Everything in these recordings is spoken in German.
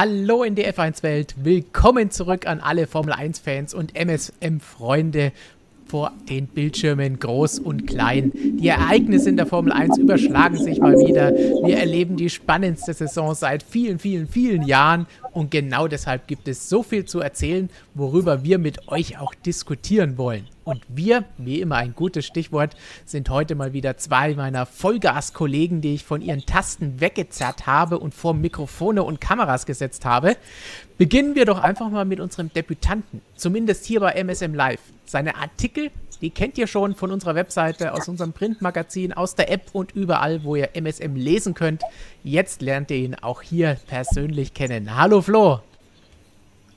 Hallo in der F1-Welt, willkommen zurück an alle Formel 1-Fans und MSM-Freunde vor den Bildschirmen groß und klein. Die Ereignisse in der Formel 1 überschlagen sich mal wieder. Wir erleben die spannendste Saison seit vielen, vielen, vielen Jahren und genau deshalb gibt es so viel zu erzählen, worüber wir mit euch auch diskutieren wollen. Und wir, wie immer ein gutes Stichwort, sind heute mal wieder zwei meiner Vollgas-Kollegen, die ich von ihren Tasten weggezerrt habe und vor Mikrofone und Kameras gesetzt habe. Beginnen wir doch einfach mal mit unserem Debütanten, zumindest hier bei MSM Live. Seine Artikel, die kennt ihr schon von unserer Webseite, aus unserem Printmagazin, aus der App und überall, wo ihr MSM lesen könnt. Jetzt lernt ihr ihn auch hier persönlich kennen. Hallo Flo.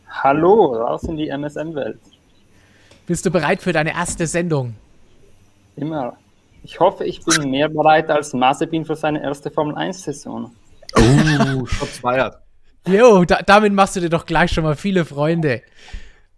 Hallo, raus in die MSM-Welt. Bist du bereit für deine erste Sendung? Immer. Ich hoffe, ich bin mehr bereit als Mazepin für seine erste Formel 1-Saison. Oh, Shots feiert. Jo, da, damit machst du dir doch gleich schon mal viele Freunde.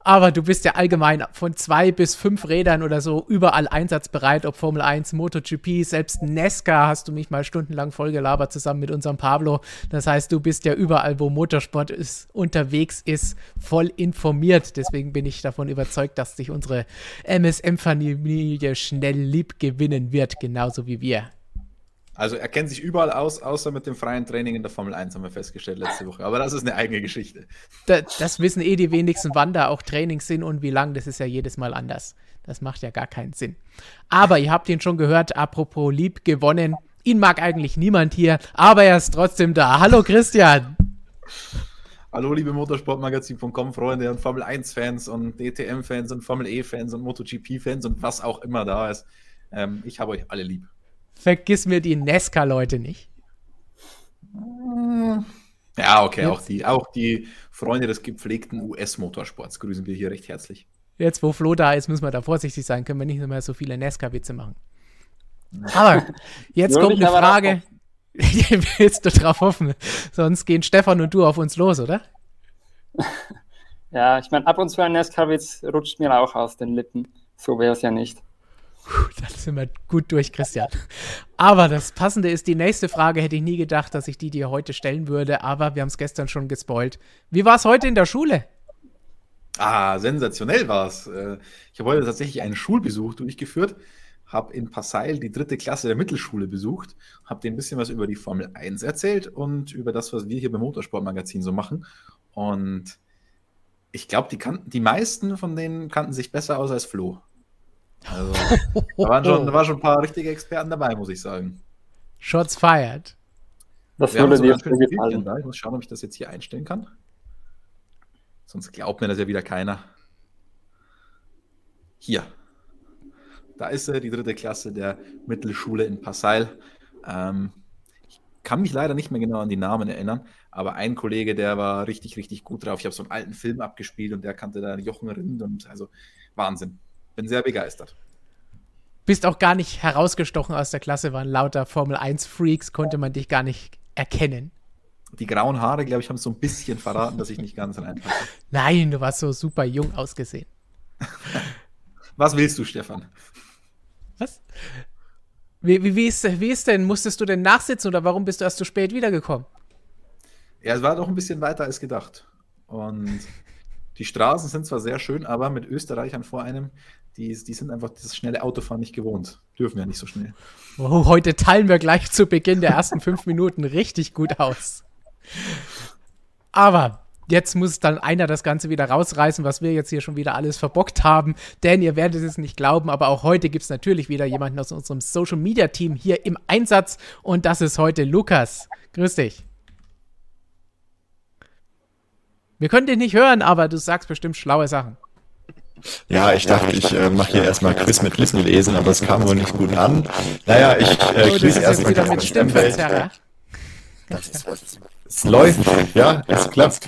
Aber du bist ja allgemein von zwei bis fünf Rädern oder so überall einsatzbereit, ob Formel 1, MotoGP, selbst Nesca hast du mich mal stundenlang vollgelabert zusammen mit unserem Pablo. Das heißt, du bist ja überall, wo Motorsport ist, unterwegs ist, voll informiert. Deswegen bin ich davon überzeugt, dass sich unsere MSM-Familie schnell lieb gewinnen wird, genauso wie wir. Also er kennt sich überall aus, außer mit dem freien Training in der Formel 1, haben wir festgestellt letzte Woche. Aber das ist eine eigene Geschichte. Da, das wissen eh die wenigsten, wann da auch Trainings sind und wie lang. Das ist ja jedes Mal anders. Das macht ja gar keinen Sinn. Aber ihr habt ihn schon gehört, apropos lieb gewonnen. Ihn mag eigentlich niemand hier, aber er ist trotzdem da. Hallo Christian. Hallo liebe Motorsportmagazin.com Freunde und Formel 1-Fans und DTM-Fans und Formel E-Fans und MotoGP-Fans und was auch immer da ist. Ähm, ich habe euch alle lieb. Vergiss mir die Nesca-Leute nicht. Ja, okay, auch die, auch die Freunde des gepflegten US-Motorsports grüßen wir hier recht herzlich. Jetzt, wo Flo da ist, müssen wir da vorsichtig sein, können wir nicht mehr so viele Nesca-Witze machen. Aber jetzt kommt eine Frage. Willst du drauf hoffen? Sonst gehen Stefan und du auf uns los, oder? Ja, ich meine, ab und zu ein Nesca-Witz rutscht mir auch aus den Lippen. So wäre es ja nicht. Dann sind wir gut durch, Christian. Aber das Passende ist, die nächste Frage hätte ich nie gedacht, dass ich die dir heute stellen würde, aber wir haben es gestern schon gespoilt. Wie war es heute in der Schule? Ah, sensationell war es. Äh, ich habe heute tatsächlich einen Schulbesuch durchgeführt, habe in Passail die dritte Klasse der Mittelschule besucht, habe denen ein bisschen was über die Formel 1 erzählt und über das, was wir hier beim Motorsportmagazin so machen. Und ich glaube, die, die meisten von denen kannten sich besser aus als Flo. Also, da waren, schon, da waren schon ein paar richtige Experten dabei, muss ich sagen. Shots fired. Das würde dir gefallen. Da. Ich muss schauen, ob ich das jetzt hier einstellen kann. Sonst glaubt mir das ja wieder keiner. Hier. Da ist er, die dritte Klasse der Mittelschule in Passail. Ähm, ich kann mich leider nicht mehr genau an die Namen erinnern, aber ein Kollege, der war richtig, richtig gut drauf. Ich habe so einen alten Film abgespielt und der kannte da Jochen Rind und also Wahnsinn bin sehr begeistert. Bist auch gar nicht herausgestochen aus der Klasse, waren lauter Formel 1 Freaks, konnte man dich gar nicht erkennen. Die grauen Haare, glaube ich, haben so ein bisschen verraten, dass ich nicht ganz reinpasse. Nein, du warst so super jung ausgesehen. Was willst du, Stefan? Was? Wie, wie, wie, ist, wie ist denn? Musstest du denn nachsitzen oder warum bist du erst zu spät wiedergekommen? Ja, es war doch ein bisschen weiter als gedacht. Und die Straßen sind zwar sehr schön, aber mit Österreichern vor einem, die, die sind einfach das schnelle Autofahren nicht gewohnt. Dürfen ja nicht so schnell. Oh, heute teilen wir gleich zu Beginn der ersten fünf Minuten richtig gut aus. Aber jetzt muss dann einer das Ganze wieder rausreißen, was wir jetzt hier schon wieder alles verbockt haben. Denn ihr werdet es nicht glauben, aber auch heute gibt es natürlich wieder jemanden aus unserem Social Media Team hier im Einsatz. Und das ist heute Lukas. Grüß dich. Wir können dich nicht hören, aber du sagst bestimmt schlaue Sachen. Ja, ich dachte, ich äh, mache hier erstmal Quiz mit Wissen lesen, aber es kam wohl nicht gut an. Naja, ich äh, oh, quiz erstmal wieder mit Stimmverzerrer. Es läuft, ja, es klappt.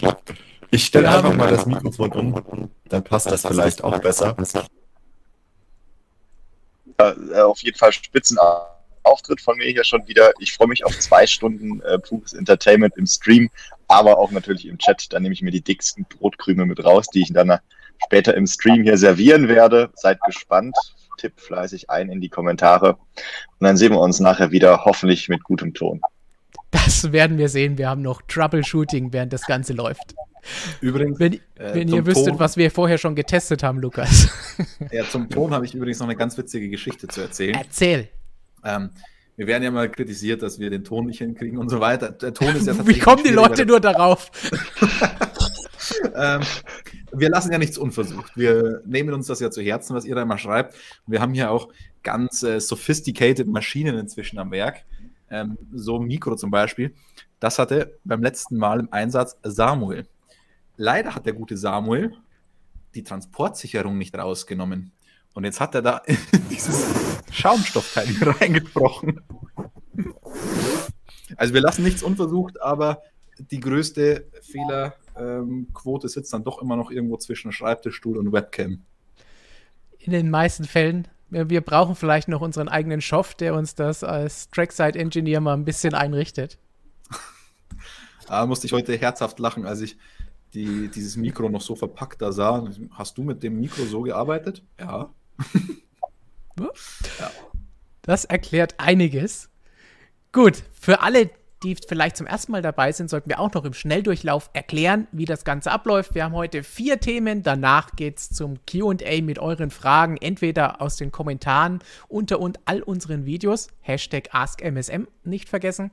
Ich stelle einfach mal das Mikrofon um, dann passt das vielleicht auch besser. Äh, auf jeden Fall Spitzenauftritt von mir hier schon wieder. Ich freue mich auf zwei Stunden äh, pures Entertainment im Stream aber auch natürlich im Chat. Da nehme ich mir die dicksten Brotkrümel mit raus, die ich dann später im Stream hier servieren werde. Seid gespannt. Tipp fleißig ein in die Kommentare. Und dann sehen wir uns nachher wieder, hoffentlich mit gutem Ton. Das werden wir sehen. Wir haben noch Troubleshooting, während das Ganze läuft. Übrigens, wenn, äh, wenn ihr wüsstet, Ton, was wir vorher schon getestet haben, Lukas. Ja, zum Ton habe ich übrigens noch eine ganz witzige Geschichte zu erzählen. Erzähl. Ähm, wir werden ja mal kritisiert, dass wir den Ton nicht hinkriegen und so weiter. Der Ton ist ja tatsächlich. Wie kommen die Leute nur darauf? ähm, wir lassen ja nichts unversucht. Wir nehmen uns das ja zu Herzen, was ihr da immer schreibt. Wir haben hier auch ganz äh, sophisticated Maschinen inzwischen am Werk. Ähm, so ein Mikro zum Beispiel. Das hatte beim letzten Mal im Einsatz Samuel. Leider hat der gute Samuel die Transportsicherung nicht rausgenommen. Und jetzt hat er da dieses Schaumstoffteil reingebrochen. Also wir lassen nichts unversucht, aber die größte Fehlerquote ähm, sitzt dann doch immer noch irgendwo zwischen Schreibtischstuhl und Webcam. In den meisten Fällen. Wir brauchen vielleicht noch unseren eigenen Schoff, der uns das als Trackside-Engineer mal ein bisschen einrichtet. da musste ich heute herzhaft lachen, als ich die, dieses Mikro noch so verpackt da sah. Hast du mit dem Mikro so gearbeitet? Ja. Das erklärt einiges. Gut, für alle, die vielleicht zum ersten Mal dabei sind, sollten wir auch noch im Schnelldurchlauf erklären, wie das Ganze abläuft. Wir haben heute vier Themen. Danach geht es zum QA mit euren Fragen, entweder aus den Kommentaren unter und all unseren Videos. Hashtag AskMSM nicht vergessen.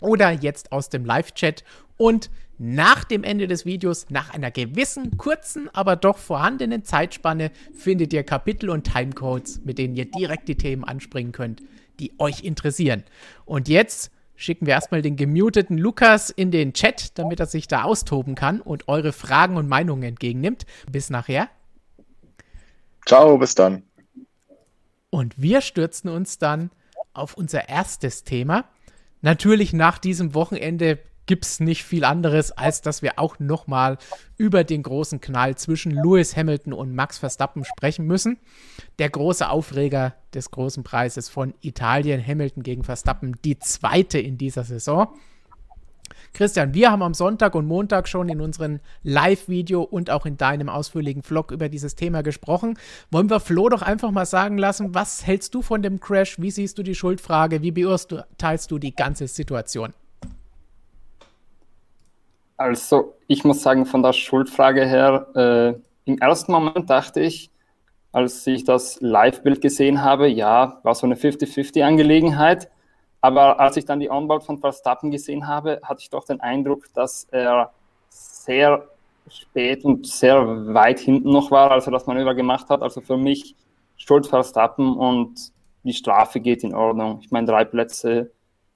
Oder jetzt aus dem Live-Chat. Und nach dem Ende des Videos, nach einer gewissen, kurzen, aber doch vorhandenen Zeitspanne, findet ihr Kapitel und Timecodes, mit denen ihr direkt die Themen anspringen könnt, die euch interessieren. Und jetzt schicken wir erstmal den gemuteten Lukas in den Chat, damit er sich da austoben kann und eure Fragen und Meinungen entgegennimmt. Bis nachher. Ciao, bis dann. Und wir stürzen uns dann auf unser erstes Thema. Natürlich nach diesem Wochenende gibt es nicht viel anderes, als dass wir auch nochmal über den großen Knall zwischen Lewis Hamilton und Max Verstappen sprechen müssen. Der große Aufreger des großen Preises von Italien, Hamilton gegen Verstappen, die zweite in dieser Saison. Christian, wir haben am Sonntag und Montag schon in unserem Live-Video und auch in deinem ausführlichen Vlog über dieses Thema gesprochen. Wollen wir Flo doch einfach mal sagen lassen, was hältst du von dem Crash? Wie siehst du die Schuldfrage? Wie beurteilst du die ganze Situation? Also, ich muss sagen, von der Schuldfrage her, äh, im ersten Moment dachte ich, als ich das Live-Bild gesehen habe, ja, war so eine 50-50-Angelegenheit. Aber als ich dann die Onboard von Verstappen gesehen habe, hatte ich doch den Eindruck, dass er sehr spät und sehr weit hinten noch war, als er das Manöver gemacht hat. Also für mich Schuld Verstappen und die Strafe geht in Ordnung. Ich meine, drei Plätze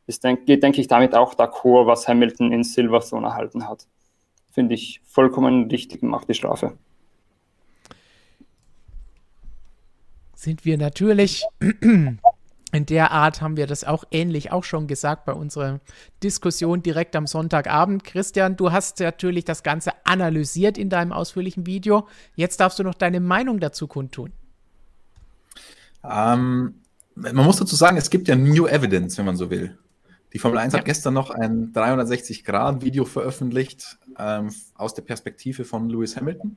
ist, denk, geht, denke ich, damit auch d'accord, was Hamilton in Silverstone erhalten hat. Finde ich vollkommen richtig gemacht, die Strafe. Sind wir natürlich in der Art haben wir das auch ähnlich auch schon gesagt bei unserer Diskussion direkt am Sonntagabend. Christian, du hast natürlich das Ganze analysiert in deinem ausführlichen Video. Jetzt darfst du noch deine Meinung dazu kundtun. Ähm, man muss dazu sagen, es gibt ja New Evidence, wenn man so will. Die Formel 1 ja. hat gestern noch ein 360-Grad-Video veröffentlicht ähm, aus der Perspektive von Lewis Hamilton.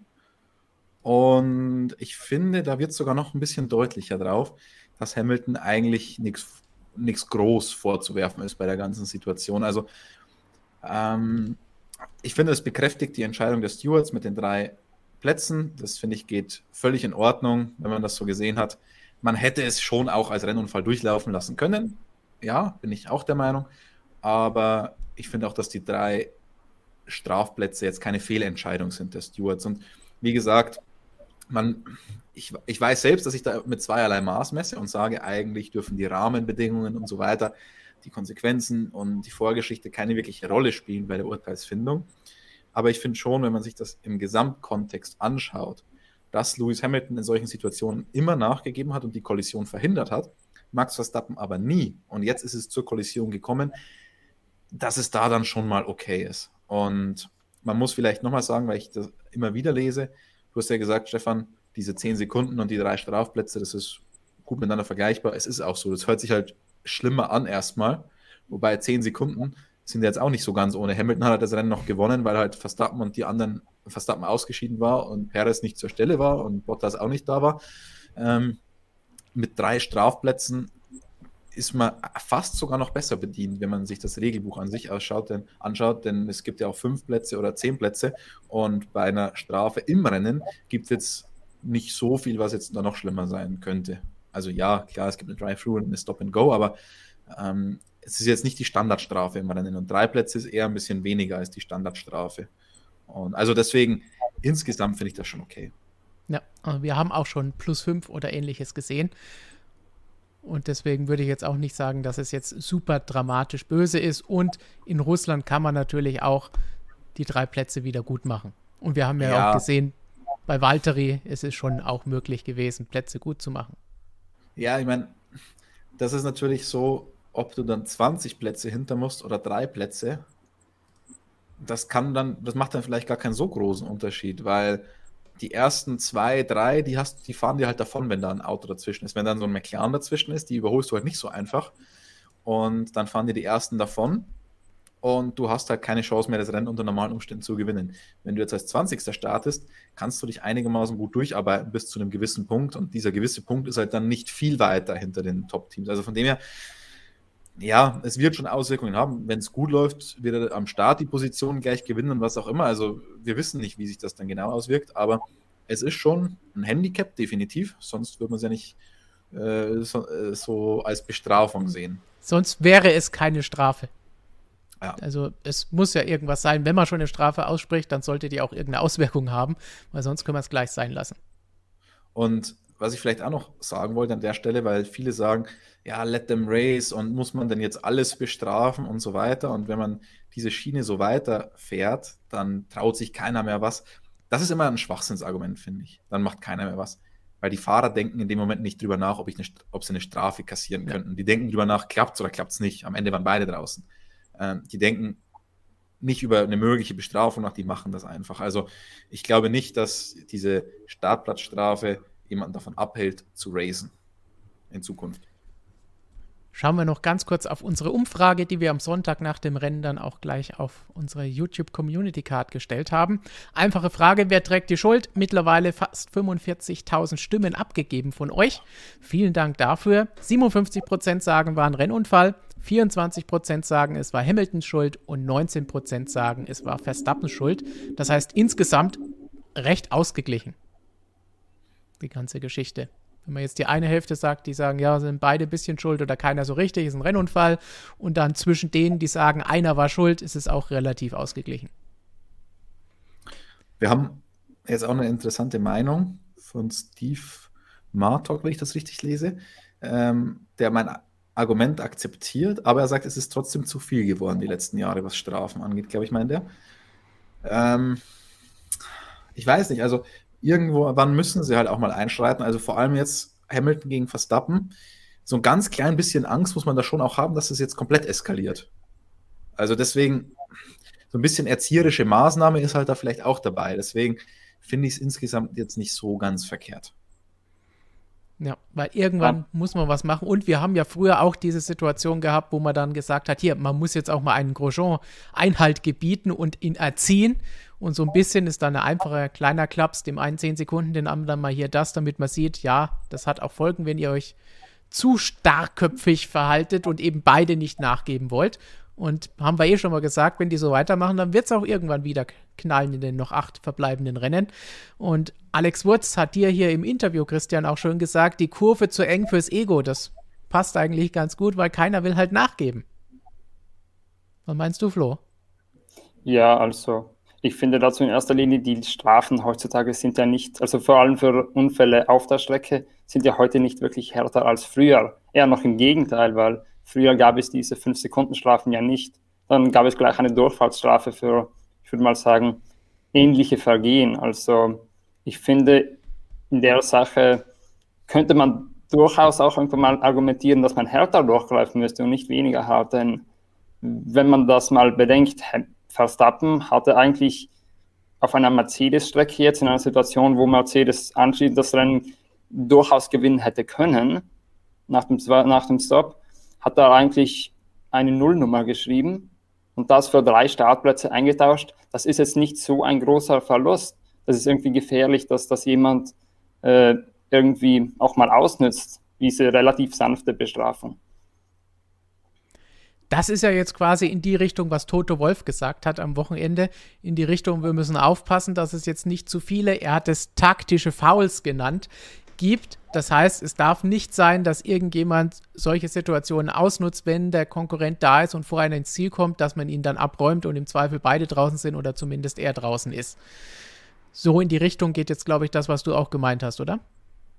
Und ich finde, da wird sogar noch ein bisschen deutlicher drauf, dass Hamilton eigentlich nichts groß vorzuwerfen ist bei der ganzen Situation. Also ähm, ich finde, es bekräftigt die Entscheidung der Stewards mit den drei Plätzen. Das finde ich geht völlig in Ordnung, wenn man das so gesehen hat. Man hätte es schon auch als Rennunfall durchlaufen lassen können ja, bin ich auch der Meinung. Aber ich finde auch, dass die drei Strafplätze jetzt keine Fehlentscheidung sind der Stewards. Und wie gesagt, man, ich, ich weiß selbst, dass ich da mit zweierlei Maß messe und sage, eigentlich dürfen die Rahmenbedingungen und so weiter, die Konsequenzen und die Vorgeschichte keine wirkliche Rolle spielen bei der Urteilsfindung. Aber ich finde schon, wenn man sich das im Gesamtkontext anschaut, dass Lewis Hamilton in solchen Situationen immer nachgegeben hat und die Kollision verhindert hat, Max Verstappen aber nie. Und jetzt ist es zur Kollision gekommen, dass es da dann schon mal okay ist. Und man muss vielleicht nochmal sagen, weil ich das immer wieder lese, du hast ja gesagt, Stefan, diese zehn Sekunden und die drei Strafplätze, das ist gut miteinander vergleichbar. Es ist auch so. Das hört sich halt schlimmer an erstmal. Wobei zehn Sekunden sind jetzt auch nicht so ganz ohne. Hamilton hat das Rennen noch gewonnen, weil halt Verstappen und die anderen Verstappen ausgeschieden war und Perez nicht zur Stelle war und Bottas auch nicht da war. Ähm, mit drei Strafplätzen ist man fast sogar noch besser bedient, wenn man sich das Regelbuch an sich ausschaut, denn, anschaut, denn es gibt ja auch fünf Plätze oder zehn Plätze und bei einer Strafe im Rennen gibt es jetzt nicht so viel, was jetzt da noch schlimmer sein könnte. Also ja, klar, es gibt eine Drive-Thru und eine Stop-and-Go, aber ähm, es ist jetzt nicht die Standardstrafe im Rennen und drei Plätze ist eher ein bisschen weniger als die Standardstrafe. Und also deswegen, insgesamt finde ich das schon okay. Ja, wir haben auch schon plus fünf oder ähnliches gesehen. Und deswegen würde ich jetzt auch nicht sagen, dass es jetzt super dramatisch böse ist. Und in Russland kann man natürlich auch die drei Plätze wieder gut machen. Und wir haben ja, ja. auch gesehen, bei Valtteri ist es schon auch möglich gewesen, Plätze gut zu machen. Ja, ich meine, das ist natürlich so, ob du dann 20 Plätze hinter musst oder drei Plätze. Das kann dann, das macht dann vielleicht gar keinen so großen Unterschied, weil die ersten zwei, drei, die hast, die fahren dir halt davon, wenn da ein Auto dazwischen ist. Wenn dann so ein McLaren dazwischen ist, die überholst du halt nicht so einfach. Und dann fahren dir die ersten davon und du hast halt keine Chance mehr, das Rennen unter normalen Umständen zu gewinnen. Wenn du jetzt als 20. startest, kannst du dich einigermaßen gut durcharbeiten bis zu einem gewissen Punkt und dieser gewisse Punkt ist halt dann nicht viel weiter hinter den Top-Teams. Also von dem her, ja, es wird schon Auswirkungen haben. Wenn es gut läuft, wird er am Start die Position gleich gewinnen und was auch immer. Also wir wissen nicht, wie sich das dann genau auswirkt, aber es ist schon ein Handicap, definitiv. Sonst würde man es ja nicht äh, so, äh, so, als Bestrafung sehen. Sonst wäre es keine Strafe. Ja. Also es muss ja irgendwas sein. Wenn man schon eine Strafe ausspricht, dann sollte die auch irgendeine Auswirkung haben, weil sonst können wir es gleich sein lassen. Und was ich vielleicht auch noch sagen wollte an der Stelle, weil viele sagen, ja, let them race und muss man denn jetzt alles bestrafen und so weiter. Und wenn man diese Schiene so weiter fährt, dann traut sich keiner mehr was. Das ist immer ein Schwachsinnsargument, finde ich. Dann macht keiner mehr was. Weil die Fahrer denken in dem Moment nicht drüber nach, ob, ich eine, ob sie eine Strafe kassieren ja. könnten. Die denken drüber nach, klappt es oder klappt es nicht. Am Ende waren beide draußen. Ähm, die denken nicht über eine mögliche Bestrafung nach, die machen das einfach. Also ich glaube nicht, dass diese Startplatzstrafe jemanden davon abhält, zu racen in Zukunft. Schauen wir noch ganz kurz auf unsere Umfrage, die wir am Sonntag nach dem Rennen dann auch gleich auf unsere YouTube Community Card gestellt haben. Einfache Frage, wer trägt die Schuld? Mittlerweile fast 45.000 Stimmen abgegeben von euch. Vielen Dank dafür. 57% sagen, war ein Rennunfall. 24% sagen, es war Hamiltons Schuld und 19% sagen, es war Verstappens Schuld. Das heißt insgesamt recht ausgeglichen die ganze Geschichte. Wenn man jetzt die eine Hälfte sagt, die sagen, ja, sind beide ein bisschen schuld oder keiner so richtig, ist ein Rennunfall. Und dann zwischen denen, die sagen, einer war schuld, ist es auch relativ ausgeglichen. Wir haben jetzt auch eine interessante Meinung von Steve Martok, wenn ich das richtig lese, ähm, der mein Argument akzeptiert, aber er sagt, es ist trotzdem zu viel geworden die letzten Jahre, was Strafen angeht, glaube ich, meint er. Ähm, ich weiß nicht, also irgendwo, wann müssen sie halt auch mal einschreiten? Also vor allem jetzt Hamilton gegen Verstappen. So ein ganz klein bisschen Angst muss man da schon auch haben, dass es jetzt komplett eskaliert. Also deswegen, so ein bisschen erzieherische Maßnahme ist halt da vielleicht auch dabei. Deswegen finde ich es insgesamt jetzt nicht so ganz verkehrt. Ja, weil irgendwann ja. muss man was machen. Und wir haben ja früher auch diese Situation gehabt, wo man dann gesagt hat, hier, man muss jetzt auch mal einen Grosjean Einhalt gebieten und ihn erziehen. Und so ein bisschen ist dann ein einfacher kleiner Klaps, dem einen 10 Sekunden, den anderen mal hier das, damit man sieht, ja, das hat auch Folgen, wenn ihr euch zu starkköpfig verhaltet und eben beide nicht nachgeben wollt. Und haben wir eh schon mal gesagt, wenn die so weitermachen, dann wird es auch irgendwann wieder knallen in den noch acht verbleibenden Rennen. Und Alex Wurz hat dir hier im Interview, Christian, auch schon gesagt, die Kurve zu eng fürs Ego. Das passt eigentlich ganz gut, weil keiner will halt nachgeben. Was meinst du, Flo? Ja, also ich finde dazu in erster Linie, die Strafen heutzutage sind ja nicht, also vor allem für Unfälle auf der Strecke, sind ja heute nicht wirklich härter als früher. Eher noch im Gegenteil, weil früher gab es diese 5-Sekunden-Strafen ja nicht. Dann gab es gleich eine Durchfallsstrafe für, ich würde mal sagen, ähnliche Vergehen. Also ich finde, in der Sache könnte man durchaus auch irgendwann mal argumentieren, dass man härter durchgreifen müsste und nicht weniger hart. Denn wenn man das mal bedenkt, Verstappen hatte eigentlich auf einer Mercedes-Strecke jetzt in einer Situation, wo Mercedes anschließend das Rennen durchaus gewinnen hätte können, nach dem, nach dem Stop, hat er eigentlich eine Nullnummer geschrieben und das für drei Startplätze eingetauscht. Das ist jetzt nicht so ein großer Verlust. Das ist irgendwie gefährlich, dass das jemand äh, irgendwie auch mal ausnützt, diese relativ sanfte Bestrafung. Das ist ja jetzt quasi in die Richtung, was Toto Wolf gesagt hat am Wochenende, in die Richtung, wir müssen aufpassen, dass es jetzt nicht zu viele, er hat es taktische Fouls genannt, gibt. Das heißt, es darf nicht sein, dass irgendjemand solche Situationen ausnutzt, wenn der Konkurrent da ist und vor einem ins Ziel kommt, dass man ihn dann abräumt und im Zweifel beide draußen sind oder zumindest er draußen ist. So in die Richtung geht jetzt, glaube ich, das, was du auch gemeint hast, oder?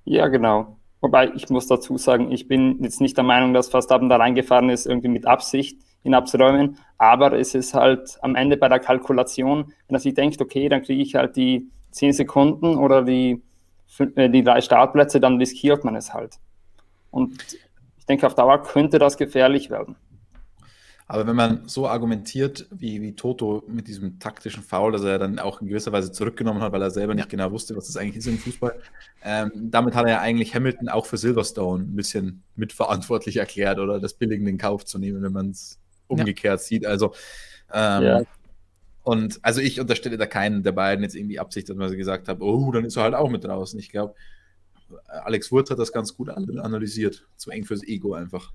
Ja, genau. Wobei ich muss dazu sagen, ich bin jetzt nicht der Meinung, dass Verstappen da reingefahren ist, irgendwie mit Absicht ihn abzuräumen. Aber es ist halt am Ende bei der Kalkulation, wenn er sich denkt, okay, dann kriege ich halt die 10 Sekunden oder die, äh, die drei Startplätze, dann riskiert man es halt. Und ich denke, auf Dauer könnte das gefährlich werden. Aber wenn man so argumentiert, wie, wie Toto mit diesem taktischen Foul, das er dann auch in gewisser Weise zurückgenommen hat, weil er selber nicht genau wusste, was das eigentlich ist im Fußball, ähm, damit hat er ja eigentlich Hamilton auch für Silverstone ein bisschen mitverantwortlich erklärt oder das billigen in Kauf zu nehmen, wenn man es umgekehrt ja. sieht. Also, ähm, ja. und also ich unterstelle da keinen der beiden jetzt irgendwie Absicht, dass man so gesagt hat, oh, dann ist er halt auch mit draußen. Ich glaube, Alex Wurth hat das ganz gut analysiert. Zu eng fürs Ego einfach.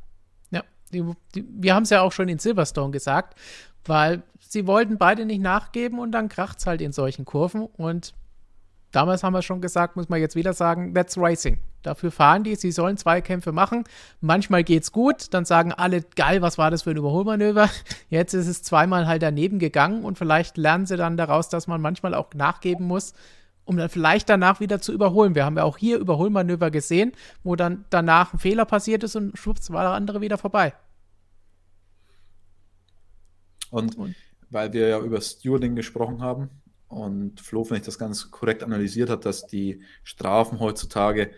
Die, die, wir haben es ja auch schon in Silverstone gesagt, weil sie wollten beide nicht nachgeben und dann kracht es halt in solchen Kurven. Und damals haben wir schon gesagt, muss man jetzt wieder sagen, that's racing. Dafür fahren die, sie sollen Zweikämpfe machen. Manchmal geht's gut, dann sagen alle, geil, was war das für ein Überholmanöver? Jetzt ist es zweimal halt daneben gegangen und vielleicht lernen sie dann daraus, dass man manchmal auch nachgeben muss um dann vielleicht danach wieder zu überholen. Wir haben ja auch hier Überholmanöver gesehen, wo dann danach ein Fehler passiert ist und schwupps war der andere wieder vorbei. Und, und weil wir ja über Stewarding gesprochen haben und Flo, finde ich, das ganz korrekt analysiert hat, dass die Strafen heutzutage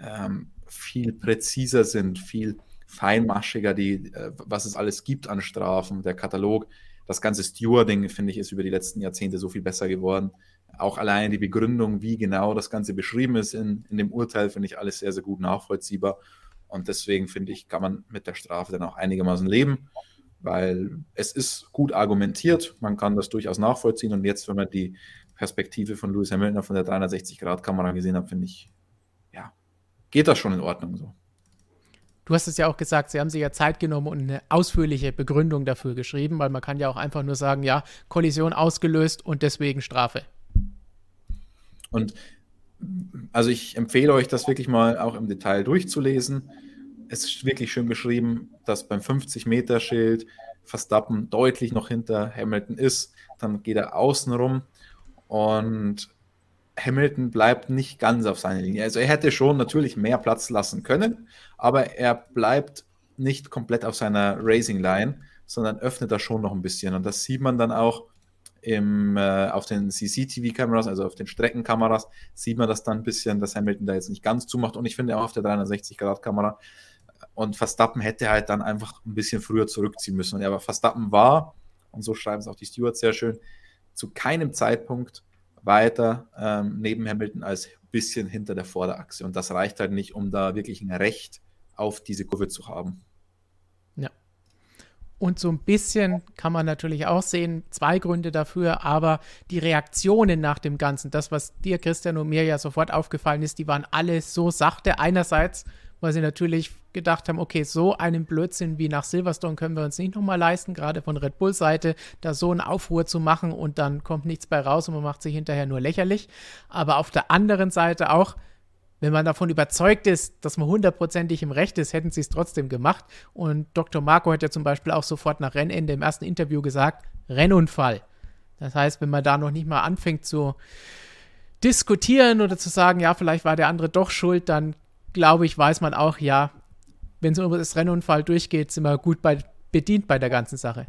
ähm, viel präziser sind, viel feinmaschiger, die, äh, was es alles gibt an Strafen, der Katalog. Das ganze Stewarding, finde ich, ist über die letzten Jahrzehnte so viel besser geworden auch allein die Begründung, wie genau das Ganze beschrieben ist in, in dem Urteil, finde ich alles sehr, sehr gut nachvollziehbar. Und deswegen finde ich, kann man mit der Strafe dann auch einigermaßen leben, weil es ist gut argumentiert, man kann das durchaus nachvollziehen. Und jetzt, wenn man die Perspektive von Lewis Hamilton von der 360-Grad-Kamera gesehen hat, finde ich, ja, geht das schon in Ordnung so. Du hast es ja auch gesagt, Sie haben sich ja Zeit genommen und eine ausführliche Begründung dafür geschrieben, weil man kann ja auch einfach nur sagen, ja, Kollision ausgelöst und deswegen Strafe. Und also ich empfehle euch, das wirklich mal auch im Detail durchzulesen. Es ist wirklich schön beschrieben, dass beim 50-Meter-Schild Verstappen deutlich noch hinter Hamilton ist. Dann geht er außen rum und Hamilton bleibt nicht ganz auf seiner Linie. Also er hätte schon natürlich mehr Platz lassen können, aber er bleibt nicht komplett auf seiner Racing Line, sondern öffnet da schon noch ein bisschen. Und das sieht man dann auch im, äh, auf den CCTV-Kameras, also auf den Streckenkameras, sieht man das dann ein bisschen, dass Hamilton da jetzt nicht ganz zumacht. Und ich finde auch auf der 360-Grad-Kamera. Und Verstappen hätte halt dann einfach ein bisschen früher zurückziehen müssen. Und aber Verstappen war, und so schreiben es auch die Stewards sehr schön, zu keinem Zeitpunkt weiter ähm, neben Hamilton als ein bisschen hinter der Vorderachse. Und das reicht halt nicht, um da wirklich ein Recht auf diese Kurve zu haben. Und so ein bisschen kann man natürlich auch sehen, zwei Gründe dafür, aber die Reaktionen nach dem Ganzen, das, was dir, Christian und mir ja sofort aufgefallen ist, die waren alle so sachte. Einerseits, weil sie natürlich gedacht haben, okay, so einen Blödsinn wie nach Silverstone können wir uns nicht nochmal leisten, gerade von Red Bull Seite, da so einen Aufruhr zu machen und dann kommt nichts bei raus und man macht sich hinterher nur lächerlich. Aber auf der anderen Seite auch, wenn man davon überzeugt ist, dass man hundertprozentig im Recht ist, hätten sie es trotzdem gemacht. Und Dr. Marco hat ja zum Beispiel auch sofort nach Rennende im ersten Interview gesagt, Rennunfall. Das heißt, wenn man da noch nicht mal anfängt zu diskutieren oder zu sagen, ja, vielleicht war der andere doch schuld, dann glaube ich, weiß man auch, ja, wenn so das Rennunfall durchgeht, sind wir gut bei, bedient bei der ganzen Sache.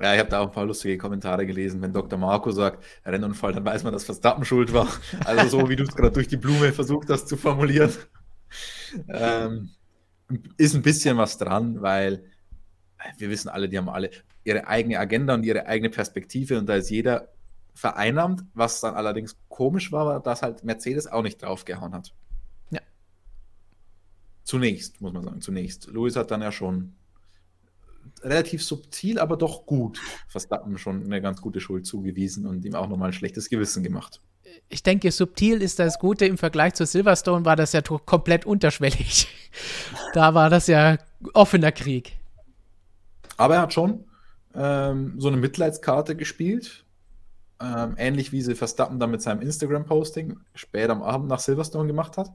Ja, ich habe da auch ein paar lustige Kommentare gelesen. Wenn Dr. Marco sagt, Rennunfall, dann weiß man, dass Verstappen schuld war. Also so, wie du es gerade durch die Blume versucht hast zu formulieren. Ähm, ist ein bisschen was dran, weil wir wissen alle, die haben alle ihre eigene Agenda und ihre eigene Perspektive und da ist jeder vereinnahmt. Was dann allerdings komisch war, war, dass halt Mercedes auch nicht draufgehauen hat. Ja. Zunächst, muss man sagen, zunächst. Louis hat dann ja schon relativ subtil, aber doch gut Verstappen schon eine ganz gute Schuld zugewiesen und ihm auch nochmal ein schlechtes Gewissen gemacht. Ich denke, subtil ist das Gute. Im Vergleich zu Silverstone war das ja komplett unterschwellig. da war das ja offener Krieg. Aber er hat schon ähm, so eine Mitleidskarte gespielt. Ähm, ähnlich wie sie Verstappen dann mit seinem Instagram-Posting spät am Abend nach Silverstone gemacht hat.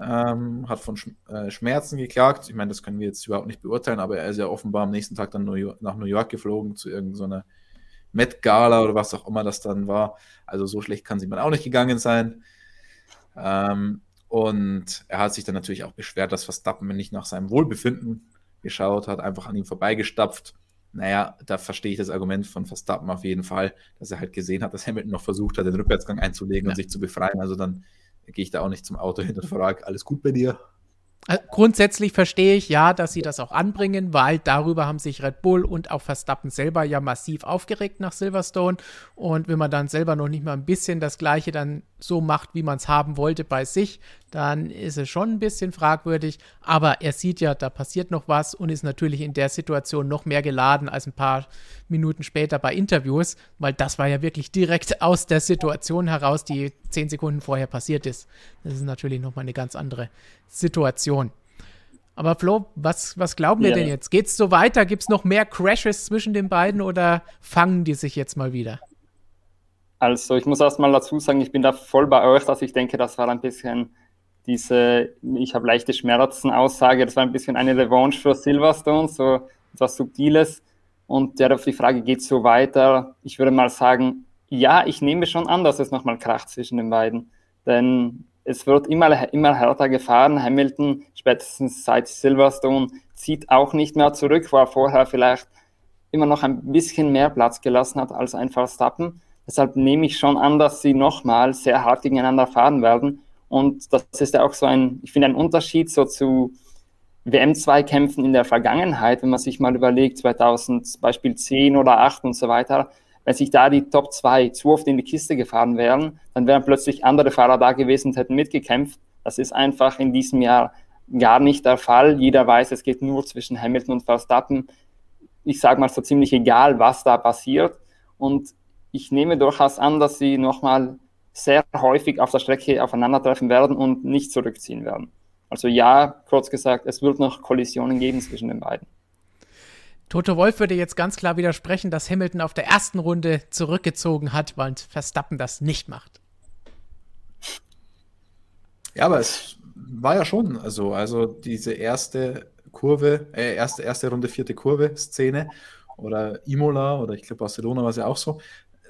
Ähm, hat von äh, Schmerzen geklagt. Ich meine, das können wir jetzt überhaupt nicht beurteilen, aber er ist ja offenbar am nächsten Tag dann New nach New York geflogen zu irgendeiner Met Gala oder was auch immer das dann war. Also so schlecht kann sie man auch nicht gegangen sein. Ähm, und er hat sich dann natürlich auch beschwert, dass Verstappen nicht nach seinem Wohlbefinden geschaut hat, einfach an ihm vorbeigestapft. Naja, da verstehe ich das Argument von Verstappen auf jeden Fall, dass er halt gesehen hat, dass Hamilton noch versucht hat, den Rückwärtsgang einzulegen ja. und sich zu befreien. Also dann gehe ich da auch nicht zum Auto hin und frage, alles gut bei dir? Äh, grundsätzlich verstehe ich ja, dass sie das auch anbringen, weil darüber haben sich Red Bull und auch Verstappen selber ja massiv aufgeregt nach Silverstone. Und wenn man dann selber noch nicht mal ein bisschen das Gleiche dann so macht, wie man es haben wollte bei sich, dann ist es schon ein bisschen fragwürdig. Aber er sieht ja, da passiert noch was und ist natürlich in der Situation noch mehr geladen als ein paar Minuten später bei Interviews, weil das war ja wirklich direkt aus der Situation heraus, die zehn Sekunden vorher passiert ist. Das ist natürlich nochmal eine ganz andere Situation. Aber Flo, was, was glauben wir ja. denn jetzt? Geht es so weiter? Gibt es noch mehr Crashes zwischen den beiden oder fangen die sich jetzt mal wieder? Also ich muss erst mal dazu sagen, ich bin da voll bei euch, dass ich denke, das war ein bisschen diese, ich habe leichte Schmerzen Aussage, das war ein bisschen eine Revanche für Silverstone, so etwas Subtiles. Und der auf die Frage, geht so weiter? Ich würde mal sagen, ja, ich nehme schon an, dass es nochmal kracht zwischen den beiden. Denn es wird immer, immer härter gefahren. Hamilton, spätestens seit Silverstone, zieht auch nicht mehr zurück, wo er vorher vielleicht immer noch ein bisschen mehr Platz gelassen hat als ein Verstappen. Deshalb nehme ich schon an, dass sie nochmal sehr hart gegeneinander fahren werden. Und das ist ja auch so ein, ich finde, ein Unterschied so zu WM-Zweikämpfen in der Vergangenheit, wenn man sich mal überlegt, 2000 Beispiel 10 oder 8 und so weiter. Wenn sich da die Top 2 zu oft in die Kiste gefahren wären, dann wären plötzlich andere Fahrer da gewesen und hätten mitgekämpft. Das ist einfach in diesem Jahr gar nicht der Fall. Jeder weiß, es geht nur zwischen Hamilton und Verstappen. Ich sage mal so ziemlich egal, was da passiert. Und ich nehme durchaus an, dass sie nochmal sehr häufig auf der Strecke aufeinandertreffen werden und nicht zurückziehen werden. Also ja, kurz gesagt, es wird noch Kollisionen geben zwischen den beiden. Toto Wolf würde jetzt ganz klar widersprechen, dass Hamilton auf der ersten Runde zurückgezogen hat, weil Verstappen das nicht macht. Ja, aber es war ja schon so. Also diese erste Kurve, äh, erste, erste Runde, vierte Kurve-Szene oder Imola oder ich glaube Barcelona war es ja auch so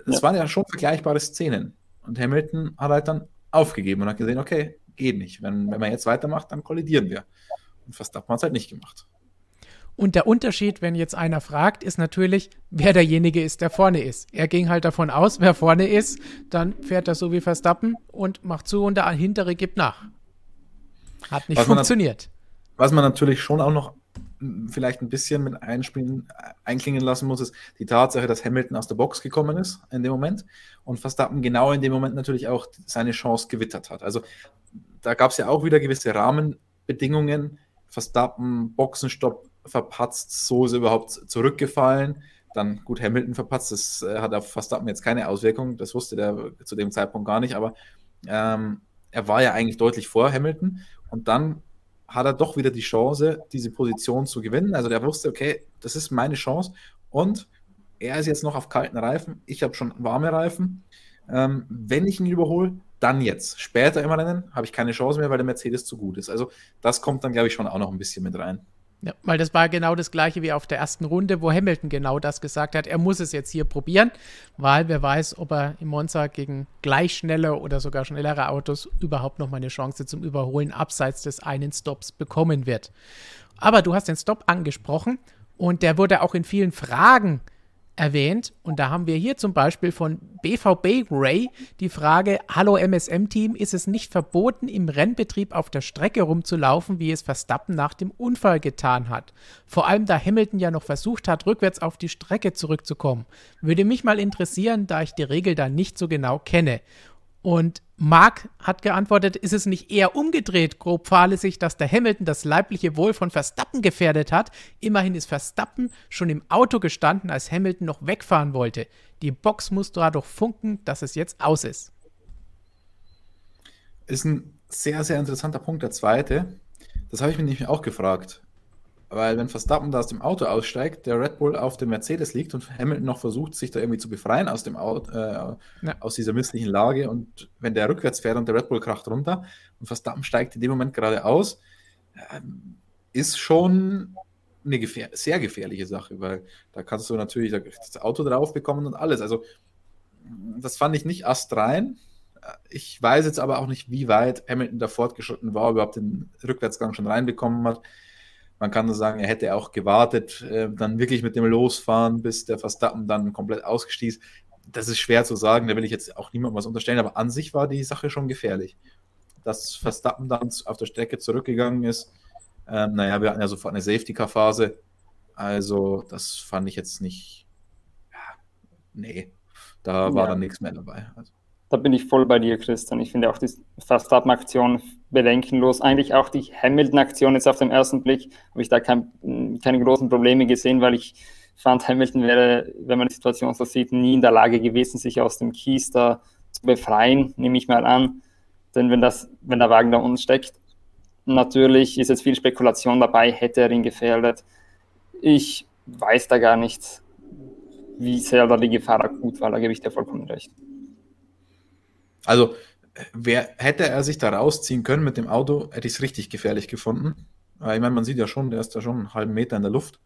das ja. waren ja schon vergleichbare Szenen. Und Hamilton hat halt dann aufgegeben und hat gesehen, okay, geht nicht. Wenn, wenn man jetzt weitermacht, dann kollidieren wir. Und Verstappen hat es halt nicht gemacht. Und der Unterschied, wenn jetzt einer fragt, ist natürlich, wer derjenige ist, der vorne ist. Er ging halt davon aus, wer vorne ist, dann fährt er so wie Verstappen und macht zu und der hintere gibt nach. Hat nicht was funktioniert. Man, was man natürlich schon auch noch vielleicht ein bisschen mit einspielen, einklingen lassen muss, ist die Tatsache, dass Hamilton aus der Box gekommen ist in dem Moment und Verstappen genau in dem Moment natürlich auch seine Chance gewittert hat. Also da gab es ja auch wieder gewisse Rahmenbedingungen. Verstappen, Boxenstopp verpatzt, so ist er überhaupt zurückgefallen. Dann gut, Hamilton verpatzt, das äh, hat auf Verstappen jetzt keine Auswirkung, das wusste der zu dem Zeitpunkt gar nicht, aber ähm, er war ja eigentlich deutlich vor Hamilton und dann hat er doch wieder die Chance, diese Position zu gewinnen. Also der wusste, okay, das ist meine Chance. Und er ist jetzt noch auf kalten Reifen. Ich habe schon warme Reifen. Ähm, wenn ich ihn überhole, dann jetzt. Später im Rennen habe ich keine Chance mehr, weil der Mercedes zu gut ist. Also das kommt dann, glaube ich, schon auch noch ein bisschen mit rein. Ja, weil das war genau das gleiche wie auf der ersten Runde, wo Hamilton genau das gesagt hat. Er muss es jetzt hier probieren, weil wer weiß, ob er im Monza gegen gleich schnelle oder sogar schnellere Autos überhaupt noch mal eine Chance zum Überholen abseits des einen Stops bekommen wird. Aber du hast den Stop angesprochen und der wurde auch in vielen Fragen erwähnt. Und da haben wir hier zum Beispiel von BVB Ray die Frage: Hallo MSM-Team, ist es nicht verboten, im Rennbetrieb auf der Strecke rumzulaufen, wie es Verstappen nach dem Unfall getan hat? Vor allem, da Hamilton ja noch versucht hat, rückwärts auf die Strecke zurückzukommen. Würde mich mal interessieren, da ich die Regel da nicht so genau kenne. Und Mark hat geantwortet, ist es nicht eher umgedreht, grob fahrlässig, dass der Hamilton das leibliche Wohl von Verstappen gefährdet hat? Immerhin ist Verstappen schon im Auto gestanden, als Hamilton noch wegfahren wollte. Die Box muss dadurch funken, dass es jetzt aus ist. Ist ein sehr, sehr interessanter Punkt, der zweite. Das habe ich mir nämlich auch gefragt. Weil wenn Verstappen da aus dem Auto aussteigt, der Red Bull auf dem Mercedes liegt und Hamilton noch versucht, sich da irgendwie zu befreien aus dem Auto, äh, ja. aus dieser misslichen Lage und wenn der rückwärts fährt und der Red Bull kracht runter und Verstappen steigt in dem Moment gerade aus, äh, ist schon eine gefähr sehr gefährliche Sache, weil da kannst du natürlich das Auto drauf bekommen und alles. Also das fand ich nicht astrein. Ich weiß jetzt aber auch nicht, wie weit Hamilton da fortgeschritten war, überhaupt den Rückwärtsgang schon reinbekommen hat. Man kann nur sagen, er hätte auch gewartet, äh, dann wirklich mit dem Losfahren, bis der Verstappen dann komplett ausgestieß. Das ist schwer zu sagen, da will ich jetzt auch niemandem was unterstellen, aber an sich war die Sache schon gefährlich. Dass Verstappen dann auf der Strecke zurückgegangen ist, ähm, naja, wir hatten ja sofort eine Safety-Car-Phase, also das fand ich jetzt nicht, ja, nee, da ja. war dann nichts mehr dabei. Also. Da bin ich voll bei dir, Christian. Ich finde auch die Verstappen-Aktion bedenkenlos. Eigentlich auch die Hamilton-Aktion jetzt auf den ersten Blick habe ich da kein, keine großen Probleme gesehen, weil ich fand, Hamilton wäre, wenn man die Situation so sieht, nie in der Lage gewesen, sich aus dem Kies da zu befreien, nehme ich mal an. Denn wenn, das, wenn der Wagen da unten steckt, natürlich ist jetzt viel Spekulation dabei, hätte er ihn gefährdet. Ich weiß da gar nicht, wie sehr da die Gefahr akut war, da gebe ich dir vollkommen recht. Also, wer, hätte er sich da rausziehen können mit dem Auto, hätte ich es richtig gefährlich gefunden. Weil ich meine, man sieht ja schon, der ist da schon einen halben Meter in der Luft.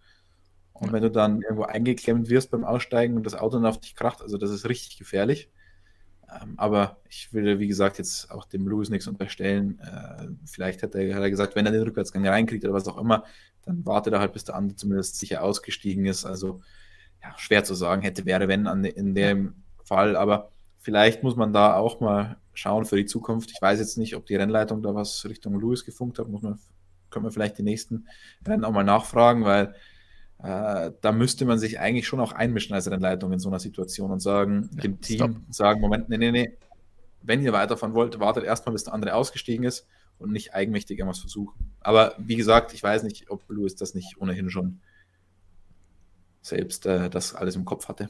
Und wenn du dann irgendwo eingeklemmt wirst beim Aussteigen und das Auto dann auf dich kracht, also das ist richtig gefährlich. Ähm, aber ich will, wie gesagt, jetzt auch dem Lewis nichts unterstellen. Äh, vielleicht hat er, hat er, gesagt, wenn er den Rückwärtsgang reinkriegt oder was auch immer, dann wartet er halt, bis der andere zumindest sicher ausgestiegen ist. Also ja, schwer zu sagen, hätte, wäre, wenn an, in dem Fall. Aber Vielleicht muss man da auch mal schauen für die Zukunft. Ich weiß jetzt nicht, ob die Rennleitung da was Richtung Lewis gefunkt hat. Muss man, können wir vielleicht die nächsten Rennen auch mal nachfragen, weil äh, da müsste man sich eigentlich schon auch einmischen als Rennleitung in so einer Situation und sagen, ja, dem Team stop. sagen, Moment, nee, nee, nee, wenn ihr weiterfahren wollt, wartet erstmal, bis der andere ausgestiegen ist und nicht eigenmächtig irgendwas versuchen. Aber wie gesagt, ich weiß nicht, ob Lewis das nicht ohnehin schon selbst äh, das alles im Kopf hatte.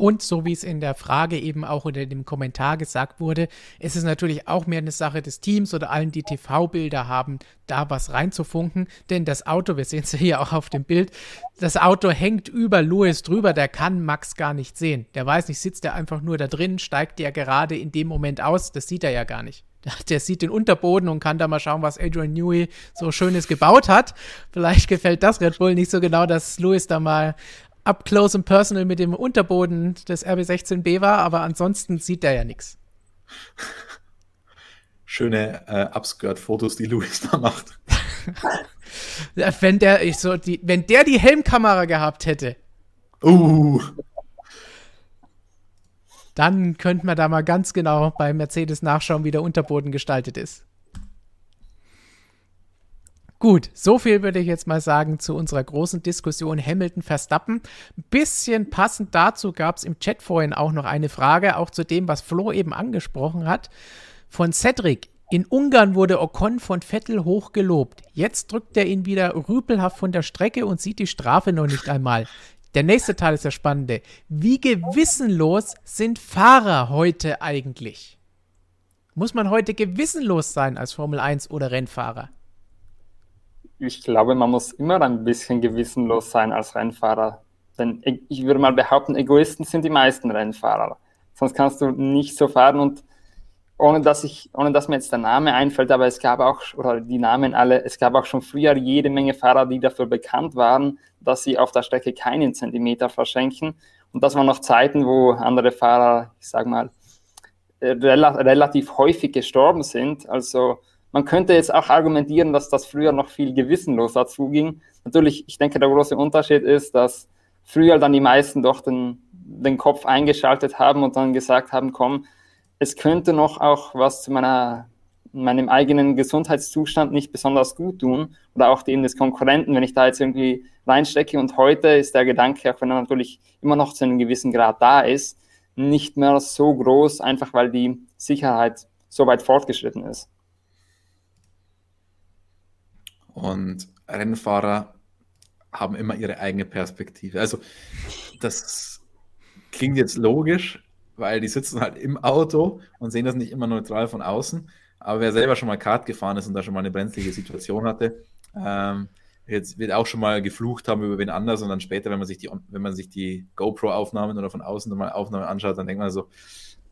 Und so wie es in der Frage eben auch unter dem Kommentar gesagt wurde, ist es natürlich auch mehr eine Sache des Teams oder allen, die TV-Bilder haben, da was reinzufunken. Denn das Auto, wir sehen es hier auch auf dem Bild, das Auto hängt über Louis drüber, der kann Max gar nicht sehen. Der weiß nicht, sitzt er einfach nur da drin, steigt der gerade in dem Moment aus, das sieht er ja gar nicht. Der sieht den Unterboden und kann da mal schauen, was Adrian Newey so Schönes gebaut hat. Vielleicht gefällt das Red Bull nicht so genau, dass Louis da mal up close and personal mit dem Unterboden des RB16B war, aber ansonsten sieht der ja nichts. Schöne äh, Upskirt-Fotos, die Luis da macht. wenn, der, ich so, die, wenn der die Helmkamera gehabt hätte. Uh. Dann könnte man da mal ganz genau bei Mercedes nachschauen, wie der Unterboden gestaltet ist. Gut, so viel würde ich jetzt mal sagen zu unserer großen Diskussion Hamilton-Verstappen. Bisschen passend dazu gab es im Chat vorhin auch noch eine Frage, auch zu dem, was Flo eben angesprochen hat, von Cedric. In Ungarn wurde Ocon von Vettel hoch gelobt. Jetzt drückt er ihn wieder rüpelhaft von der Strecke und sieht die Strafe noch nicht einmal. Der nächste Teil ist der spannende. Wie gewissenlos sind Fahrer heute eigentlich? Muss man heute gewissenlos sein als Formel 1 oder Rennfahrer? Ich glaube, man muss immer ein bisschen gewissenlos sein als Rennfahrer. Denn ich würde mal behaupten, Egoisten sind die meisten Rennfahrer. Sonst kannst du nicht so fahren und ohne dass ich, ohne dass mir jetzt der Name einfällt, aber es gab auch, oder die Namen alle, es gab auch schon früher jede Menge Fahrer, die dafür bekannt waren, dass sie auf der Strecke keinen Zentimeter verschenken. Und das waren noch Zeiten, wo andere Fahrer, ich sag mal, äh, relativ häufig gestorben sind. Also man könnte jetzt auch argumentieren, dass das früher noch viel gewissenloser zuging. Natürlich, ich denke, der große Unterschied ist, dass früher dann die meisten doch den, den Kopf eingeschaltet haben und dann gesagt haben, komm, es könnte noch auch was zu meiner, meinem eigenen Gesundheitszustand nicht besonders gut tun oder auch dem des Konkurrenten, wenn ich da jetzt irgendwie reinstecke. Und heute ist der Gedanke, auch wenn er natürlich immer noch zu einem gewissen Grad da ist, nicht mehr so groß, einfach weil die Sicherheit so weit fortgeschritten ist. Und Rennfahrer haben immer ihre eigene Perspektive. Also das klingt jetzt logisch, weil die sitzen halt im Auto und sehen das nicht immer neutral von außen. Aber wer selber schon mal Kart gefahren ist und da schon mal eine brenzlige Situation hatte, ähm, jetzt wird auch schon mal geflucht haben über wen anders und dann später, wenn man sich die, wenn man sich die GoPro-Aufnahmen oder von außen mal Aufnahmen anschaut, dann denkt man so,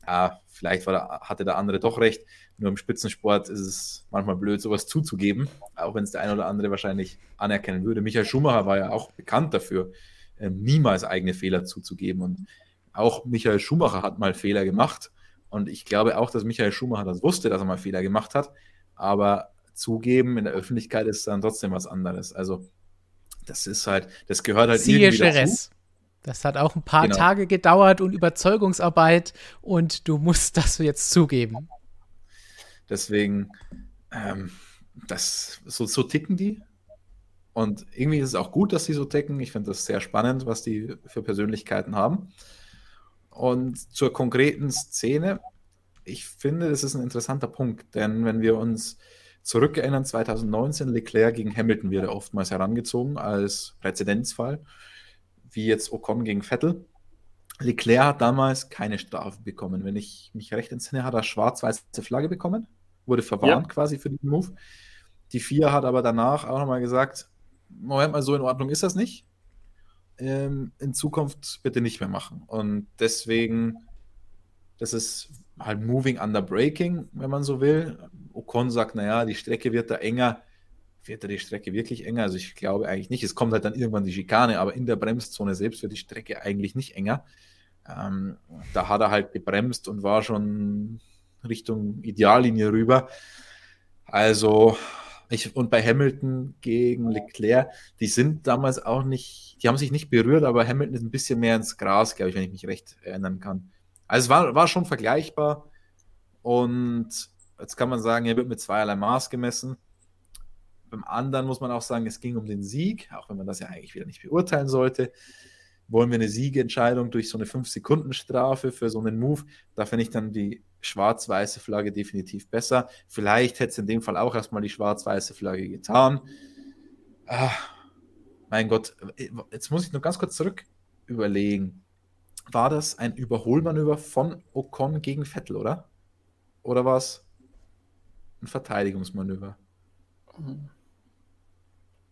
ah, vielleicht war der, hatte der andere doch recht. Nur im Spitzensport ist es manchmal blöd, sowas zuzugeben, auch wenn es der eine oder andere wahrscheinlich anerkennen würde. Michael Schumacher war ja auch bekannt dafür, äh, niemals eigene Fehler zuzugeben. Und auch Michael Schumacher hat mal Fehler gemacht. Und ich glaube auch, dass Michael Schumacher das wusste, dass er mal Fehler gemacht hat. Aber zugeben in der Öffentlichkeit ist dann trotzdem was anderes. Also das ist halt, das gehört halt Siehe irgendwie dazu. Das hat auch ein paar genau. Tage gedauert und Überzeugungsarbeit und du musst das jetzt zugeben. Deswegen, ähm, das, so, so ticken die. Und irgendwie ist es auch gut, dass sie so ticken. Ich finde das sehr spannend, was die für Persönlichkeiten haben. Und zur konkreten Szene, ich finde, das ist ein interessanter Punkt, denn wenn wir uns zurückerinnern, 2019 Leclerc gegen Hamilton wird oftmals herangezogen als Präzedenzfall, wie jetzt Ocon gegen Vettel. Leclerc hat damals keine Strafe bekommen. Wenn ich mich recht entsinne, hat er schwarz-weiße Flagge bekommen, wurde verwarnt ja. quasi für den Move. Die vier hat aber danach auch nochmal gesagt, Moment mal, so in Ordnung ist das nicht. Ähm, in Zukunft bitte nicht mehr machen. Und deswegen, das ist halt Moving under Braking, wenn man so will. Ocon sagt, naja, die Strecke wird da enger. Wird die Strecke wirklich enger? Also ich glaube eigentlich nicht. Es kommt halt dann irgendwann die Schikane, aber in der Bremszone selbst wird die Strecke eigentlich nicht enger. Ähm, da hat er halt gebremst und war schon Richtung Ideallinie rüber. Also, ich, und bei Hamilton gegen Leclerc, die sind damals auch nicht, die haben sich nicht berührt, aber Hamilton ist ein bisschen mehr ins Gras, glaube ich, wenn ich mich recht erinnern kann. Also es war, war schon vergleichbar. Und jetzt kann man sagen, er wird mit zweierlei Maß gemessen. Beim anderen muss man auch sagen, es ging um den Sieg, auch wenn man das ja eigentlich wieder nicht beurteilen sollte. Wollen wir eine Siegeentscheidung durch so eine 5-Sekunden-Strafe für so einen Move? Da finde ich dann die schwarz-weiße Flagge definitiv besser. Vielleicht hätte es in dem Fall auch erstmal die schwarz-weiße Flagge getan. Ah, mein Gott, jetzt muss ich nur ganz kurz zurück überlegen war das ein Überholmanöver von Ocon gegen Vettel, oder? Oder war es ein Verteidigungsmanöver?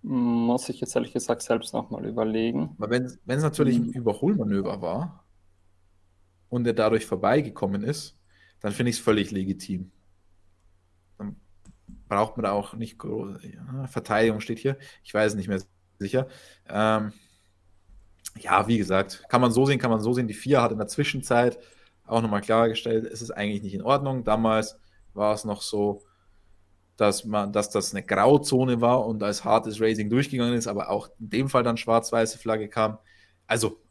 Muss ich jetzt ehrlich gesagt selbst nochmal überlegen. Weil wenn es natürlich ein Überholmanöver war und er dadurch vorbeigekommen ist, dann finde ich es völlig legitim. Dann braucht man da auch nicht ja, Verteidigung steht hier. Ich weiß nicht mehr sicher. Ähm, ja, wie gesagt, kann man so sehen, kann man so sehen. Die vier hat in der Zwischenzeit auch nochmal klargestellt, es ist eigentlich nicht in Ordnung. Damals war es noch so, dass man, dass das eine Grauzone war und als hartes Racing durchgegangen ist, aber auch in dem Fall dann schwarz-weiße Flagge kam. Also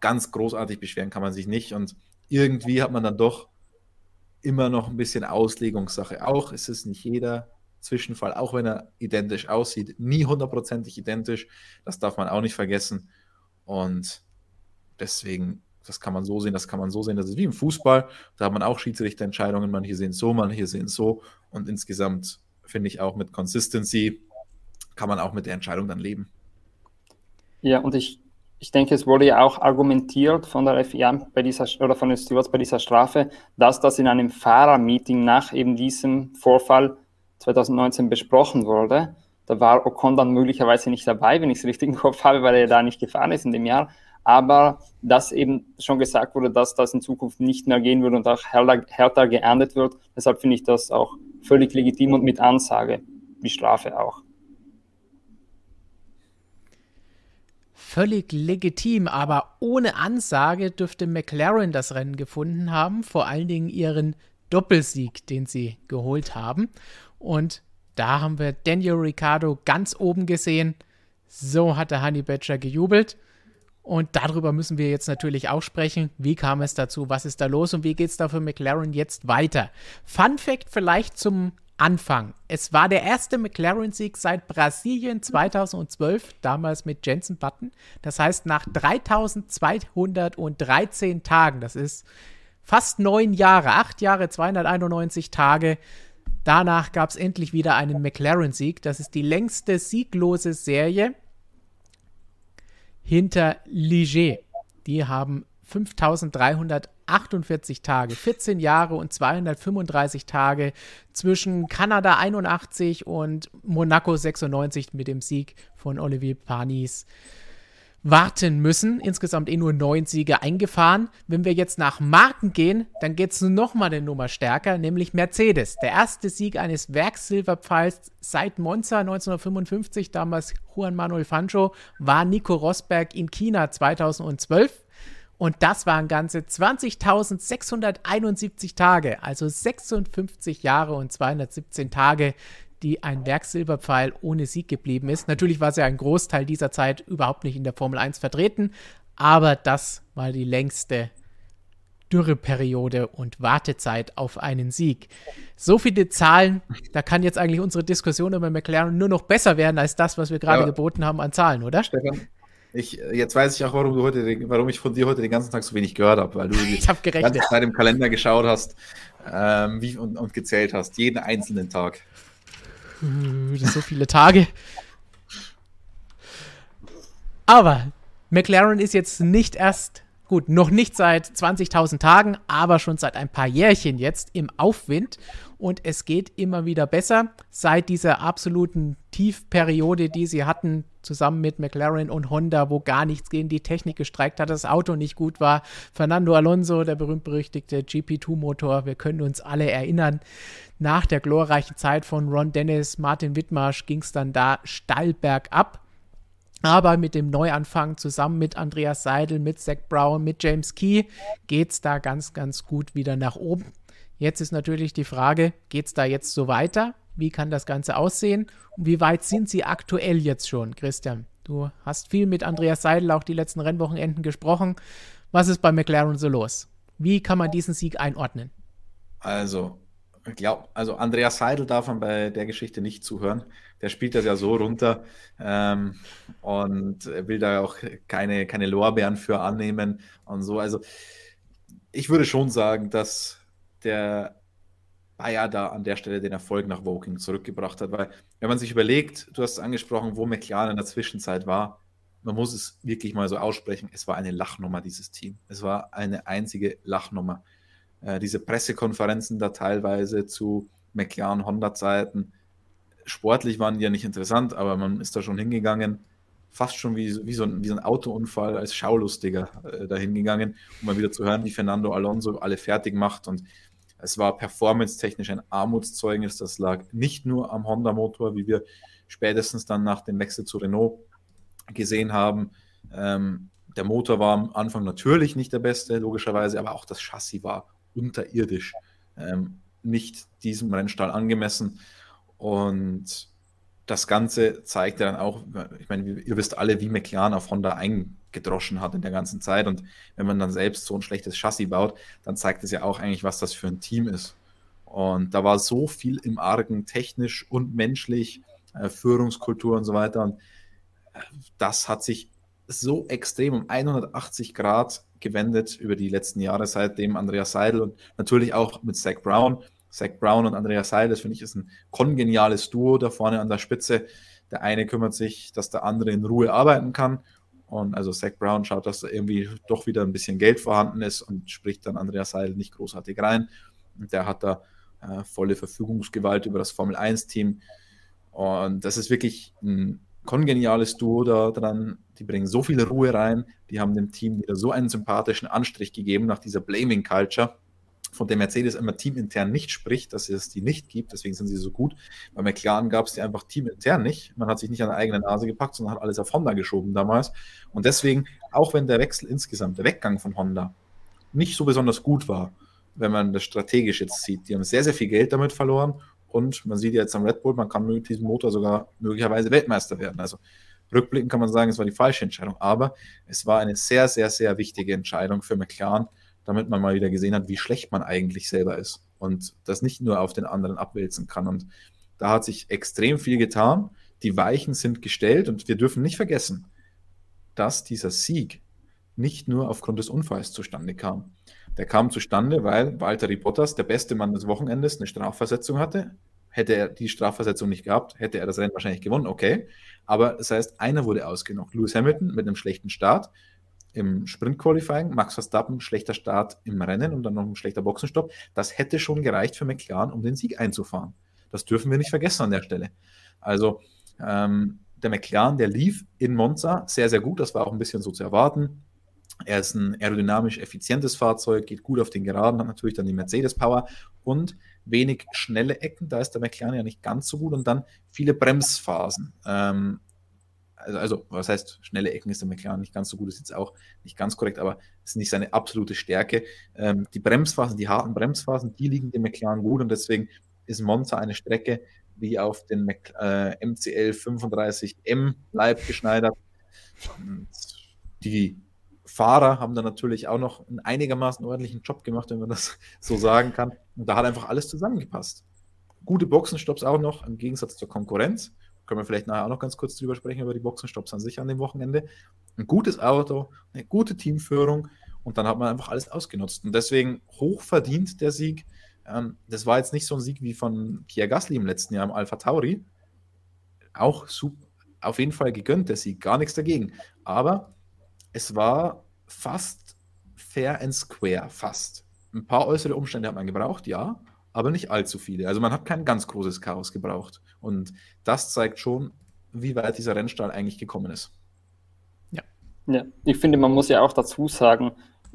ganz großartig beschweren kann man sich nicht und irgendwie hat man dann doch immer noch ein bisschen Auslegungssache. Auch ist es nicht jeder Zwischenfall, auch wenn er identisch aussieht, nie hundertprozentig identisch. Das darf man auch nicht vergessen. Und deswegen, das kann man so sehen, das kann man so sehen. Das ist wie im Fußball. Da hat man auch Schiedsrichterentscheidungen. Manche sehen so, manche sehen so. Und insgesamt finde ich auch mit Consistency kann man auch mit der Entscheidung dann leben. Ja, und ich, ich denke, es wurde ja auch argumentiert von der FIA bei dieser, oder von den Stewards bei dieser Strafe, dass das in einem Fahrermeeting nach eben diesem Vorfall 2019 besprochen wurde. Da war Ocon dann möglicherweise nicht dabei, wenn ich es richtig im Kopf habe, weil er da nicht gefahren ist in dem Jahr. Aber dass eben schon gesagt wurde, dass das in Zukunft nicht mehr gehen würde und auch härter, härter geahndet wird. Deshalb finde ich das auch völlig legitim und mit Ansage, die Strafe auch. Völlig legitim, aber ohne Ansage dürfte McLaren das Rennen gefunden haben, vor allen Dingen ihren Doppelsieg, den sie geholt haben. Und da haben wir Daniel Ricciardo ganz oben gesehen. So hat der Honey Badger gejubelt. Und darüber müssen wir jetzt natürlich auch sprechen. Wie kam es dazu? Was ist da los? Und wie geht es da für McLaren jetzt weiter? Fun Fact vielleicht zum Anfang. Es war der erste McLaren-Sieg seit Brasilien 2012, damals mit Jensen Button. Das heißt, nach 3213 Tagen, das ist fast neun Jahre, acht Jahre, 291 Tage, Danach gab es endlich wieder einen McLaren-Sieg. Das ist die längste sieglose Serie hinter Ligier. Die haben 5348 Tage, 14 Jahre und 235 Tage zwischen Kanada 81 und Monaco 96 mit dem Sieg von Olivier Panis warten müssen. Insgesamt eh nur neun Siege eingefahren. Wenn wir jetzt nach Marken gehen, dann geht es nochmal eine Nummer stärker, nämlich Mercedes. Der erste Sieg eines Werkssilberpfeils seit Monza 1955, damals Juan Manuel Fancho, war Nico Rosberg in China 2012. Und das waren ganze 20.671 Tage, also 56 Jahre und 217 Tage, die ein Werksilberpfeil ohne Sieg geblieben ist. Natürlich war sie ein Großteil dieser Zeit überhaupt nicht in der Formel 1 vertreten, aber das war die längste Dürreperiode und Wartezeit auf einen Sieg. So viele Zahlen, da kann jetzt eigentlich unsere Diskussion über McLaren nur noch besser werden als das, was wir gerade ja. geboten haben an Zahlen, oder? Stefan, ich, jetzt weiß ich auch, warum, du heute, warum ich von dir heute den ganten Tag so wenig gehört habe, weil du die ganze Zeit im Kalender geschaut hast ähm, wie, und, und gezählt hast, jeden einzelnen Tag. So viele Tage. Aber McLaren ist jetzt nicht erst, gut, noch nicht seit 20.000 Tagen, aber schon seit ein paar Jährchen jetzt im Aufwind. Und es geht immer wieder besser. Seit dieser absoluten Tiefperiode, die sie hatten, zusammen mit McLaren und Honda, wo gar nichts gegen die Technik gestreikt hat, das Auto nicht gut war. Fernando Alonso, der berühmt-berüchtigte GP2-Motor, wir können uns alle erinnern. Nach der glorreichen Zeit von Ron Dennis, Martin Wittmarsch ging es dann da steil bergab. Aber mit dem Neuanfang zusammen mit Andreas Seidel, mit Zach Brown, mit James Key geht es da ganz, ganz gut wieder nach oben. Jetzt ist natürlich die Frage, geht es da jetzt so weiter? Wie kann das Ganze aussehen? Und wie weit sind Sie aktuell jetzt schon, Christian? Du hast viel mit Andreas Seidel auch die letzten Rennwochenenden gesprochen. Was ist bei McLaren so los? Wie kann man diesen Sieg einordnen? Also, ich glaube, also Andreas Seidel darf man bei der Geschichte nicht zuhören. Der spielt das ja so runter ähm, und will da auch keine, keine Lorbeeren für annehmen und so. Also, ich würde schon sagen, dass der Bayer da an der Stelle den Erfolg nach Woking zurückgebracht hat. Weil, wenn man sich überlegt, du hast angesprochen, wo McLaren in der Zwischenzeit war, man muss es wirklich mal so aussprechen, es war eine Lachnummer, dieses Team. Es war eine einzige Lachnummer. Äh, diese Pressekonferenzen da teilweise zu McLaren-Honda-Zeiten, sportlich waren die ja nicht interessant, aber man ist da schon hingegangen, fast schon wie, wie, so, ein, wie so ein Autounfall als Schaulustiger äh, dahin gegangen, um mal wieder zu hören, wie Fernando Alonso alle fertig macht und es war performance-technisch ein Armutszeugnis. Das lag nicht nur am Honda-Motor, wie wir spätestens dann nach dem Wechsel zu Renault gesehen haben. Ähm, der Motor war am Anfang natürlich nicht der beste, logischerweise, aber auch das Chassis war unterirdisch, ähm, nicht diesem Rennstall angemessen. Und das Ganze zeigte dann auch, ich meine, ihr wisst alle, wie McLaren auf Honda eingedroschen hat in der ganzen Zeit. Und wenn man dann selbst so ein schlechtes Chassis baut, dann zeigt es ja auch eigentlich, was das für ein Team ist. Und da war so viel im Argen, technisch und menschlich, äh, Führungskultur und so weiter. Und äh, das hat sich so extrem um 180 Grad gewendet über die letzten Jahre, seitdem Andreas Seidel und natürlich auch mit Zach Brown Zach Brown und Andreas Seil, das finde ich ist ein kongeniales Duo da vorne an der Spitze. Der eine kümmert sich, dass der andere in Ruhe arbeiten kann. Und also Zach Brown schaut, dass da irgendwie doch wieder ein bisschen Geld vorhanden ist und spricht dann Andreas Seil nicht großartig rein. Und der hat da äh, volle Verfügungsgewalt über das Formel 1-Team. Und das ist wirklich ein kongeniales Duo da dran. Die bringen so viel Ruhe rein. Die haben dem Team wieder so einen sympathischen Anstrich gegeben nach dieser Blaming Culture von der Mercedes immer teamintern nicht spricht, dass es die nicht gibt, deswegen sind sie so gut. Bei McLaren gab es die einfach teamintern nicht. Man hat sich nicht an der eigenen Nase gepackt, sondern hat alles auf Honda geschoben damals. Und deswegen, auch wenn der Wechsel insgesamt, der Weggang von Honda nicht so besonders gut war, wenn man das strategisch jetzt sieht, die haben sehr, sehr viel Geld damit verloren und man sieht jetzt am Red Bull, man kann mit diesem Motor sogar möglicherweise Weltmeister werden. Also rückblickend kann man sagen, es war die falsche Entscheidung, aber es war eine sehr, sehr, sehr wichtige Entscheidung für McLaren, damit man mal wieder gesehen hat, wie schlecht man eigentlich selber ist und das nicht nur auf den anderen abwälzen kann. Und da hat sich extrem viel getan. Die Weichen sind gestellt und wir dürfen nicht vergessen, dass dieser Sieg nicht nur aufgrund des Unfalls zustande kam. Der kam zustande, weil Walter Bottas, der beste Mann des Wochenendes, eine Strafversetzung hatte. Hätte er die Strafversetzung nicht gehabt, hätte er das Rennen wahrscheinlich gewonnen, okay. Aber das heißt, einer wurde ausgenockt. Lewis Hamilton mit einem schlechten Start im Sprint-Qualifying, Max Verstappen schlechter Start im Rennen und dann noch ein schlechter Boxenstopp. Das hätte schon gereicht für McLaren, um den Sieg einzufahren. Das dürfen wir nicht vergessen an der Stelle. Also ähm, der McLaren, der lief in Monza sehr, sehr gut. Das war auch ein bisschen so zu erwarten. Er ist ein aerodynamisch effizientes Fahrzeug, geht gut auf den Geraden, hat natürlich dann die Mercedes-Power und wenig schnelle Ecken. Da ist der McLaren ja nicht ganz so gut und dann viele Bremsphasen. Ähm, also, also, was heißt, schnelle Ecken ist der McLaren nicht ganz so gut, ist jetzt auch nicht ganz korrekt, aber ist nicht seine absolute Stärke. Ähm, die Bremsphasen, die harten Bremsphasen, die liegen dem McLaren gut und deswegen ist Monza eine Strecke wie auf den Mac, äh, MCL 35M Leib geschneidert. Und die Fahrer haben dann natürlich auch noch einen einigermaßen ordentlichen Job gemacht, wenn man das so sagen kann. Und da hat einfach alles zusammengepasst. Gute Boxenstopps auch noch, im Gegensatz zur Konkurrenz. Können wir vielleicht nachher auch noch ganz kurz drüber sprechen, über die Boxenstopps an sich an dem Wochenende. Ein gutes Auto, eine gute Teamführung und dann hat man einfach alles ausgenutzt. Und deswegen hochverdient der Sieg. Ähm, das war jetzt nicht so ein Sieg wie von Pierre Gasly im letzten Jahr im Alpha Tauri. Auch super, auf jeden Fall gegönnt der Sieg, gar nichts dagegen. Aber es war fast fair and square, fast. Ein paar äußere Umstände hat man gebraucht, ja, aber nicht allzu viele. Also man hat kein ganz großes Chaos gebraucht. Und das zeigt schon, wie weit dieser Rennstall eigentlich gekommen ist. Ja. ja, ich finde, man muss ja auch dazu sagen,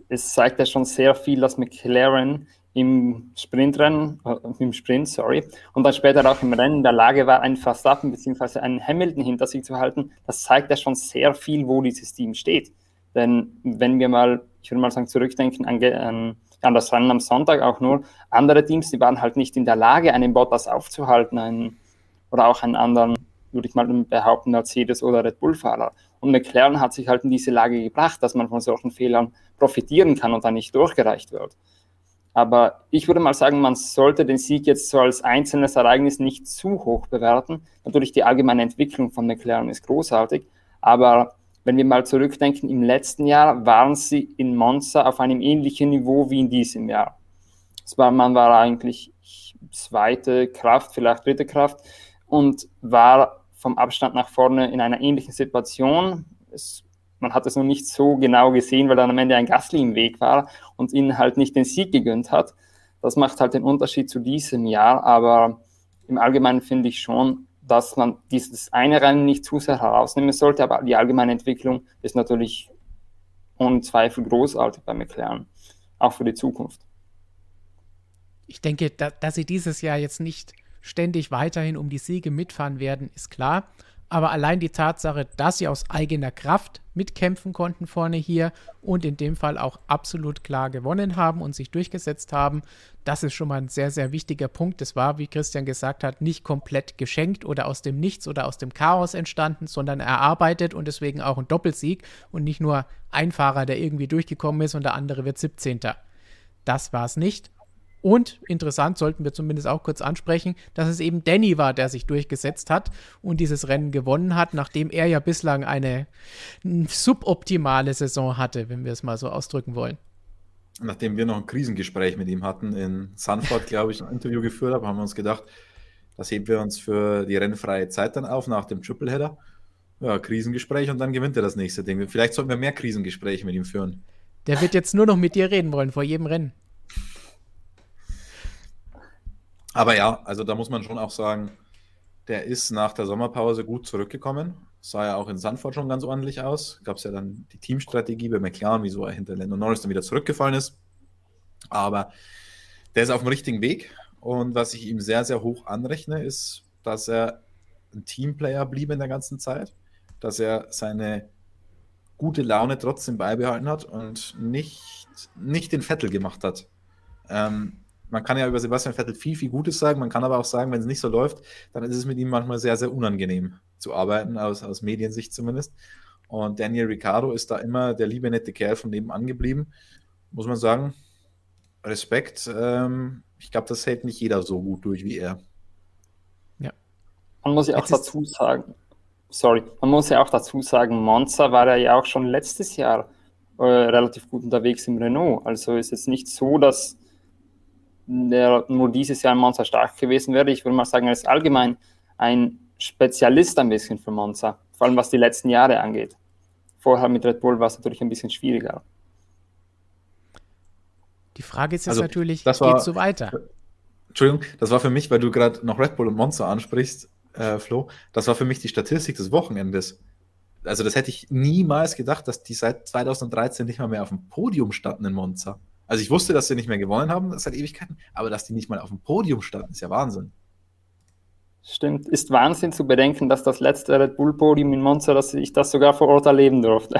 es zeigt ja schon sehr viel, dass McLaren im Sprintrennen, äh, im Sprint, sorry, und dann später auch im Rennen in der Lage war, einen Verstappen bzw. einen Hamilton hinter sich zu halten. Das zeigt ja schon sehr viel, wo dieses Team steht. Denn wenn wir mal, ich würde mal sagen, zurückdenken an, an, an das Rennen am Sonntag auch nur, andere Teams, die waren halt nicht in der Lage, einen Bottas aufzuhalten, einen, oder auch einen anderen, würde ich mal behaupten, Mercedes oder Red Bull-Fahrer. Und McLaren hat sich halt in diese Lage gebracht, dass man von solchen Fehlern profitieren kann und dann nicht durchgereicht wird. Aber ich würde mal sagen, man sollte den Sieg jetzt so als einzelnes Ereignis nicht zu hoch bewerten. Natürlich die allgemeine Entwicklung von McLaren ist großartig, aber wenn wir mal zurückdenken, im letzten Jahr waren sie in Monza auf einem ähnlichen Niveau wie in diesem Jahr. War, man war eigentlich zweite Kraft, vielleicht dritte Kraft und war vom Abstand nach vorne in einer ähnlichen Situation. Es, man hat es noch nicht so genau gesehen, weil dann am Ende ein Gasly im Weg war und ihnen halt nicht den Sieg gegönnt hat. Das macht halt den Unterschied zu diesem Jahr, aber im Allgemeinen finde ich schon, dass man dieses eine Rennen nicht zu sehr herausnehmen sollte, aber die allgemeine Entwicklung ist natürlich ohne Zweifel großartig bei McLaren, auch für die Zukunft. Ich denke, da, dass sie dieses Jahr jetzt nicht ständig weiterhin um die Siege mitfahren werden, ist klar. Aber allein die Tatsache, dass sie aus eigener Kraft mitkämpfen konnten vorne hier und in dem Fall auch absolut klar gewonnen haben und sich durchgesetzt haben, das ist schon mal ein sehr, sehr wichtiger Punkt. Das war, wie Christian gesagt hat, nicht komplett geschenkt oder aus dem Nichts oder aus dem Chaos entstanden, sondern erarbeitet und deswegen auch ein Doppelsieg und nicht nur ein Fahrer, der irgendwie durchgekommen ist und der andere wird 17. Das war es nicht. Und interessant sollten wir zumindest auch kurz ansprechen, dass es eben Danny war, der sich durchgesetzt hat und dieses Rennen gewonnen hat, nachdem er ja bislang eine suboptimale Saison hatte, wenn wir es mal so ausdrücken wollen. Nachdem wir noch ein Krisengespräch mit ihm hatten in Sanford, glaube ich, ein Interview geführt haben, haben wir uns gedacht, das heben wir uns für die rennfreie Zeit dann auf nach dem Tripleheader. Ja, Krisengespräch und dann gewinnt er das nächste Ding. Vielleicht sollten wir mehr Krisengespräche mit ihm führen. Der wird jetzt nur noch mit dir reden wollen vor jedem Rennen. Aber ja, also da muss man schon auch sagen, der ist nach der Sommerpause gut zurückgekommen. Sah ja auch in Sanford schon ganz ordentlich aus. Gab es ja dann die Teamstrategie bei McLaren, wieso er hinter Lando Norris dann wieder zurückgefallen ist. Aber der ist auf dem richtigen Weg. Und was ich ihm sehr, sehr hoch anrechne, ist, dass er ein Teamplayer blieb in der ganzen Zeit, dass er seine gute Laune trotzdem beibehalten hat und nicht, nicht den Vettel gemacht hat. Ähm, man kann ja über Sebastian Vettel viel, viel Gutes sagen. Man kann aber auch sagen, wenn es nicht so läuft, dann ist es mit ihm manchmal sehr, sehr unangenehm zu arbeiten, aus, aus Mediensicht zumindest. Und Daniel Ricciardo ist da immer der liebe, nette Kerl von nebenan geblieben. Muss man sagen, Respekt. Ähm, ich glaube, das hält nicht jeder so gut durch wie er. Ja. Man muss ja auch dazu sagen, sorry, man muss ja auch dazu sagen, Monza war ja auch schon letztes Jahr äh, relativ gut unterwegs im Renault. Also ist es nicht so, dass der nur dieses Jahr in Monza stark gewesen wäre. Ich würde mal sagen, er ist allgemein ein Spezialist ein bisschen für Monza, vor allem was die letzten Jahre angeht. vorher mit Red Bull war es natürlich ein bisschen schwieriger. Die Frage ist jetzt Also, natürlich, das war- geht so weiter? Entschuldigung, das war für mich, weil du gerade noch Red Bull und Monster ansprichst, äh, Flo, das war für mich die Statistik des Wochenendes. Also das hätte ich niemals gedacht, dass die seit 2013 nicht mal mehr auf dem Podium standen in Monza. Also ich wusste, dass sie nicht mehr gewonnen haben seit Ewigkeiten, aber dass die nicht mal auf dem Podium standen, ist ja Wahnsinn. Stimmt, ist Wahnsinn zu bedenken, dass das letzte Red Bull Podium in Monza, dass ich das sogar vor Ort erleben durfte.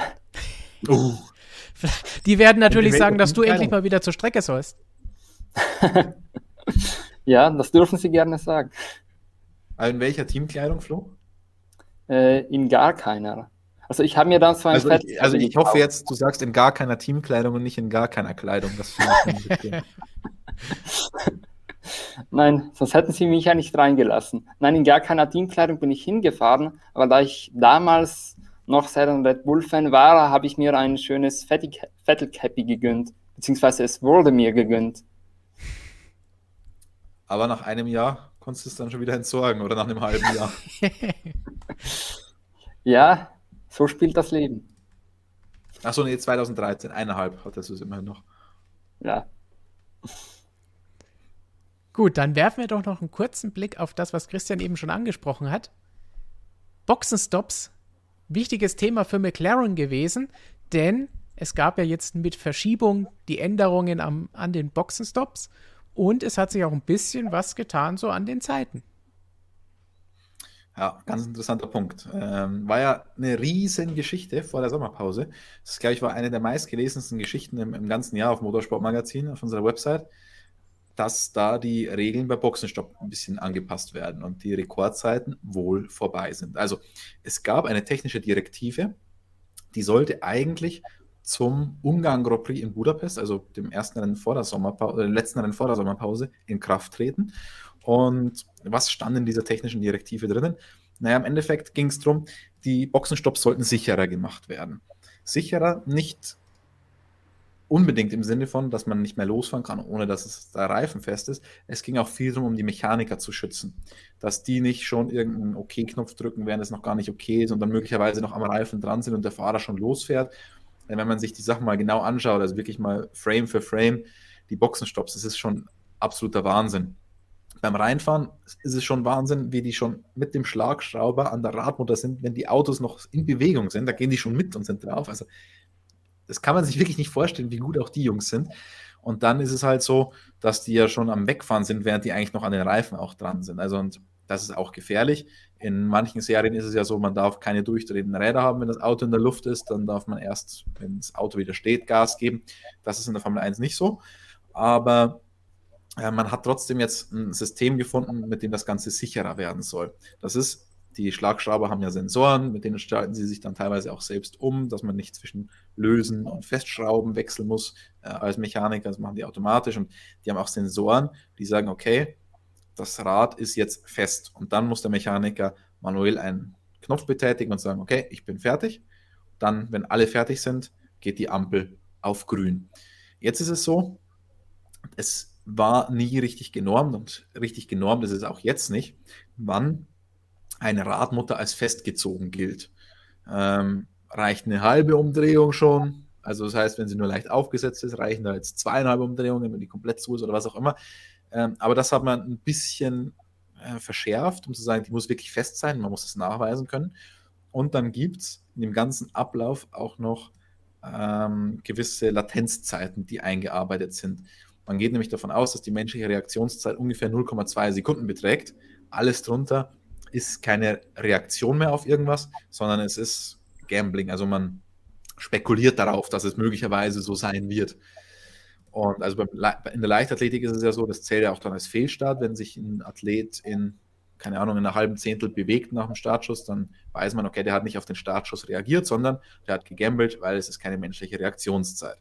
Uh, Die werden natürlich Welt- sagen, dass du endlich mal wieder zur Strecke sollst. Ja, das dürfen Sie gerne sagen. in welcher Teamkleidung, Flo? Äh, in gar keiner. Also ich habe mir dann so ein Also Fett- ich, also ich hoffe jetzt, du sagst in gar keiner Teamkleidung und nicht in gar keiner Kleidung. Das finde ich Nein, sonst hätten sie mich ja nicht reingelassen. Nein, in gar keiner Teamkleidung bin ich hingefahren, aber da ich damals noch sehr ein Red Bull-Fan war, habe ich mir ein schönes Fettig- Vettel-Cappy gegönnt. Beziehungsweise es wurde mir gegönnt. Aber nach einem Jahr konntest du es dann schon wieder entsorgen oder nach einem halben Jahr. Ja, so spielt das Leben. Achso, nee, 2013, eineinhalb hattest du es immerhin noch. Ja. Gut, dann werfen wir doch noch einen kurzen Blick auf das, was Christian eben schon angesprochen hat. Boxenstops, wichtiges Thema für McLaren gewesen, denn es gab ja jetzt mit Verschiebung die Änderungen am, an den Boxenstops und es hat sich auch ein bisschen was getan so an den Zeiten. Ja, ganz interessanter Punkt. Ähm, war ja eine riesen Geschichte vor der Sommerpause. Das, glaube ich, war eine der meistgelesensten Geschichten im, im ganzen Jahr auf Motorsportmagazin, auf unserer Website, dass da die Regeln bei Boxenstopp ein bisschen angepasst werden und die Rekordzeiten wohl vorbei sind. Also es gab eine technische Direktive, die sollte eigentlich zum Ungarn Grand Prix in Budapest, also dem ersten Rennen vor der Sommerpause, äh, letzten Rennen vor der Sommerpause, in Kraft treten. Und was stand in dieser technischen Direktive drinnen? Naja, im Endeffekt ging es darum, die Boxenstopps sollten sicherer gemacht werden. Sicherer nicht unbedingt im Sinne von, dass man nicht mehr losfahren kann, ohne dass es da reifenfest ist. Es ging auch viel darum, um die Mechaniker zu schützen. Dass die nicht schon irgendeinen OK-Knopf drücken, während es noch gar nicht okay ist und dann möglicherweise noch am Reifen dran sind und der Fahrer schon losfährt. Denn wenn man sich die Sachen mal genau anschaut, also wirklich mal Frame für Frame, die Boxenstopps, das ist schon absoluter Wahnsinn. Beim Reinfahren ist es schon Wahnsinn, wie die schon mit dem Schlagschrauber an der Radmutter sind, wenn die Autos noch in Bewegung sind, da gehen die schon mit und sind drauf. Also das kann man sich wirklich nicht vorstellen, wie gut auch die Jungs sind. Und dann ist es halt so, dass die ja schon am Wegfahren sind, während die eigentlich noch an den Reifen auch dran sind. Also und das ist auch gefährlich. In manchen Serien ist es ja so, man darf keine durchdrehenden Räder haben, wenn das Auto in der Luft ist. Dann darf man erst, wenn das Auto wieder steht, Gas geben. Das ist in der Formel 1 nicht so. Aber man hat trotzdem jetzt ein System gefunden, mit dem das Ganze sicherer werden soll. Das ist, die Schlagschrauber haben ja Sensoren, mit denen schalten sie sich dann teilweise auch selbst um, dass man nicht zwischen Lösen und Festschrauben wechseln muss äh, als Mechaniker. Das machen die automatisch und die haben auch Sensoren, die sagen, okay, das Rad ist jetzt fest. Und dann muss der Mechaniker manuell einen Knopf betätigen und sagen, okay, ich bin fertig. Dann, wenn alle fertig sind, geht die Ampel auf grün. Jetzt ist es so, es war nie richtig genormt und richtig genormt ist es auch jetzt nicht, wann eine Radmutter als festgezogen gilt. Ähm, reicht eine halbe Umdrehung schon. Also das heißt, wenn sie nur leicht aufgesetzt ist, reichen da jetzt zweieinhalb Umdrehungen, wenn die komplett zu ist oder was auch immer. Ähm, aber das hat man ein bisschen äh, verschärft, um zu sagen, die muss wirklich fest sein, man muss es nachweisen können. Und dann gibt es in dem ganzen Ablauf auch noch ähm, gewisse Latenzzeiten, die eingearbeitet sind. Man geht nämlich davon aus, dass die menschliche Reaktionszeit ungefähr 0,2 Sekunden beträgt. Alles drunter ist keine Reaktion mehr auf irgendwas, sondern es ist Gambling. Also man spekuliert darauf, dass es möglicherweise so sein wird. Und also in der Leichtathletik ist es ja so, das zählt ja auch dann als Fehlstart, wenn sich ein Athlet in, keine Ahnung, in einer halben Zehntel bewegt nach dem Startschuss, dann weiß man, okay, der hat nicht auf den Startschuss reagiert, sondern der hat gegambelt, weil es ist keine menschliche Reaktionszeit.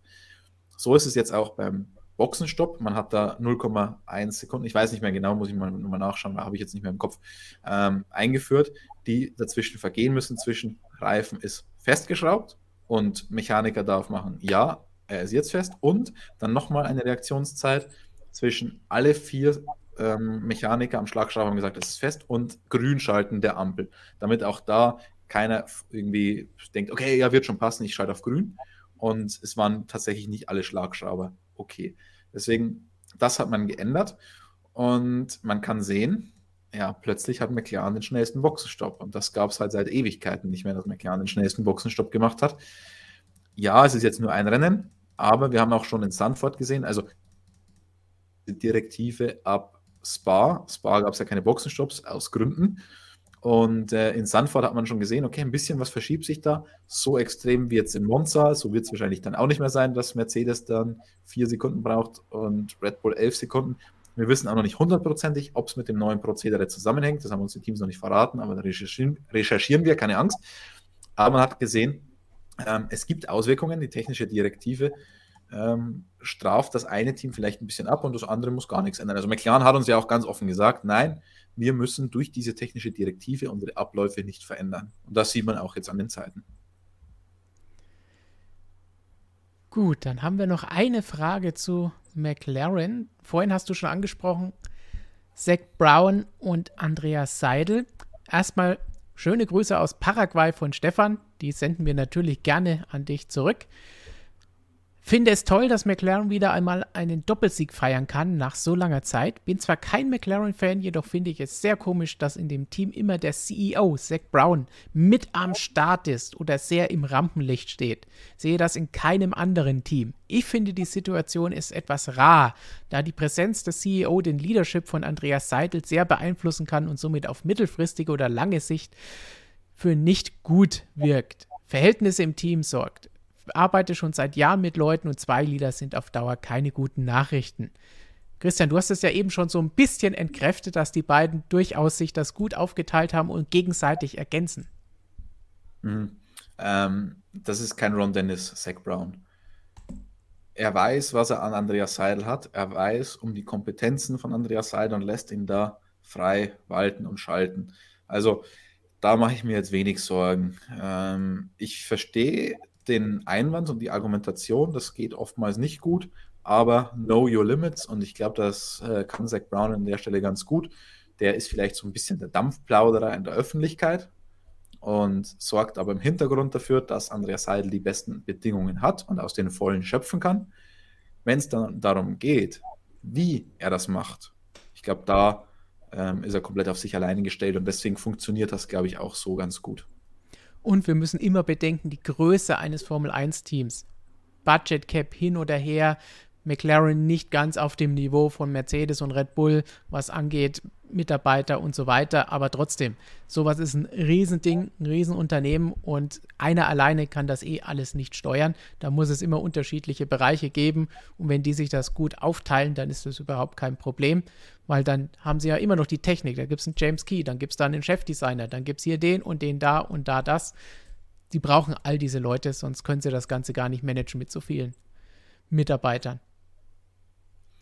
So ist es jetzt auch beim Boxenstopp. Man hat da 0,1 Sekunden, ich weiß nicht mehr genau, muss ich mal, mal nachschauen, habe ich jetzt nicht mehr im Kopf, ähm, eingeführt, die dazwischen vergehen müssen. Zwischen Reifen ist festgeschraubt und Mechaniker darf machen, ja, er ist jetzt fest und dann nochmal eine Reaktionszeit zwischen alle vier ähm, Mechaniker am Schlagschrauber haben gesagt, es ist fest und grün schalten der Ampel, damit auch da keiner irgendwie denkt, okay, ja, wird schon passen, ich schalte auf grün. Und es waren tatsächlich nicht alle Schlagschrauber okay. Deswegen, das hat man geändert. Und man kann sehen, ja, plötzlich hat McLaren den schnellsten Boxenstopp. Und das gab es halt seit Ewigkeiten nicht mehr, dass McLaren den schnellsten Boxenstopp gemacht hat. Ja, es ist jetzt nur ein Rennen, aber wir haben auch schon in Sanford gesehen, also die Direktive ab Spa. Spa gab es ja keine Boxenstopps aus Gründen. Und äh, in Sanford hat man schon gesehen, okay, ein bisschen was verschiebt sich da. So extrem wie jetzt in Monza, so wird es wahrscheinlich dann auch nicht mehr sein, dass Mercedes dann vier Sekunden braucht und Red Bull elf Sekunden. Wir wissen auch noch nicht hundertprozentig, ob es mit dem neuen Prozedere zusammenhängt. Das haben uns die Teams noch nicht verraten, aber da recherchieren, recherchieren wir, keine Angst. Aber man hat gesehen, ähm, es gibt Auswirkungen. Die technische Direktive ähm, straft das eine Team vielleicht ein bisschen ab und das andere muss gar nichts ändern. Also McLaren hat uns ja auch ganz offen gesagt, nein, wir müssen durch diese technische Direktive unsere Abläufe nicht verändern. Und das sieht man auch jetzt an den Zeiten. Gut, dann haben wir noch eine Frage zu McLaren. Vorhin hast du schon angesprochen, Zach Brown und Andreas Seidel. Erstmal schöne Grüße aus Paraguay von Stefan. Die senden wir natürlich gerne an dich zurück. Finde es toll, dass McLaren wieder einmal einen Doppelsieg feiern kann nach so langer Zeit. Bin zwar kein McLaren-Fan, jedoch finde ich es sehr komisch, dass in dem Team immer der CEO, Zach Brown, mit am Start ist oder sehr im Rampenlicht steht. Sehe das in keinem anderen Team. Ich finde, die Situation ist etwas rar, da die Präsenz des CEO den Leadership von Andreas Seidel sehr beeinflussen kann und somit auf mittelfristige oder lange Sicht für nicht gut wirkt. Verhältnisse im Team sorgt arbeite schon seit Jahren mit Leuten und zwei Lieder sind auf Dauer keine guten Nachrichten. Christian, du hast es ja eben schon so ein bisschen entkräftet, dass die beiden durchaus sich das gut aufgeteilt haben und gegenseitig ergänzen. Mhm. Ähm, das ist kein Ron Dennis, Zach Brown. Er weiß, was er an Andreas Seidel hat. Er weiß um die Kompetenzen von Andreas Seidel und lässt ihn da frei walten und schalten. Also da mache ich mir jetzt wenig Sorgen. Ähm, ich verstehe den Einwand und die Argumentation, das geht oftmals nicht gut, aber know your limits und ich glaube, das äh, kann Zach Brown an der Stelle ganz gut. Der ist vielleicht so ein bisschen der Dampfplauderer in der Öffentlichkeit und sorgt aber im Hintergrund dafür, dass Andreas Seidel die besten Bedingungen hat und aus den Vollen schöpfen kann. Wenn es dann darum geht, wie er das macht, ich glaube, da ähm, ist er komplett auf sich alleine gestellt und deswegen funktioniert das, glaube ich, auch so ganz gut. Und wir müssen immer bedenken, die Größe eines Formel-1-Teams. Budget Cap hin oder her, McLaren nicht ganz auf dem Niveau von Mercedes und Red Bull, was angeht Mitarbeiter und so weiter, aber trotzdem, sowas ist ein Riesending, ein Riesenunternehmen und einer alleine kann das eh alles nicht steuern. Da muss es immer unterschiedliche Bereiche geben und wenn die sich das gut aufteilen, dann ist das überhaupt kein Problem, weil dann haben sie ja immer noch die Technik. Da gibt es einen James Key, dann gibt es da einen Chefdesigner, dann gibt es hier den und den da und da das. Die brauchen all diese Leute, sonst können sie das Ganze gar nicht managen mit so vielen Mitarbeitern.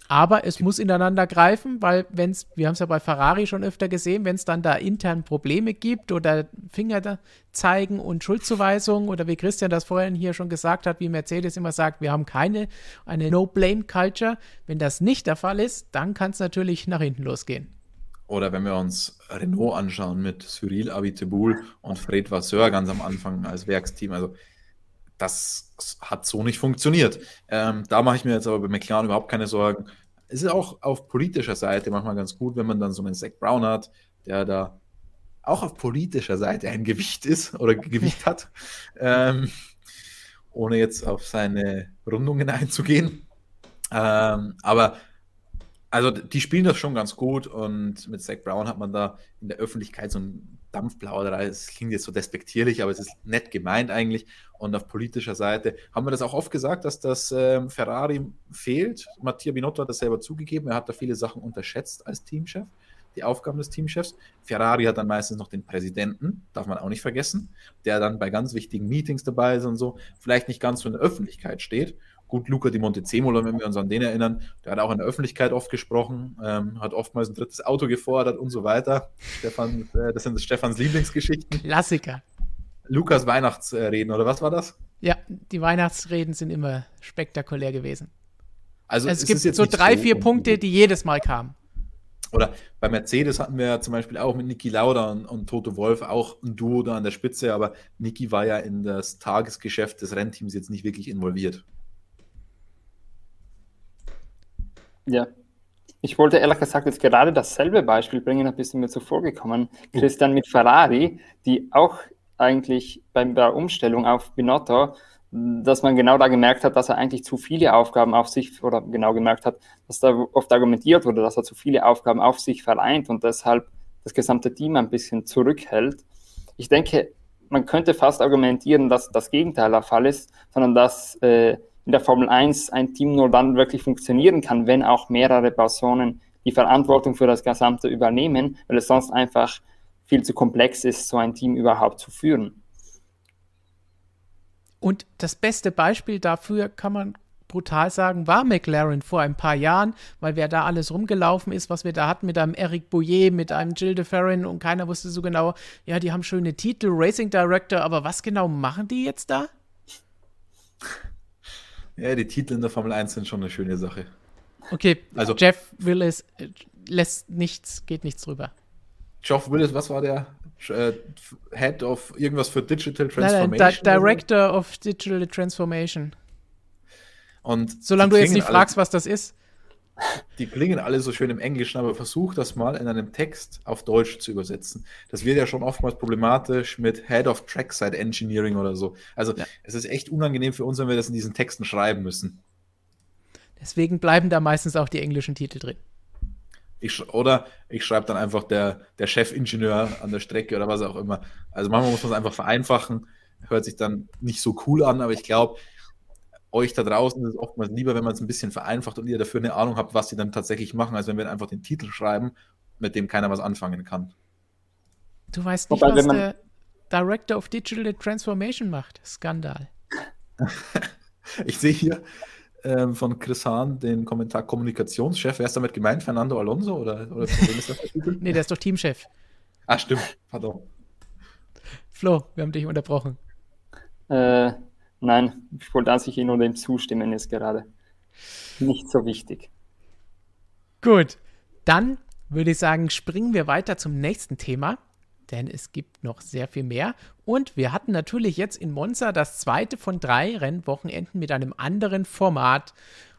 Aber es muss ineinander greifen, weil wenn es, wir haben es ja bei Ferrari schon öfter gesehen, wenn es dann da intern Probleme gibt oder Finger zeigen und Schuldzuweisungen oder wie Christian das vorhin hier schon gesagt hat, wie Mercedes immer sagt, wir haben keine, eine No-Blame-Culture. Wenn das nicht der Fall ist, dann kann es natürlich nach hinten losgehen. Oder wenn wir uns Renault anschauen mit Cyril Abiteboul und Fred Vasseur ganz am Anfang als Werksteam. Also das hat so nicht funktioniert. Ähm, da mache ich mir jetzt aber bei McLaren überhaupt keine Sorgen. Es ist auch auf politischer Seite manchmal ganz gut, wenn man dann so einen Zach Brown hat, der da auch auf politischer Seite ein Gewicht ist oder Gewicht hat, ähm, ohne jetzt auf seine Rundungen einzugehen. Ähm, aber also die spielen das schon ganz gut und mit Zach Brown hat man da in der Öffentlichkeit so ein Dampfplauderei. Es klingt jetzt so despektierlich, aber es ist nett gemeint eigentlich. Und auf politischer Seite haben wir das auch oft gesagt, dass das ähm, Ferrari fehlt. Mattia Binotto hat das selber zugegeben. Er hat da viele Sachen unterschätzt als Teamchef, die Aufgaben des Teamchefs. Ferrari hat dann meistens noch den Präsidenten, darf man auch nicht vergessen, der dann bei ganz wichtigen Meetings dabei ist und so, vielleicht nicht ganz so in der Öffentlichkeit steht. Gut, Luca di Montezemolo, wenn wir uns an den erinnern, der hat auch in der Öffentlichkeit oft gesprochen, ähm, hat oftmals ein drittes Auto gefordert und so weiter. Stefan, äh, das sind Stefans Lieblingsgeschichten. Klassiker. Lukas Weihnachtsreden, oder was war das? Ja, die Weihnachtsreden sind immer spektakulär gewesen. Also, also es, es gibt so drei, vier Punkte, die jedes Mal kamen. Oder bei Mercedes hatten wir ja zum Beispiel auch mit Niki Lauda und, und Toto Wolf auch ein Duo da an der Spitze, aber Niki war ja in das Tagesgeschäft des Rennteams jetzt nicht wirklich involviert. Ja. Ich wollte ehrlich gesagt jetzt gerade dasselbe Beispiel bringen, ein bisschen mir zuvor gekommen. Christian mit Ferrari, die auch eigentlich bei der Umstellung auf Binotto dass man genau da gemerkt hat, dass er eigentlich zu viele Aufgaben auf sich, oder genau gemerkt hat, dass da oft argumentiert wurde, dass er zu viele Aufgaben auf sich vereint und deshalb das gesamte Team ein bisschen zurückhält. Ich denke, man könnte fast argumentieren, dass das Gegenteil der Fall ist, sondern dass äh, in der Formel 1 ein Team nur dann wirklich funktionieren kann, wenn auch mehrere Personen die Verantwortung für das Gesamte übernehmen, weil es sonst einfach viel zu komplex ist, so ein Team überhaupt zu führen. Und das beste Beispiel dafür kann man brutal sagen, war McLaren vor ein paar Jahren, weil wer da alles rumgelaufen ist, was wir da hatten mit einem Eric Bouillet, mit einem Jill de Ferrin und keiner wusste so genau, ja, die haben schöne Titel, Racing Director, aber was genau machen die jetzt da? Ja, die Titel in der Formel 1 sind schon eine schöne Sache. Okay, also Jeff Willis äh, lässt nichts, geht nichts drüber. Geoff Willis, was war der? Äh, Head of irgendwas für Digital Transformation? Nein, nein, Director of Digital Transformation. Und Solange du jetzt nicht fragst, was das ist. Die klingen alle so schön im Englischen, aber versuch das mal in einem Text auf Deutsch zu übersetzen. Das wird ja schon oftmals problematisch mit Head of Trackside Engineering oder so. Also ja. es ist echt unangenehm für uns, wenn wir das in diesen Texten schreiben müssen. Deswegen bleiben da meistens auch die englischen Titel drin. Ich, oder ich schreibe dann einfach der, der Chefingenieur an der Strecke oder was auch immer. Also manchmal muss man es einfach vereinfachen. Hört sich dann nicht so cool an, aber ich glaube, euch da draußen ist es oftmals lieber, wenn man es ein bisschen vereinfacht und ihr dafür eine Ahnung habt, was sie dann tatsächlich machen, als wenn wir einfach den Titel schreiben, mit dem keiner was anfangen kann. Du weißt nicht, Wobei, was der Director of Digital Transformation macht. Skandal. ich sehe hier, ähm, von Chris Hahn den Kommentar Kommunikationschef. Wer ist damit gemeint? Fernando Alonso? Oder, oder ist das nee, der ist doch Teamchef. Ah, stimmt. Pardon. Flo, wir haben dich unterbrochen. Äh, nein, an sich nur dem zustimmen jetzt gerade. Nicht so wichtig. Gut, dann würde ich sagen, springen wir weiter zum nächsten Thema denn es gibt noch sehr viel mehr. Und wir hatten natürlich jetzt in Monza das zweite von drei Rennwochenenden mit einem anderen Format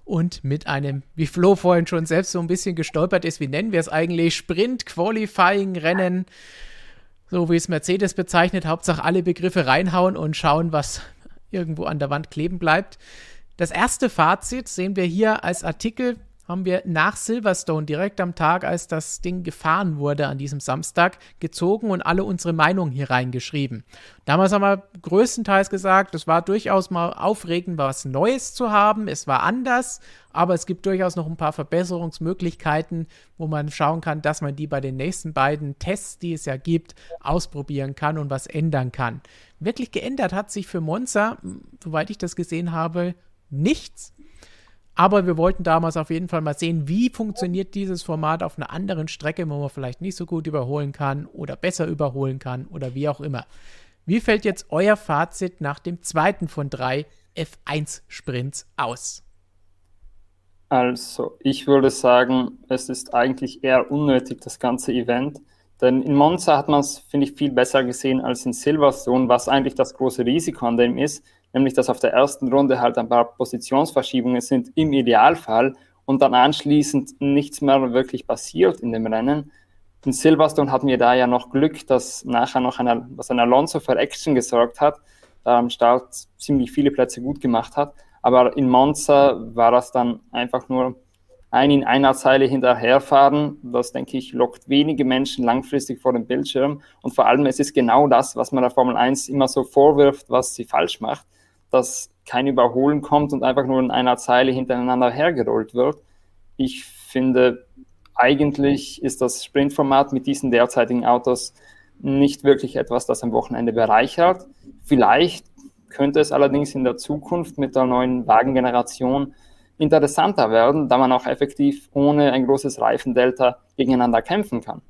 und mit einem, wie Flo vorhin schon selbst so ein bisschen gestolpert ist, wie nennen wir es eigentlich, Sprint-Qualifying-Rennen, so wie es Mercedes bezeichnet, Hauptsache alle Begriffe reinhauen und schauen, was irgendwo an der Wand kleben bleibt. Das erste Fazit sehen wir hier als Artikel haben wir nach Silverstone, direkt am Tag, als das Ding gefahren wurde an diesem Samstag, gezogen und alle unsere Meinungen hier reingeschrieben. Damals haben wir größtenteils gesagt, es war durchaus mal aufregend, was Neues zu haben. Es war anders, aber es gibt durchaus noch ein paar Verbesserungsmöglichkeiten, wo man schauen kann, dass man die bei den nächsten beiden Tests, die es ja gibt, ausprobieren kann und was ändern kann. Wirklich geändert hat sich für Monza, soweit ich das gesehen habe, nichts. Aber wir wollten damals auf jeden Fall mal sehen, wie funktioniert dieses Format auf einer anderen Strecke, wo man vielleicht nicht so gut überholen kann oder besser überholen kann oder wie auch immer. Wie fällt jetzt euer Fazit nach dem zweiten von drei F1-Sprints aus? Also, ich würde sagen, es ist eigentlich eher unnötig, das ganze Event. Denn in Monza hat man es, finde ich, viel besser gesehen als in Silverstone, was eigentlich das große Risiko an dem ist, nämlich dass auf der ersten Runde halt ein paar Positionsverschiebungen sind im Idealfall und dann anschließend nichts mehr wirklich passiert in dem Rennen. In Silverstone hatten wir da ja noch Glück, dass nachher noch ein, was ein Alonso für Action gesorgt hat, da am Start ziemlich viele Plätze gut gemacht hat. Aber in Monza war das dann einfach nur ein in einer Zeile hinterherfahren. Das, denke ich, lockt wenige Menschen langfristig vor den Bildschirm. Und vor allem, es ist genau das, was man der Formel 1 immer so vorwirft, was sie falsch macht dass kein Überholen kommt und einfach nur in einer Zeile hintereinander hergerollt wird. Ich finde, eigentlich ist das Sprintformat mit diesen derzeitigen Autos nicht wirklich etwas, das am Wochenende bereichert. Vielleicht könnte es allerdings in der Zukunft mit der neuen Wagengeneration interessanter werden, da man auch effektiv ohne ein großes Reifendelta gegeneinander kämpfen kann.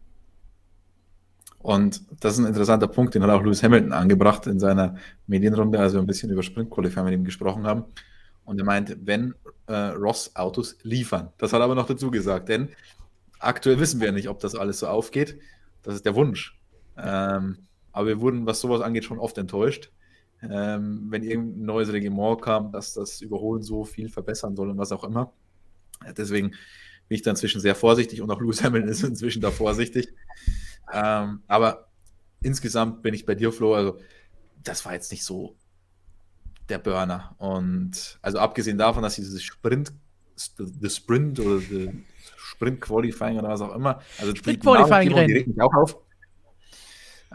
Und das ist ein interessanter Punkt, den hat auch Lewis Hamilton angebracht in seiner Medienrunde, als wir ein bisschen über Sprint Qualifying mit ihm gesprochen haben. Und er meint, wenn äh, Ross Autos liefern. Das hat er aber noch dazu gesagt, denn aktuell wissen wir nicht, ob das alles so aufgeht. Das ist der Wunsch. Ähm, aber wir wurden, was sowas angeht, schon oft enttäuscht. Ähm, wenn irgendein neues Regiment kam, dass das Überholen so viel verbessern soll und was auch immer. Deswegen bin ich da inzwischen sehr vorsichtig und auch Lewis Hamilton ist inzwischen da vorsichtig. Ähm, aber insgesamt bin ich bei dir, Flo. Also, das war jetzt nicht so der Burner. Und also abgesehen davon, dass dieses Sprint, the Sprint oder the Sprint Qualifying oder was auch immer, also Sprint Qualifying die, die regt mich auch auf.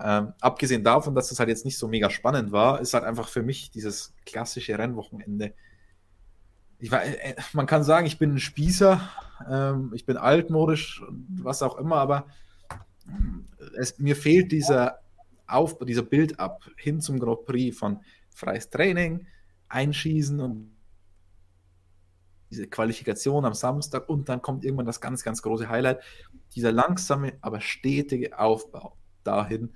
Ähm, abgesehen davon, dass das halt jetzt nicht so mega spannend war, ist halt einfach für mich dieses klassische Rennwochenende. Ich war, äh, man kann sagen, ich bin ein Spießer, ähm, ich bin altmodisch, was auch immer, aber es, mir fehlt dieser Aufbau, dieser Bild ab hin zum Grand Prix von freies Training, Einschießen und diese Qualifikation am Samstag und dann kommt irgendwann das ganz, ganz große Highlight. Dieser langsame, aber stetige Aufbau dahin,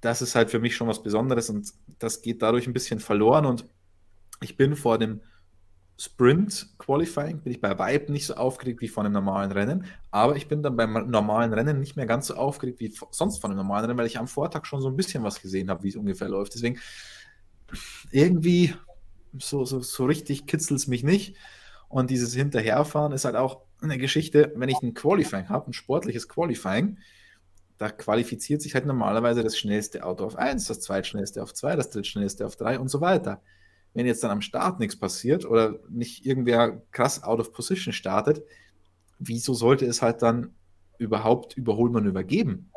das ist halt für mich schon was Besonderes und das geht dadurch ein bisschen verloren und ich bin vor dem Sprint Qualifying bin ich bei Vibe nicht so aufgeregt wie vor einem normalen Rennen, aber ich bin dann beim normalen Rennen nicht mehr ganz so aufgeregt wie sonst von einem normalen Rennen, weil ich am Vortag schon so ein bisschen was gesehen habe, wie es ungefähr läuft. Deswegen irgendwie so, so, so richtig kitzelt es mich nicht. Und dieses Hinterherfahren ist halt auch eine Geschichte, wenn ich ein Qualifying habe, ein sportliches Qualifying, da qualifiziert sich halt normalerweise das schnellste Auto auf 1, das zweitschnellste auf 2, das drittschnellste auf 3 und so weiter wenn jetzt dann am Start nichts passiert oder nicht irgendwer krass out of position startet, wieso sollte es halt dann überhaupt Überholmanöver geben?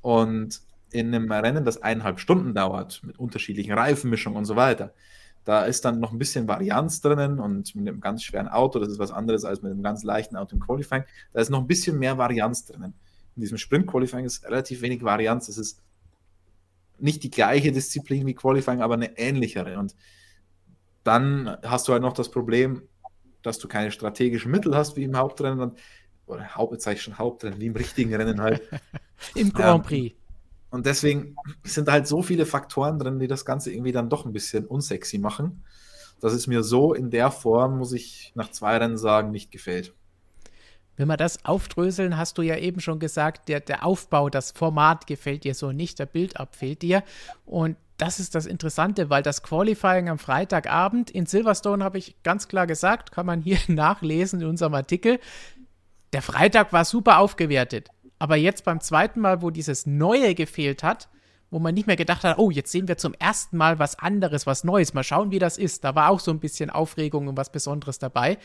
Und in einem Rennen, das eineinhalb Stunden dauert, mit unterschiedlichen Reifenmischungen und so weiter, da ist dann noch ein bisschen Varianz drinnen und mit einem ganz schweren Auto, das ist was anderes als mit einem ganz leichten Auto im Qualifying, da ist noch ein bisschen mehr Varianz drinnen. In diesem Sprint-Qualifying ist relativ wenig Varianz, es ist nicht die gleiche Disziplin wie Qualifying, aber eine ähnlichere. Und dann hast du halt noch das Problem, dass du keine strategischen Mittel hast wie im Hauptrennen. Oder Hauptbezeichnung schon Hauptrennen, wie im richtigen Rennen halt. Im Grand Prix. Ähm, und deswegen sind da halt so viele Faktoren drin, die das Ganze irgendwie dann doch ein bisschen unsexy machen, dass es mir so in der Form, muss ich nach zwei Rennen sagen, nicht gefällt. Wenn wir das aufdröseln, hast du ja eben schon gesagt, der, der Aufbau, das Format gefällt dir so nicht, der Bildab fehlt dir. Und das ist das Interessante, weil das Qualifying am Freitagabend in Silverstone habe ich ganz klar gesagt, kann man hier nachlesen in unserem Artikel. Der Freitag war super aufgewertet. Aber jetzt beim zweiten Mal, wo dieses Neue gefehlt hat, wo man nicht mehr gedacht hat, oh, jetzt sehen wir zum ersten Mal was anderes, was Neues, mal schauen, wie das ist. Da war auch so ein bisschen Aufregung und was Besonderes dabei.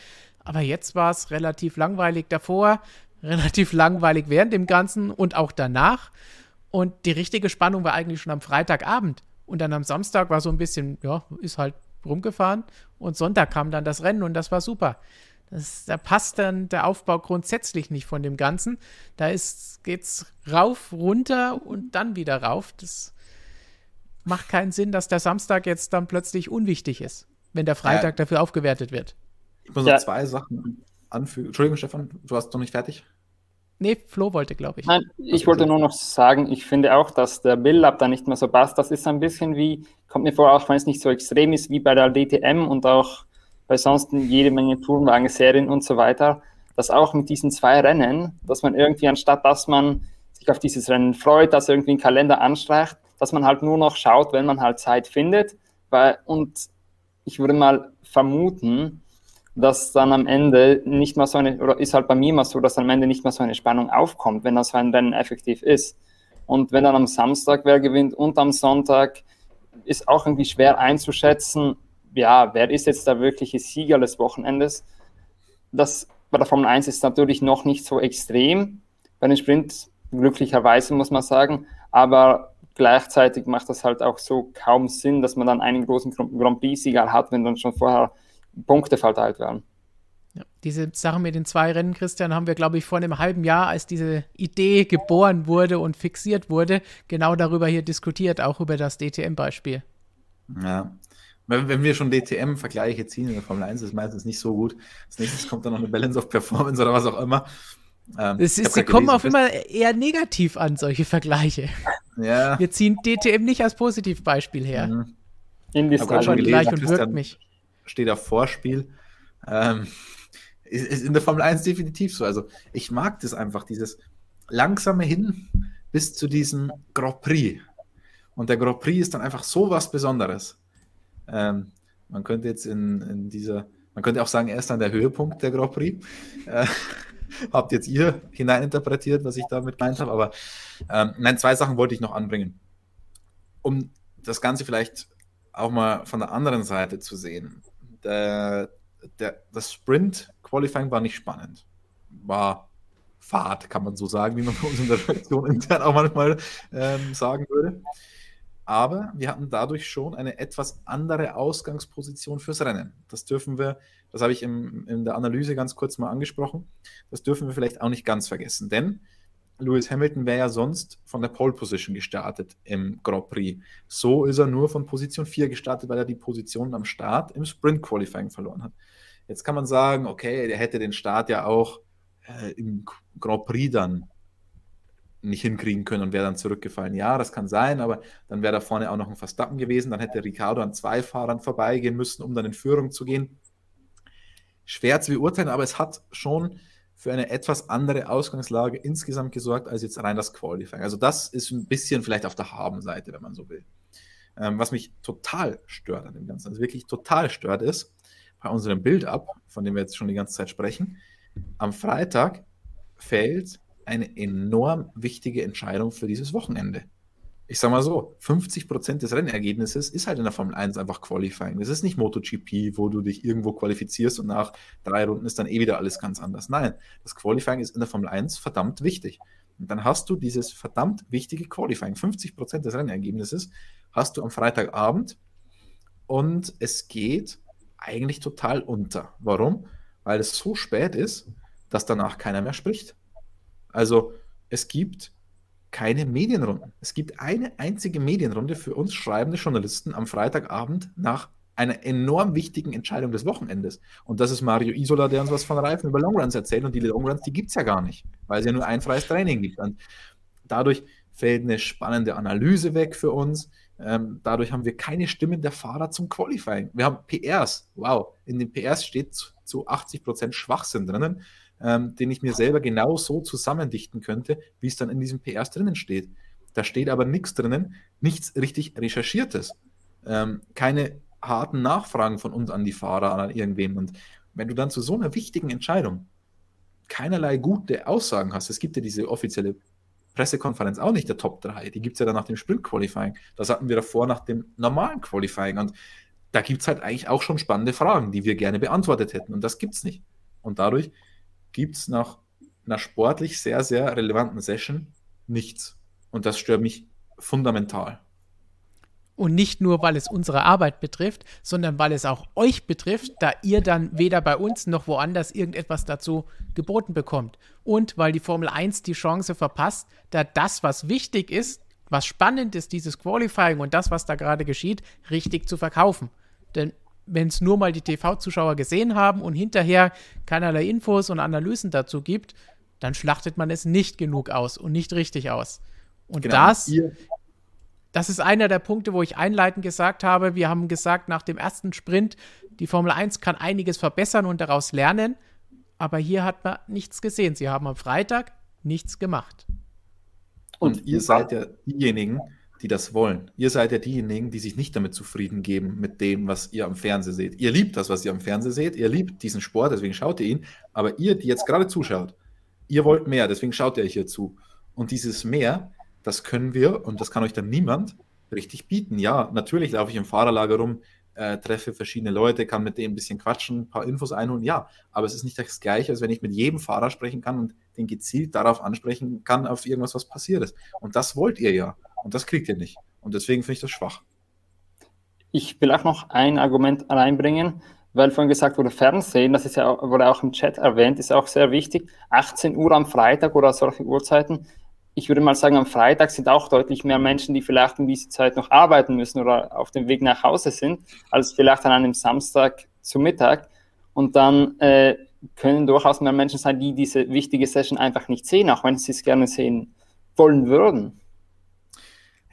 Aber jetzt war es relativ langweilig davor, relativ langweilig während dem Ganzen und auch danach. Und die richtige Spannung war eigentlich schon am Freitagabend. Und dann am Samstag war so ein bisschen, ja, ist halt rumgefahren. Und Sonntag kam dann das Rennen und das war super. Das, da passt dann der Aufbau grundsätzlich nicht von dem Ganzen. Da ist, geht's rauf, runter und dann wieder rauf. Das macht keinen Sinn, dass der Samstag jetzt dann plötzlich unwichtig ist, wenn der Freitag ja. dafür aufgewertet wird. Ich muss noch ja. zwei Sachen anfügen. Entschuldigung, Stefan, du warst noch nicht fertig. Nee, Flo wollte, glaube ich. Nein, ich wollte nur noch sagen, ich finde auch, dass der Build-Up da nicht mehr so passt. Das ist ein bisschen wie, kommt mir vor, auch wenn es nicht so extrem ist wie bei der DTM und auch bei sonst jede Menge Tourenwagen-Serien und so weiter, dass auch mit diesen zwei Rennen, dass man irgendwie anstatt, dass man sich auf dieses Rennen freut, dass irgendwie ein Kalender anstreicht, dass man halt nur noch schaut, wenn man halt Zeit findet. Weil, und ich würde mal vermuten, dass dann am Ende nicht mal so eine, oder ist halt bei mir immer so, dass am Ende nicht mal so eine Spannung aufkommt, wenn das so ein Rennen effektiv ist. Und wenn dann am Samstag wer gewinnt und am Sonntag, ist auch irgendwie schwer einzuschätzen, ja, wer ist jetzt der wirkliche Sieger des Wochenendes? Das bei der Formel 1 ist natürlich noch nicht so extrem. Bei den Sprint glücklicherweise muss man sagen, aber gleichzeitig macht das halt auch so kaum Sinn, dass man dann einen großen Grand Prix-Sieger hat, wenn dann schon vorher Punkte verteilt werden. Ja, diese Sache mit den zwei Rennen, Christian, haben wir, glaube ich, vor einem halben Jahr, als diese Idee geboren wurde und fixiert wurde, genau darüber hier diskutiert, auch über das DTM-Beispiel. Ja. Wenn, wenn, wir schon DTM-Vergleiche ziehen in der Formel 1, ist meistens nicht so gut. Als nächstes kommt dann noch eine Balance of Performance oder was auch immer. Ähm, ist, sie kommen auch immer eher negativ an, solche Vergleiche. Ja. Wir ziehen DTM nicht als Positivbeispiel her. Mhm. In die Vergleich und wirkt mich steht auf Vorspiel. Ähm, Ist, ist in der Formel 1 definitiv so. Also ich mag das einfach, dieses langsame Hin bis zu diesem Grand Prix. Und der Grand Prix ist dann einfach so was Besonderes. Ähm, man könnte jetzt in, in dieser, man könnte auch sagen, er ist dann der Höhepunkt der Grand Prix. Äh, habt jetzt ihr hineininterpretiert, was ich damit gemeint habe. Aber ähm, nein, zwei Sachen wollte ich noch anbringen. Um das Ganze vielleicht auch mal von der anderen Seite zu sehen. Der, der, das Sprint-Qualifying war nicht spannend. War Fahrt, kann man so sagen, wie man bei uns in der Redaktion intern auch manchmal ähm, sagen würde. Aber wir hatten dadurch schon eine etwas andere Ausgangsposition fürs Rennen. Das dürfen wir, das habe ich im, in der Analyse ganz kurz mal angesprochen, das dürfen wir vielleicht auch nicht ganz vergessen. Denn Lewis Hamilton wäre ja sonst von der Pole Position gestartet im Grand Prix. So ist er nur von Position 4 gestartet, weil er die Position am Start im Sprint Qualifying verloren hat. Jetzt kann man sagen, okay, der hätte den Start ja auch äh, im Grand Prix dann nicht hinkriegen können und wäre dann zurückgefallen. Ja, das kann sein, aber dann wäre da vorne auch noch ein Verstappen gewesen. Dann hätte Ricardo an zwei Fahrern vorbeigehen müssen, um dann in Führung zu gehen. Schwer zu beurteilen, aber es hat schon für eine etwas andere Ausgangslage insgesamt gesorgt als jetzt rein das Qualifying. Also das ist ein bisschen vielleicht auf der Habenseite, wenn man so will. Ähm, was mich total stört an dem Ganzen, also wirklich total stört ist, bei unserem Build-up, von dem wir jetzt schon die ganze Zeit sprechen, am Freitag fällt eine enorm wichtige Entscheidung für dieses Wochenende ich sag mal so, 50% des Rennergebnisses ist halt in der Formel 1 einfach Qualifying. Das ist nicht MotoGP, wo du dich irgendwo qualifizierst und nach drei Runden ist dann eh wieder alles ganz anders. Nein, das Qualifying ist in der Formel 1 verdammt wichtig. Und dann hast du dieses verdammt wichtige Qualifying. 50% des Rennergebnisses hast du am Freitagabend und es geht eigentlich total unter. Warum? Weil es so spät ist, dass danach keiner mehr spricht. Also es gibt keine Medienrunden. Es gibt eine einzige Medienrunde für uns schreibende Journalisten am Freitagabend nach einer enorm wichtigen Entscheidung des Wochenendes. Und das ist Mario Isola, der uns was von Reifen über Longruns erzählt. Und die Longruns, die gibt es ja gar nicht, weil es ja nur ein freies Training gibt. Und dadurch fällt eine spannende Analyse weg für uns. Ähm, dadurch haben wir keine Stimmen der Fahrer zum Qualifying. Wir haben PRs. Wow, in den PRs steht zu, zu 80 Prozent Schwachsinn drinnen ähm, den ich mir selber genau so zusammendichten könnte, wie es dann in diesem PRs drinnen steht. Da steht aber nichts drinnen, nichts richtig Recherchiertes. Ähm, keine harten Nachfragen von uns an die Fahrer, an irgendwem. Und wenn du dann zu so einer wichtigen Entscheidung keinerlei gute Aussagen hast, es gibt ja diese offizielle Pressekonferenz auch nicht der Top 3, die gibt es ja dann nach dem Sprint-Qualifying. Das hatten wir davor nach dem normalen Qualifying. Und da gibt es halt eigentlich auch schon spannende Fragen, die wir gerne beantwortet hätten. Und das gibt es nicht. Und dadurch gibt es nach einer sportlich sehr, sehr relevanten Session nichts. Und das stört mich fundamental. Und nicht nur, weil es unsere Arbeit betrifft, sondern weil es auch euch betrifft, da ihr dann weder bei uns noch woanders irgendetwas dazu geboten bekommt. Und weil die Formel 1 die Chance verpasst, da das, was wichtig ist, was spannend ist, dieses Qualifying und das, was da gerade geschieht, richtig zu verkaufen. Denn wenn es nur mal die TV-Zuschauer gesehen haben und hinterher keinerlei Infos und Analysen dazu gibt, dann schlachtet man es nicht genug aus und nicht richtig aus. Und genau. das, das ist einer der Punkte, wo ich einleitend gesagt habe, wir haben gesagt, nach dem ersten Sprint, die Formel 1 kann einiges verbessern und daraus lernen, aber hier hat man nichts gesehen. Sie haben am Freitag nichts gemacht. Und, und ihr seid ja diejenigen, die das wollen. Ihr seid ja diejenigen, die sich nicht damit zufrieden geben mit dem, was ihr am Fernsehen seht. Ihr liebt das, was ihr am Fernsehen seht. Ihr liebt diesen Sport, deswegen schaut ihr ihn. Aber ihr, die jetzt gerade zuschaut, ihr wollt mehr, deswegen schaut ihr euch hier zu. Und dieses mehr, das können wir und das kann euch dann niemand richtig bieten. Ja, natürlich laufe ich im Fahrerlager rum, äh, treffe verschiedene Leute, kann mit denen ein bisschen quatschen, ein paar Infos einholen. Ja, aber es ist nicht das Gleiche, als wenn ich mit jedem Fahrer sprechen kann und den gezielt darauf ansprechen kann, auf irgendwas, was passiert ist. Und das wollt ihr ja. Und das kriegt ihr nicht. Und deswegen finde ich das schwach. Ich will auch noch ein Argument reinbringen, weil vorhin gesagt wurde, Fernsehen, das ist ja, wurde auch im Chat erwähnt, ist auch sehr wichtig. 18 Uhr am Freitag oder solche Uhrzeiten. Ich würde mal sagen, am Freitag sind auch deutlich mehr Menschen, die vielleicht um diese Zeit noch arbeiten müssen oder auf dem Weg nach Hause sind, als vielleicht an einem Samstag zu Mittag. Und dann äh, können durchaus mehr Menschen sein, die diese wichtige Session einfach nicht sehen, auch wenn sie es gerne sehen wollen würden.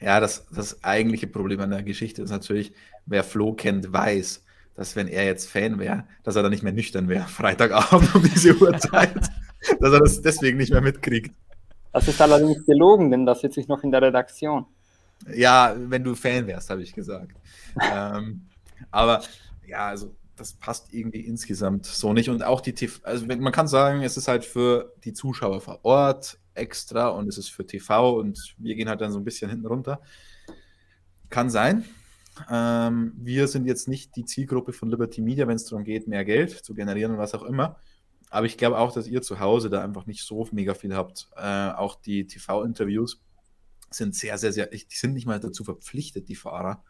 Ja, das, das eigentliche Problem an der Geschichte ist natürlich, wer Flo kennt, weiß, dass wenn er jetzt Fan wäre, dass er dann nicht mehr nüchtern wäre, Freitagabend um diese Uhrzeit, dass er das deswegen nicht mehr mitkriegt. Das ist allerdings gelogen, denn das sitze ich noch in der Redaktion. Ja, wenn du Fan wärst, habe ich gesagt. ähm, aber ja, also das passt irgendwie insgesamt so nicht. Und auch die TV, also man kann sagen, es ist halt für die Zuschauer vor Ort extra und es ist für TV und wir gehen halt dann so ein bisschen hinten runter. Kann sein. Ähm, wir sind jetzt nicht die Zielgruppe von Liberty Media, wenn es darum geht, mehr Geld zu generieren und was auch immer. Aber ich glaube auch, dass ihr zu Hause da einfach nicht so mega viel habt. Äh, auch die TV-Interviews sind sehr, sehr, sehr, die sind nicht mal dazu verpflichtet, die Fahrer,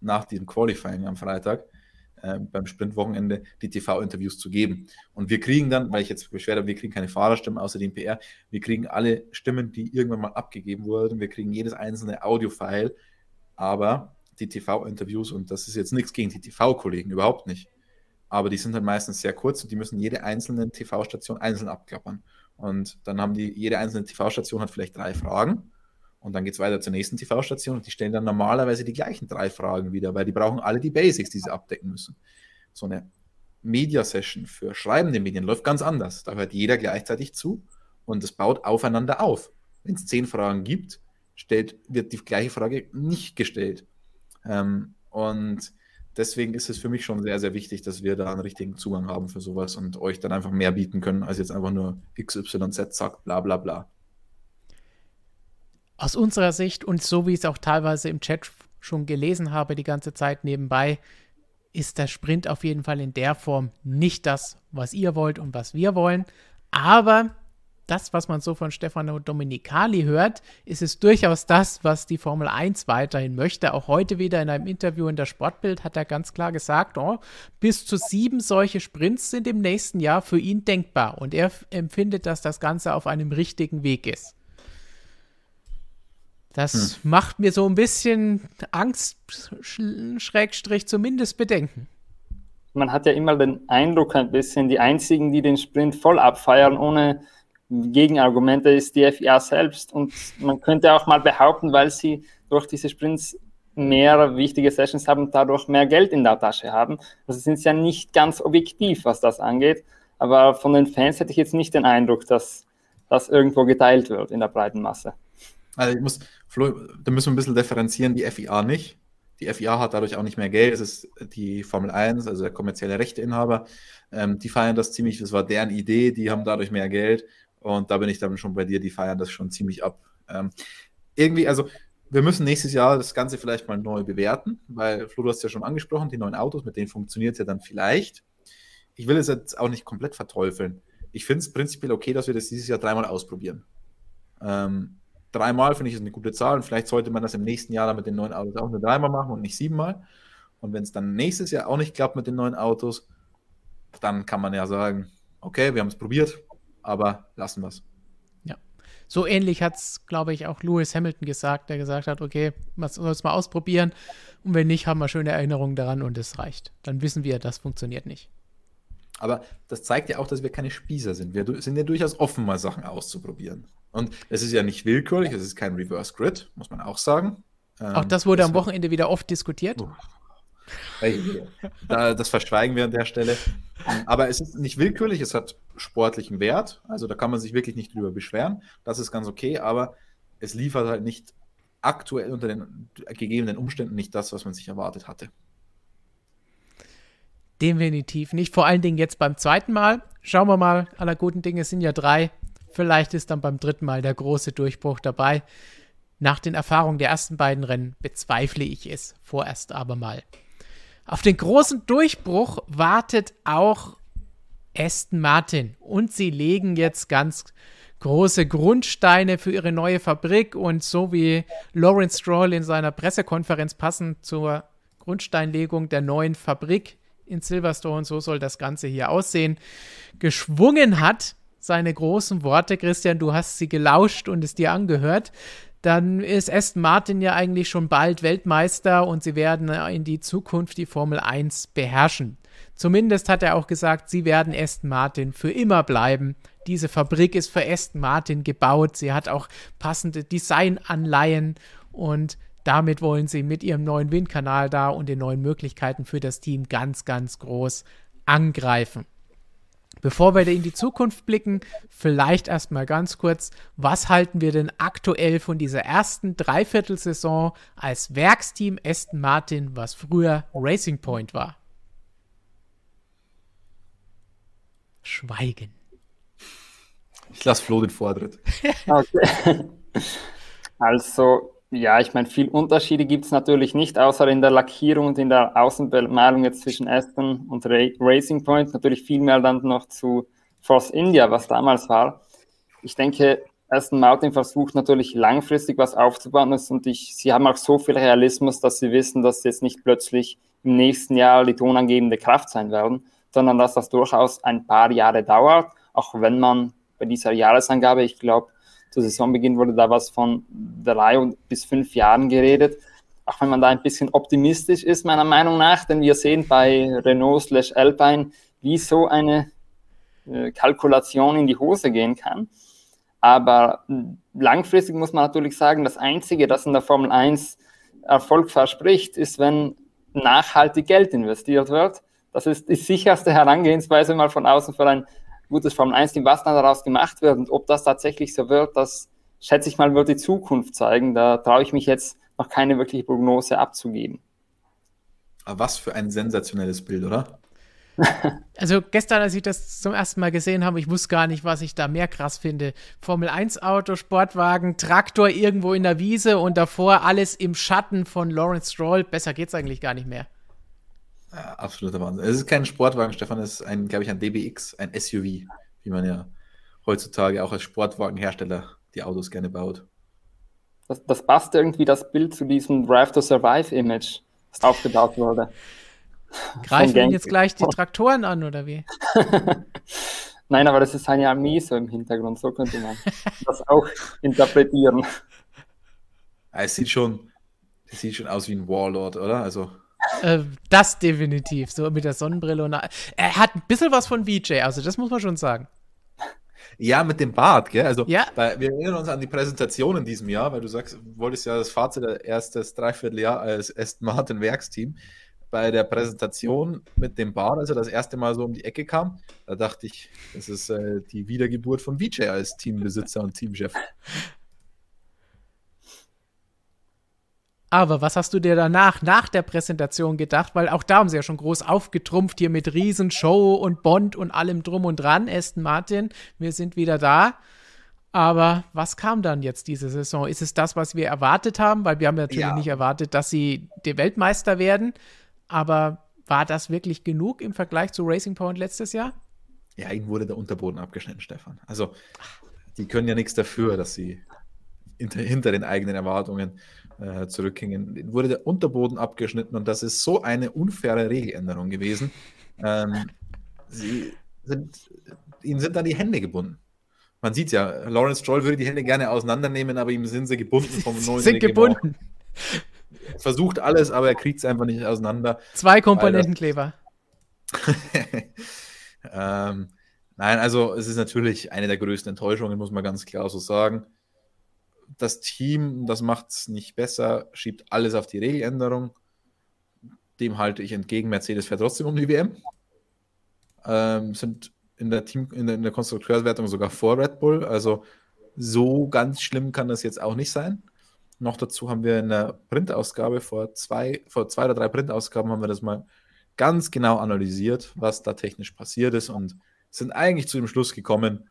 nach diesem Qualifying am Freitag äh, beim Sprintwochenende die TV-Interviews zu geben. Und wir kriegen dann, weil ich jetzt beschwert habe, wir kriegen keine Fahrerstimmen außer dem PR, wir kriegen alle Stimmen, die irgendwann mal abgegeben wurden, wir kriegen jedes einzelne Audio-File, aber die TV-Interviews, und das ist jetzt nichts gegen die TV-Kollegen, überhaupt nicht, aber die sind halt meistens sehr kurz und die müssen jede einzelne TV-Station einzeln abklappern. Und dann haben die, jede einzelne TV-Station hat vielleicht drei Fragen und dann geht es weiter zur nächsten TV-Station und die stellen dann normalerweise die gleichen drei Fragen wieder, weil die brauchen alle die Basics, die sie abdecken müssen. So eine Media-Session für schreibende Medien läuft ganz anders. Da hört jeder gleichzeitig zu und es baut aufeinander auf. Wenn es zehn Fragen gibt, stellt, wird die gleiche Frage nicht gestellt. Ähm, und deswegen ist es für mich schon sehr, sehr wichtig, dass wir da einen richtigen Zugang haben für sowas und euch dann einfach mehr bieten können, als jetzt einfach nur XYZ sagt, bla bla bla aus unserer Sicht und so wie ich es auch teilweise im Chat schon gelesen habe, die ganze Zeit nebenbei, ist der Sprint auf jeden Fall in der Form nicht das, was ihr wollt und was wir wollen. Aber das, was man so von Stefano Domenicali hört, ist es durchaus das, was die Formel 1 weiterhin möchte. Auch heute wieder in einem Interview in der Sportbild hat er ganz klar gesagt, oh, bis zu sieben solche Sprints sind im nächsten Jahr für ihn denkbar. Und er empfindet, dass das Ganze auf einem richtigen Weg ist. Das hm. macht mir so ein bisschen Angst, Schrägstrich zumindest Bedenken. Man hat ja immer den Eindruck, ein bisschen die einzigen, die den Sprint voll abfeiern, ohne Gegenargumente, ist die FIA selbst. Und man könnte auch mal behaupten, weil sie durch diese Sprints mehr wichtige Sessions haben, dadurch mehr Geld in der Tasche haben. Also sind sie ja nicht ganz objektiv, was das angeht. Aber von den Fans hätte ich jetzt nicht den Eindruck, dass das irgendwo geteilt wird in der breiten Masse. Also ich muss, Flo, da müssen wir ein bisschen differenzieren, die FIA nicht. Die FIA hat dadurch auch nicht mehr Geld. Es ist die Formel 1, also der kommerzielle Rechteinhaber. Ähm, die feiern das ziemlich, das war deren Idee, die haben dadurch mehr Geld. Und da bin ich dann schon bei dir, die feiern das schon ziemlich ab. Ähm, irgendwie, also wir müssen nächstes Jahr das Ganze vielleicht mal neu bewerten, weil Flo, du hast ja schon angesprochen, die neuen Autos, mit denen funktioniert es ja dann vielleicht. Ich will es jetzt auch nicht komplett verteufeln. Ich finde es prinzipiell okay, dass wir das dieses Jahr dreimal ausprobieren. Ähm, dreimal finde ich ist eine gute Zahl und vielleicht sollte man das im nächsten Jahr dann mit den neuen Autos auch nur dreimal machen und nicht siebenmal. Und wenn es dann nächstes Jahr auch nicht klappt mit den neuen Autos, dann kann man ja sagen, okay, wir haben es probiert, aber lassen wir es. Ja. So ähnlich hat es, glaube ich, auch Lewis Hamilton gesagt, der gesagt hat, okay, man soll es mal ausprobieren und wenn nicht, haben wir schöne Erinnerungen daran und es reicht. Dann wissen wir, das funktioniert nicht. Aber das zeigt ja auch, dass wir keine Spießer sind. Wir sind ja durchaus offen, mal Sachen auszuprobieren. Und es ist ja nicht willkürlich, es ist kein Reverse Grid, muss man auch sagen. Ähm, auch das wurde am Wochenende wieder oft diskutiert. Da, das verschweigen wir an der Stelle. Aber es ist nicht willkürlich, es hat sportlichen Wert. Also da kann man sich wirklich nicht drüber beschweren. Das ist ganz okay, aber es liefert halt nicht aktuell unter den gegebenen Umständen nicht das, was man sich erwartet hatte. Definitiv nicht. Vor allen Dingen jetzt beim zweiten Mal. Schauen wir mal, aller guten Dinge sind ja drei. Vielleicht ist dann beim dritten Mal der große Durchbruch dabei. Nach den Erfahrungen der ersten beiden Rennen bezweifle ich es vorerst aber mal. Auf den großen Durchbruch wartet auch Aston Martin und sie legen jetzt ganz große Grundsteine für ihre neue Fabrik und so wie Lawrence Stroll in seiner Pressekonferenz passend zur Grundsteinlegung der neuen Fabrik in Silverstone, so soll das Ganze hier aussehen, geschwungen hat, seine großen Worte, Christian, du hast sie gelauscht und es dir angehört, dann ist Aston Martin ja eigentlich schon bald Weltmeister und sie werden in die Zukunft die Formel 1 beherrschen. Zumindest hat er auch gesagt, sie werden Aston Martin für immer bleiben. Diese Fabrik ist für Aston Martin gebaut. Sie hat auch passende Designanleihen und damit wollen sie mit ihrem neuen Windkanal da und den neuen Möglichkeiten für das Team ganz, ganz groß angreifen. Bevor wir in die Zukunft blicken, vielleicht erstmal ganz kurz, was halten wir denn aktuell von dieser ersten Dreiviertelsaison als Werksteam Aston Martin, was früher Racing Point war? Schweigen. Ich lasse Flo den Vortritt. Okay. Also, ja, ich meine, viel Unterschiede gibt es natürlich nicht, außer in der Lackierung und in der Außenbemalung jetzt zwischen Aston und Ra Racing Point. Natürlich viel mehr dann noch zu Force India, was damals war. Ich denke, Aston Martin versucht natürlich langfristig was aufzubauen und ich, sie haben auch so viel Realismus, dass sie wissen, dass sie jetzt nicht plötzlich im nächsten Jahr die tonangebende Kraft sein werden, sondern dass das durchaus ein paar Jahre dauert, auch wenn man bei dieser Jahresangabe, ich glaube, zu Saisonbeginn wurde da was von drei bis fünf Jahren geredet. Auch wenn man da ein bisschen optimistisch ist, meiner Meinung nach, denn wir sehen bei Renault slash Alpine, wie so eine äh, Kalkulation in die Hose gehen kann. Aber langfristig muss man natürlich sagen, das Einzige, das in der Formel 1 Erfolg verspricht, ist, wenn nachhaltig Geld investiert wird. Das ist die sicherste Herangehensweise mal von außen für ein gutes Formel-1-Team, was dann daraus gemacht wird und ob das tatsächlich so wird, das schätze ich mal, wird die Zukunft zeigen. Da traue ich mich jetzt noch keine wirkliche Prognose abzugeben. Aber was für ein sensationelles Bild, oder? Also gestern, als ich das zum ersten Mal gesehen habe, ich wusste gar nicht, was ich da mehr krass finde. Formel 1 Auto, Sportwagen, Traktor irgendwo in der Wiese und davor alles im Schatten von Lawrence Stroll. Besser geht's eigentlich gar nicht mehr. Ja, absoluter Wahnsinn. Es ist kein Sportwagen, Stefan, es ist ein, glaube ich, ein DBX, ein SUV, wie man ja heutzutage auch als Sportwagenhersteller die Autos gerne baut. Das, das passt irgendwie das Bild zu diesem Drive to Survive Image, das aufgebaut wurde. Greifen Ihnen jetzt gleich die Traktoren an, oder wie? Nein, aber das ist eine Armee so im Hintergrund, so könnte man das auch interpretieren. Es sieht schon, es sieht schon aus wie ein Warlord, oder? Also äh, das definitiv. So mit der Sonnenbrille und. Er hat ein bisschen was von VJ, also das muss man schon sagen. Ja, mit dem Bart, gell? Also, ja. bei, wir erinnern uns an die Präsentation in diesem Jahr, weil du sagst, du wolltest ja das Fazit der erstes Dreivierteljahr als Aston Martin Werksteam. Bei der Präsentation mit dem Bart, als er das erste Mal so um die Ecke kam, da dachte ich, das ist äh, die Wiedergeburt von VJ als Teambesitzer und Teamchef. Aber was hast du dir danach, nach der Präsentation gedacht? Weil auch da haben sie ja schon groß aufgetrumpft hier mit Riesenshow und Bond und allem drum und dran. Aston Martin, wir sind wieder da. Aber was kam dann jetzt diese Saison? Ist es das, was wir erwartet haben? Weil wir haben natürlich ja. nicht erwartet, dass sie der Weltmeister werden. Aber war das wirklich genug im Vergleich zu Racing Point letztes Jahr? Ja, ihnen wurde der Unterboden abgeschnitten, Stefan. Also, die können ja nichts dafür, dass sie hinter, hinter den eigenen Erwartungen äh, zurückgingen, wurde der Unterboden abgeschnitten und das ist so eine unfaire Regeländerung gewesen. Ähm, sie sind, ihnen sind dann die Hände gebunden. Man sieht ja, Lawrence Stroll würde die Hände gerne auseinandernehmen, aber ihm sind sie gebunden vom neuen Sind gebunden. Versucht alles, aber er kriegt es einfach nicht auseinander. Zwei Komponentenkleber. ähm, nein, also es ist natürlich eine der größten Enttäuschungen, muss man ganz klar so sagen das Team, das macht es nicht besser, schiebt alles auf die Regeländerung. Dem halte ich entgegen. Mercedes fährt trotzdem um die WM. Ähm, sind in der Team, in der, in der Konstrukteurswertung sogar vor Red Bull. Also so ganz schlimm kann das jetzt auch nicht sein. Noch dazu haben wir in der Printausgabe vor zwei, vor zwei oder drei Printausgaben haben wir das mal ganz genau analysiert, was da technisch passiert ist und sind eigentlich zu dem Schluss gekommen,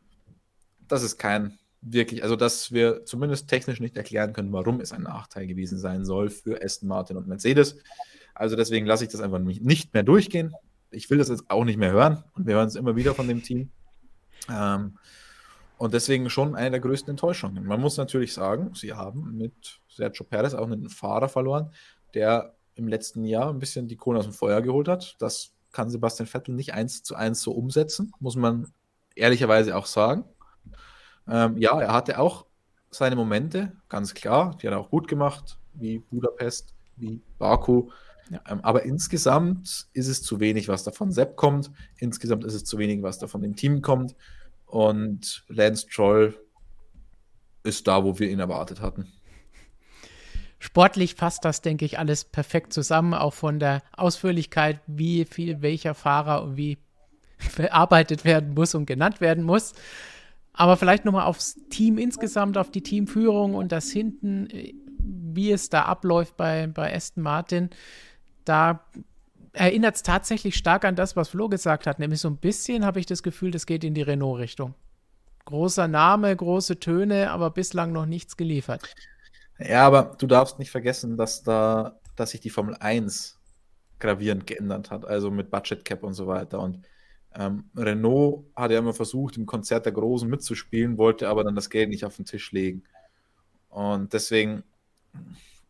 dass es kein wirklich, also dass wir zumindest technisch nicht erklären können, warum es ein Nachteil gewesen sein soll für Aston Martin und Mercedes. Also deswegen lasse ich das einfach nicht mehr durchgehen. Ich will das jetzt auch nicht mehr hören und wir hören es immer wieder von dem Team. Ähm, und deswegen schon eine der größten Enttäuschungen. Man muss natürlich sagen, sie haben mit Sergio Perez auch einen Fahrer verloren, der im letzten Jahr ein bisschen die Kohle aus dem Feuer geholt hat. Das kann Sebastian Vettel nicht eins zu eins so umsetzen, muss man ehrlicherweise auch sagen. Ähm, ja, er hatte auch seine Momente, ganz klar. Die hat er auch gut gemacht, wie Budapest, wie Baku. Ja. Ähm, aber insgesamt ist es zu wenig, was da von Sepp kommt. Insgesamt ist es zu wenig, was da von dem Team kommt. Und Lance Troll ist da, wo wir ihn erwartet hatten. Sportlich passt das, denke ich, alles perfekt zusammen, auch von der Ausführlichkeit, wie viel welcher Fahrer und wie verarbeitet werden muss und genannt werden muss. Aber vielleicht nochmal aufs Team insgesamt, auf die Teamführung und das hinten, wie es da abläuft bei, bei Aston Martin. Da erinnert es tatsächlich stark an das, was Flo gesagt hat. Nämlich so ein bisschen habe ich das Gefühl, das geht in die Renault-Richtung. Großer Name, große Töne, aber bislang noch nichts geliefert. Ja, aber du darfst nicht vergessen, dass da, dass sich die Formel 1 gravierend geändert hat, also mit Budget Cap und so weiter. Und ähm, Renault hat ja immer versucht, im Konzert der Großen mitzuspielen, wollte aber dann das Geld nicht auf den Tisch legen. Und deswegen,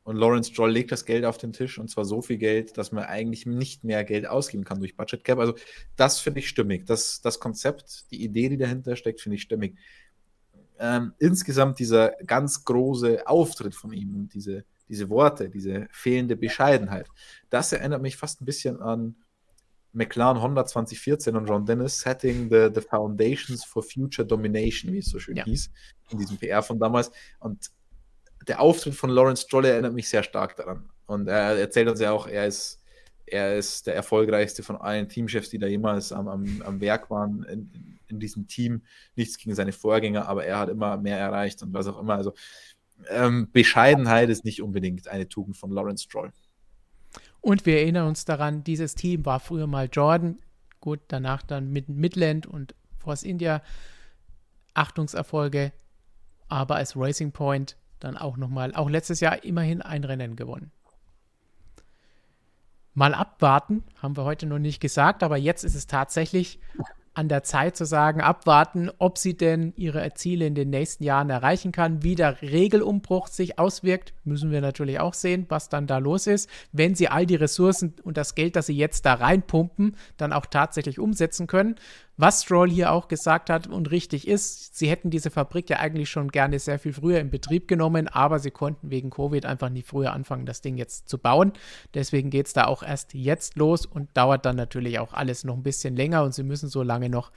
und Lawrence Stroll legt das Geld auf den Tisch und zwar so viel Geld, dass man eigentlich nicht mehr Geld ausgeben kann durch Budget Cap. Also das finde ich stimmig. Das, das Konzept, die Idee, die dahinter steckt, finde ich stimmig. Ähm, insgesamt dieser ganz große Auftritt von ihm diese, diese Worte, diese fehlende Bescheidenheit, das erinnert mich fast ein bisschen an McLaren Honda 2014 und John Dennis Setting the, the Foundations for Future Domination, wie es so schön ja. hieß, in diesem PR von damals. Und der Auftritt von Lawrence Stroll erinnert mich sehr stark daran. Und er erzählt uns ja auch, er ist, er ist der erfolgreichste von allen Teamchefs, die da jemals am, am, am Werk waren in, in diesem Team. Nichts gegen seine Vorgänger, aber er hat immer mehr erreicht und was auch immer. Also ähm, Bescheidenheit ist nicht unbedingt eine Tugend von Lawrence Stroll. Und wir erinnern uns daran, dieses Team war früher mal Jordan, gut, danach dann mit Midland und Force India Achtungserfolge, aber als Racing Point dann auch nochmal, auch letztes Jahr immerhin ein Rennen gewonnen. Mal abwarten, haben wir heute noch nicht gesagt, aber jetzt ist es tatsächlich an der Zeit zu sagen, abwarten, ob sie denn ihre Ziele in den nächsten Jahren erreichen kann. Wie der Regelumbruch sich auswirkt, müssen wir natürlich auch sehen, was dann da los ist. Wenn sie all die Ressourcen und das Geld, das sie jetzt da reinpumpen, dann auch tatsächlich umsetzen können. Was Stroll hier auch gesagt hat und richtig ist, sie hätten diese Fabrik ja eigentlich schon gerne sehr viel früher in Betrieb genommen, aber sie konnten wegen Covid einfach nicht früher anfangen, das Ding jetzt zu bauen. Deswegen geht es da auch erst jetzt los und dauert dann natürlich auch alles noch ein bisschen länger und sie müssen so lange noch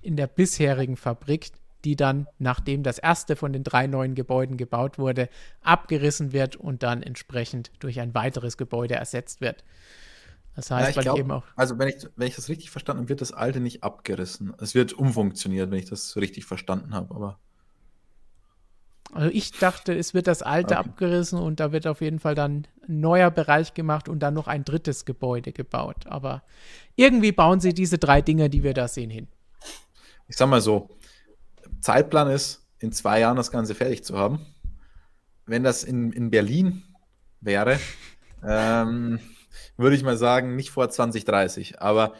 in der bisherigen Fabrik die dann, nachdem das erste von den drei neuen Gebäuden gebaut wurde, abgerissen wird und dann entsprechend durch ein weiteres Gebäude ersetzt wird. Das heißt, ja, weil glaub, ich eben auch. Also, wenn ich, wenn ich das richtig verstanden habe, wird das alte nicht abgerissen. Es wird umfunktioniert, wenn ich das richtig verstanden habe, aber. Also ich dachte, es wird das alte okay. abgerissen und da wird auf jeden Fall dann ein neuer Bereich gemacht und dann noch ein drittes Gebäude gebaut. Aber irgendwie bauen sie diese drei Dinge, die wir da sehen, hin. Ich sag mal so, Zeitplan ist, in zwei Jahren das Ganze fertig zu haben. Wenn das in, in Berlin wäre, ähm, würde ich mal sagen, nicht vor 2030, aber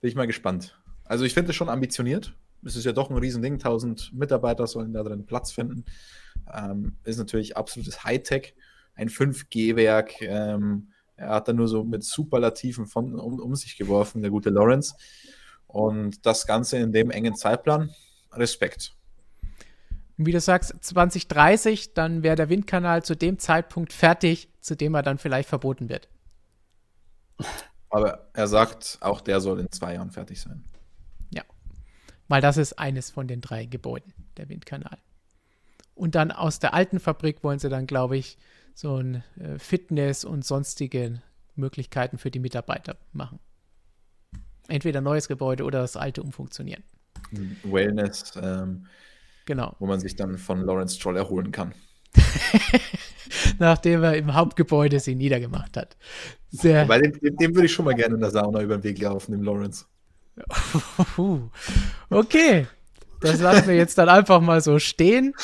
bin ich mal gespannt. Also ich finde es schon ambitioniert. Es ist ja doch ein Riesending, 1000 Mitarbeiter sollen da drin Platz finden. Ähm, ist natürlich absolutes Hightech, ein 5G-Werk. Ähm, er hat da nur so mit Superlativen von, um, um sich geworfen, der gute Lawrence. Und das Ganze in dem engen Zeitplan, Respekt. wie du sagst, 2030, dann wäre der Windkanal zu dem Zeitpunkt fertig, zu dem er dann vielleicht verboten wird. Aber er sagt, auch der soll in zwei Jahren fertig sein. Ja, weil das ist eines von den drei Gebäuden, der Windkanal. Und dann aus der alten Fabrik wollen sie dann, glaube ich, so ein äh, Fitness und sonstige Möglichkeiten für die Mitarbeiter machen. Entweder neues Gebäude oder das alte umfunktionieren. Wellness, ähm, genau. wo man sich dann von Lawrence Stroll erholen kann. Nachdem er im Hauptgebäude sie niedergemacht hat. Sehr. Weil dem, dem, würde ich schon mal gerne in der Sauna über den Weg laufen, dem Lawrence. okay. Das lassen wir jetzt dann einfach mal so stehen.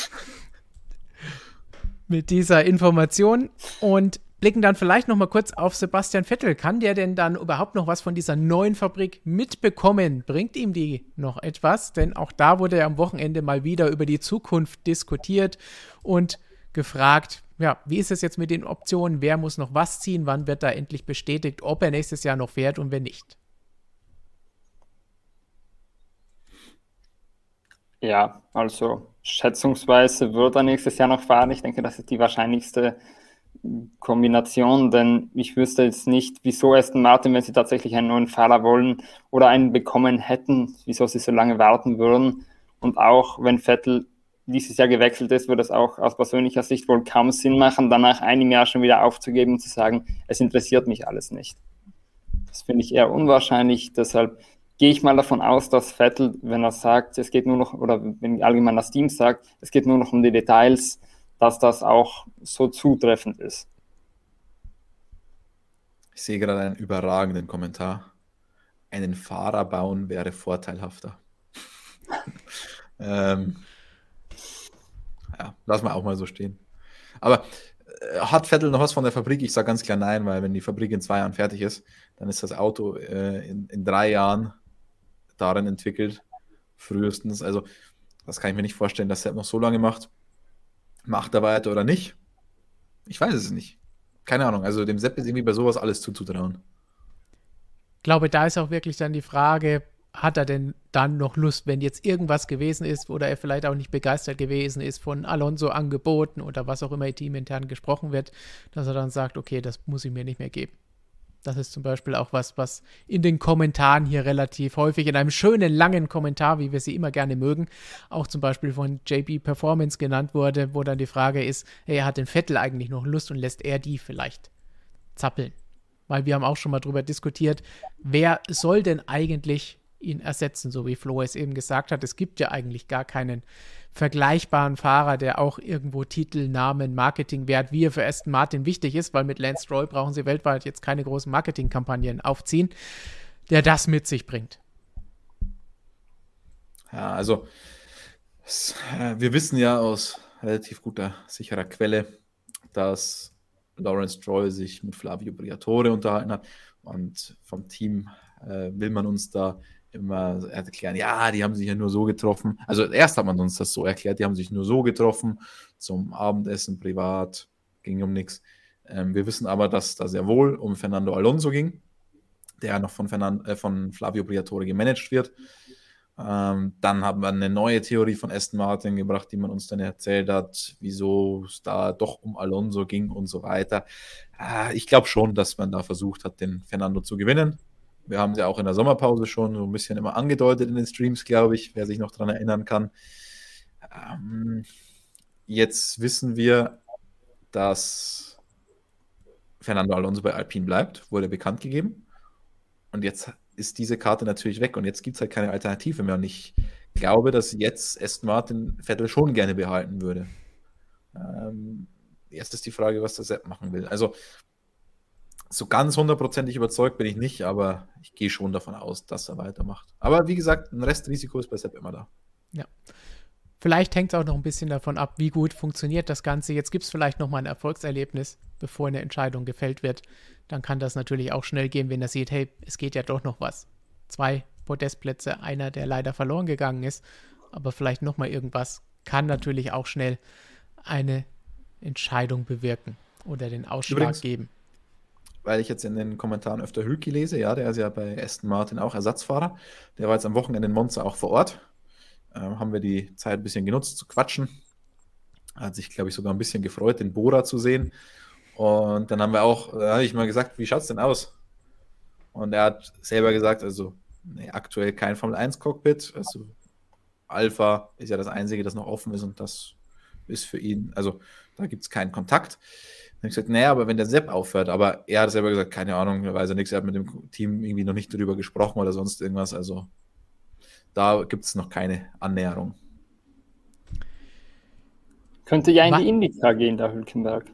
Mit dieser Information. Und blicken dann vielleicht noch mal kurz auf Sebastian Vettel. Kann der denn dann überhaupt noch was von dieser neuen Fabrik mitbekommen? Bringt ihm die noch etwas? Denn auch da wurde er am Wochenende mal wieder über die Zukunft diskutiert und gefragt, ja, wie ist es jetzt mit den Optionen? Wer muss noch was ziehen? Wann wird da endlich bestätigt, ob er nächstes Jahr noch fährt und wenn nicht? Ja, also schätzungsweise wird er nächstes Jahr noch fahren. Ich denke, das ist die wahrscheinlichste Kombination, denn ich wüsste jetzt nicht, wieso Aston Martin, wenn sie tatsächlich einen neuen Fahrer wollen oder einen bekommen hätten, wieso sie so lange warten würden. Und auch wenn Vettel dieses Jahr gewechselt ist, würde es auch aus persönlicher Sicht wohl kaum Sinn machen, danach einem Jahr schon wieder aufzugeben und zu sagen, es interessiert mich alles nicht. Das finde ich eher unwahrscheinlich. Deshalb gehe ich mal davon aus, dass Vettel, wenn er sagt, es geht nur noch, oder wenn allgemein das Team sagt, es geht nur noch um die Details, dass das auch so zutreffend ist. Ich sehe gerade einen überragenden Kommentar. Einen Fahrer bauen wäre vorteilhafter. ähm, ja, lass mal auch mal so stehen. Aber äh, hat Vettel noch was von der Fabrik? Ich sage ganz klar nein, weil wenn die Fabrik in zwei Jahren fertig ist, dann ist das Auto äh, in, in drei Jahren darin entwickelt, frühestens. Also, das kann ich mir nicht vorstellen, dass er noch so lange macht. Macht er weiter oder nicht? Ich weiß es nicht. Keine Ahnung. Also, dem Sepp ist irgendwie bei sowas alles zuzutrauen. Ich glaube, da ist auch wirklich dann die Frage, hat er denn dann noch Lust, wenn jetzt irgendwas gewesen ist oder er vielleicht auch nicht begeistert gewesen ist von Alonso angeboten oder was auch immer teamintern gesprochen wird, dass er dann sagt, okay, das muss ich mir nicht mehr geben. Das ist zum Beispiel auch was, was in den Kommentaren hier relativ häufig in einem schönen langen Kommentar, wie wir sie immer gerne mögen, auch zum Beispiel von JB Performance genannt wurde, wo dann die Frage ist, hey, hat den Vettel eigentlich noch Lust und lässt er die vielleicht zappeln? Weil wir haben auch schon mal drüber diskutiert, wer soll denn eigentlich ihn ersetzen, so wie Flo es eben gesagt hat. Es gibt ja eigentlich gar keinen vergleichbaren Fahrer, der auch irgendwo Titel, Namen, Marketingwert, wie er für Aston Martin wichtig ist, weil mit Lance Stroll brauchen sie weltweit jetzt keine großen Marketingkampagnen aufziehen, der das mit sich bringt. Ja, also äh, wir wissen ja aus relativ guter, sicherer Quelle, dass Lawrence Stroll sich mit Flavio Briatore unterhalten hat und vom Team äh, will man uns da immer erklären, ja, die haben sich ja nur so getroffen. Also erst hat man uns das so erklärt, die haben sich nur so getroffen zum Abendessen privat, ging um nichts. Ähm, wir wissen aber, dass da sehr wohl um Fernando Alonso ging, der noch von, Fernand, äh, von Flavio Briatore gemanagt wird. Ähm, dann haben wir eine neue Theorie von Aston Martin gebracht, die man uns dann erzählt hat, wieso es da doch um Alonso ging und so weiter. Äh, ich glaube schon, dass man da versucht hat, den Fernando zu gewinnen. Wir haben sie auch in der Sommerpause schon so ein bisschen immer angedeutet in den Streams, glaube ich, wer sich noch daran erinnern kann. Ähm, jetzt wissen wir, dass Fernando Alonso bei Alpine bleibt, wurde bekannt gegeben. Und jetzt ist diese Karte natürlich weg und jetzt gibt es halt keine Alternative mehr. Und ich glaube, dass jetzt Aston Martin Vettel schon gerne behalten würde. Ähm, erst ist die Frage, was der Sepp machen will. Also so ganz hundertprozentig überzeugt bin ich nicht, aber ich gehe schon davon aus, dass er weitermacht. Aber wie gesagt, ein Restrisiko ist bei Sepp immer da. Ja. Vielleicht hängt es auch noch ein bisschen davon ab, wie gut funktioniert das Ganze. Jetzt gibt es vielleicht noch mal ein Erfolgserlebnis, bevor eine Entscheidung gefällt wird. Dann kann das natürlich auch schnell gehen, wenn er sieht, hey, es geht ja doch noch was. Zwei Podestplätze, einer, der leider verloren gegangen ist, aber vielleicht noch mal irgendwas, kann natürlich auch schnell eine Entscheidung bewirken oder den Ausschlag Übrigens, geben weil ich jetzt in den Kommentaren öfter Hülki lese, ja, der ist ja bei Aston Martin auch Ersatzfahrer. Der war jetzt am Wochenende in Monza auch vor Ort. Ähm, haben wir die Zeit ein bisschen genutzt zu quatschen. Hat sich, glaube ich, sogar ein bisschen gefreut, den Bora zu sehen. Und dann haben wir auch, da habe ich mal gesagt, wie schaut es denn aus? Und er hat selber gesagt, also nee, aktuell kein Formel 1 Cockpit. Also Alpha ist ja das Einzige, das noch offen ist und das ist für ihn, also da gibt es keinen Kontakt. Dann habe ich gesagt, naja, aber wenn der Sepp aufhört, aber er hat selber gesagt, keine Ahnung, er weiß ja nichts, er hat mit dem Team irgendwie noch nicht darüber gesprochen oder sonst irgendwas. Also da gibt es noch keine Annäherung. Könnte ja in Was? die Indica gehen, der Hülkenberg.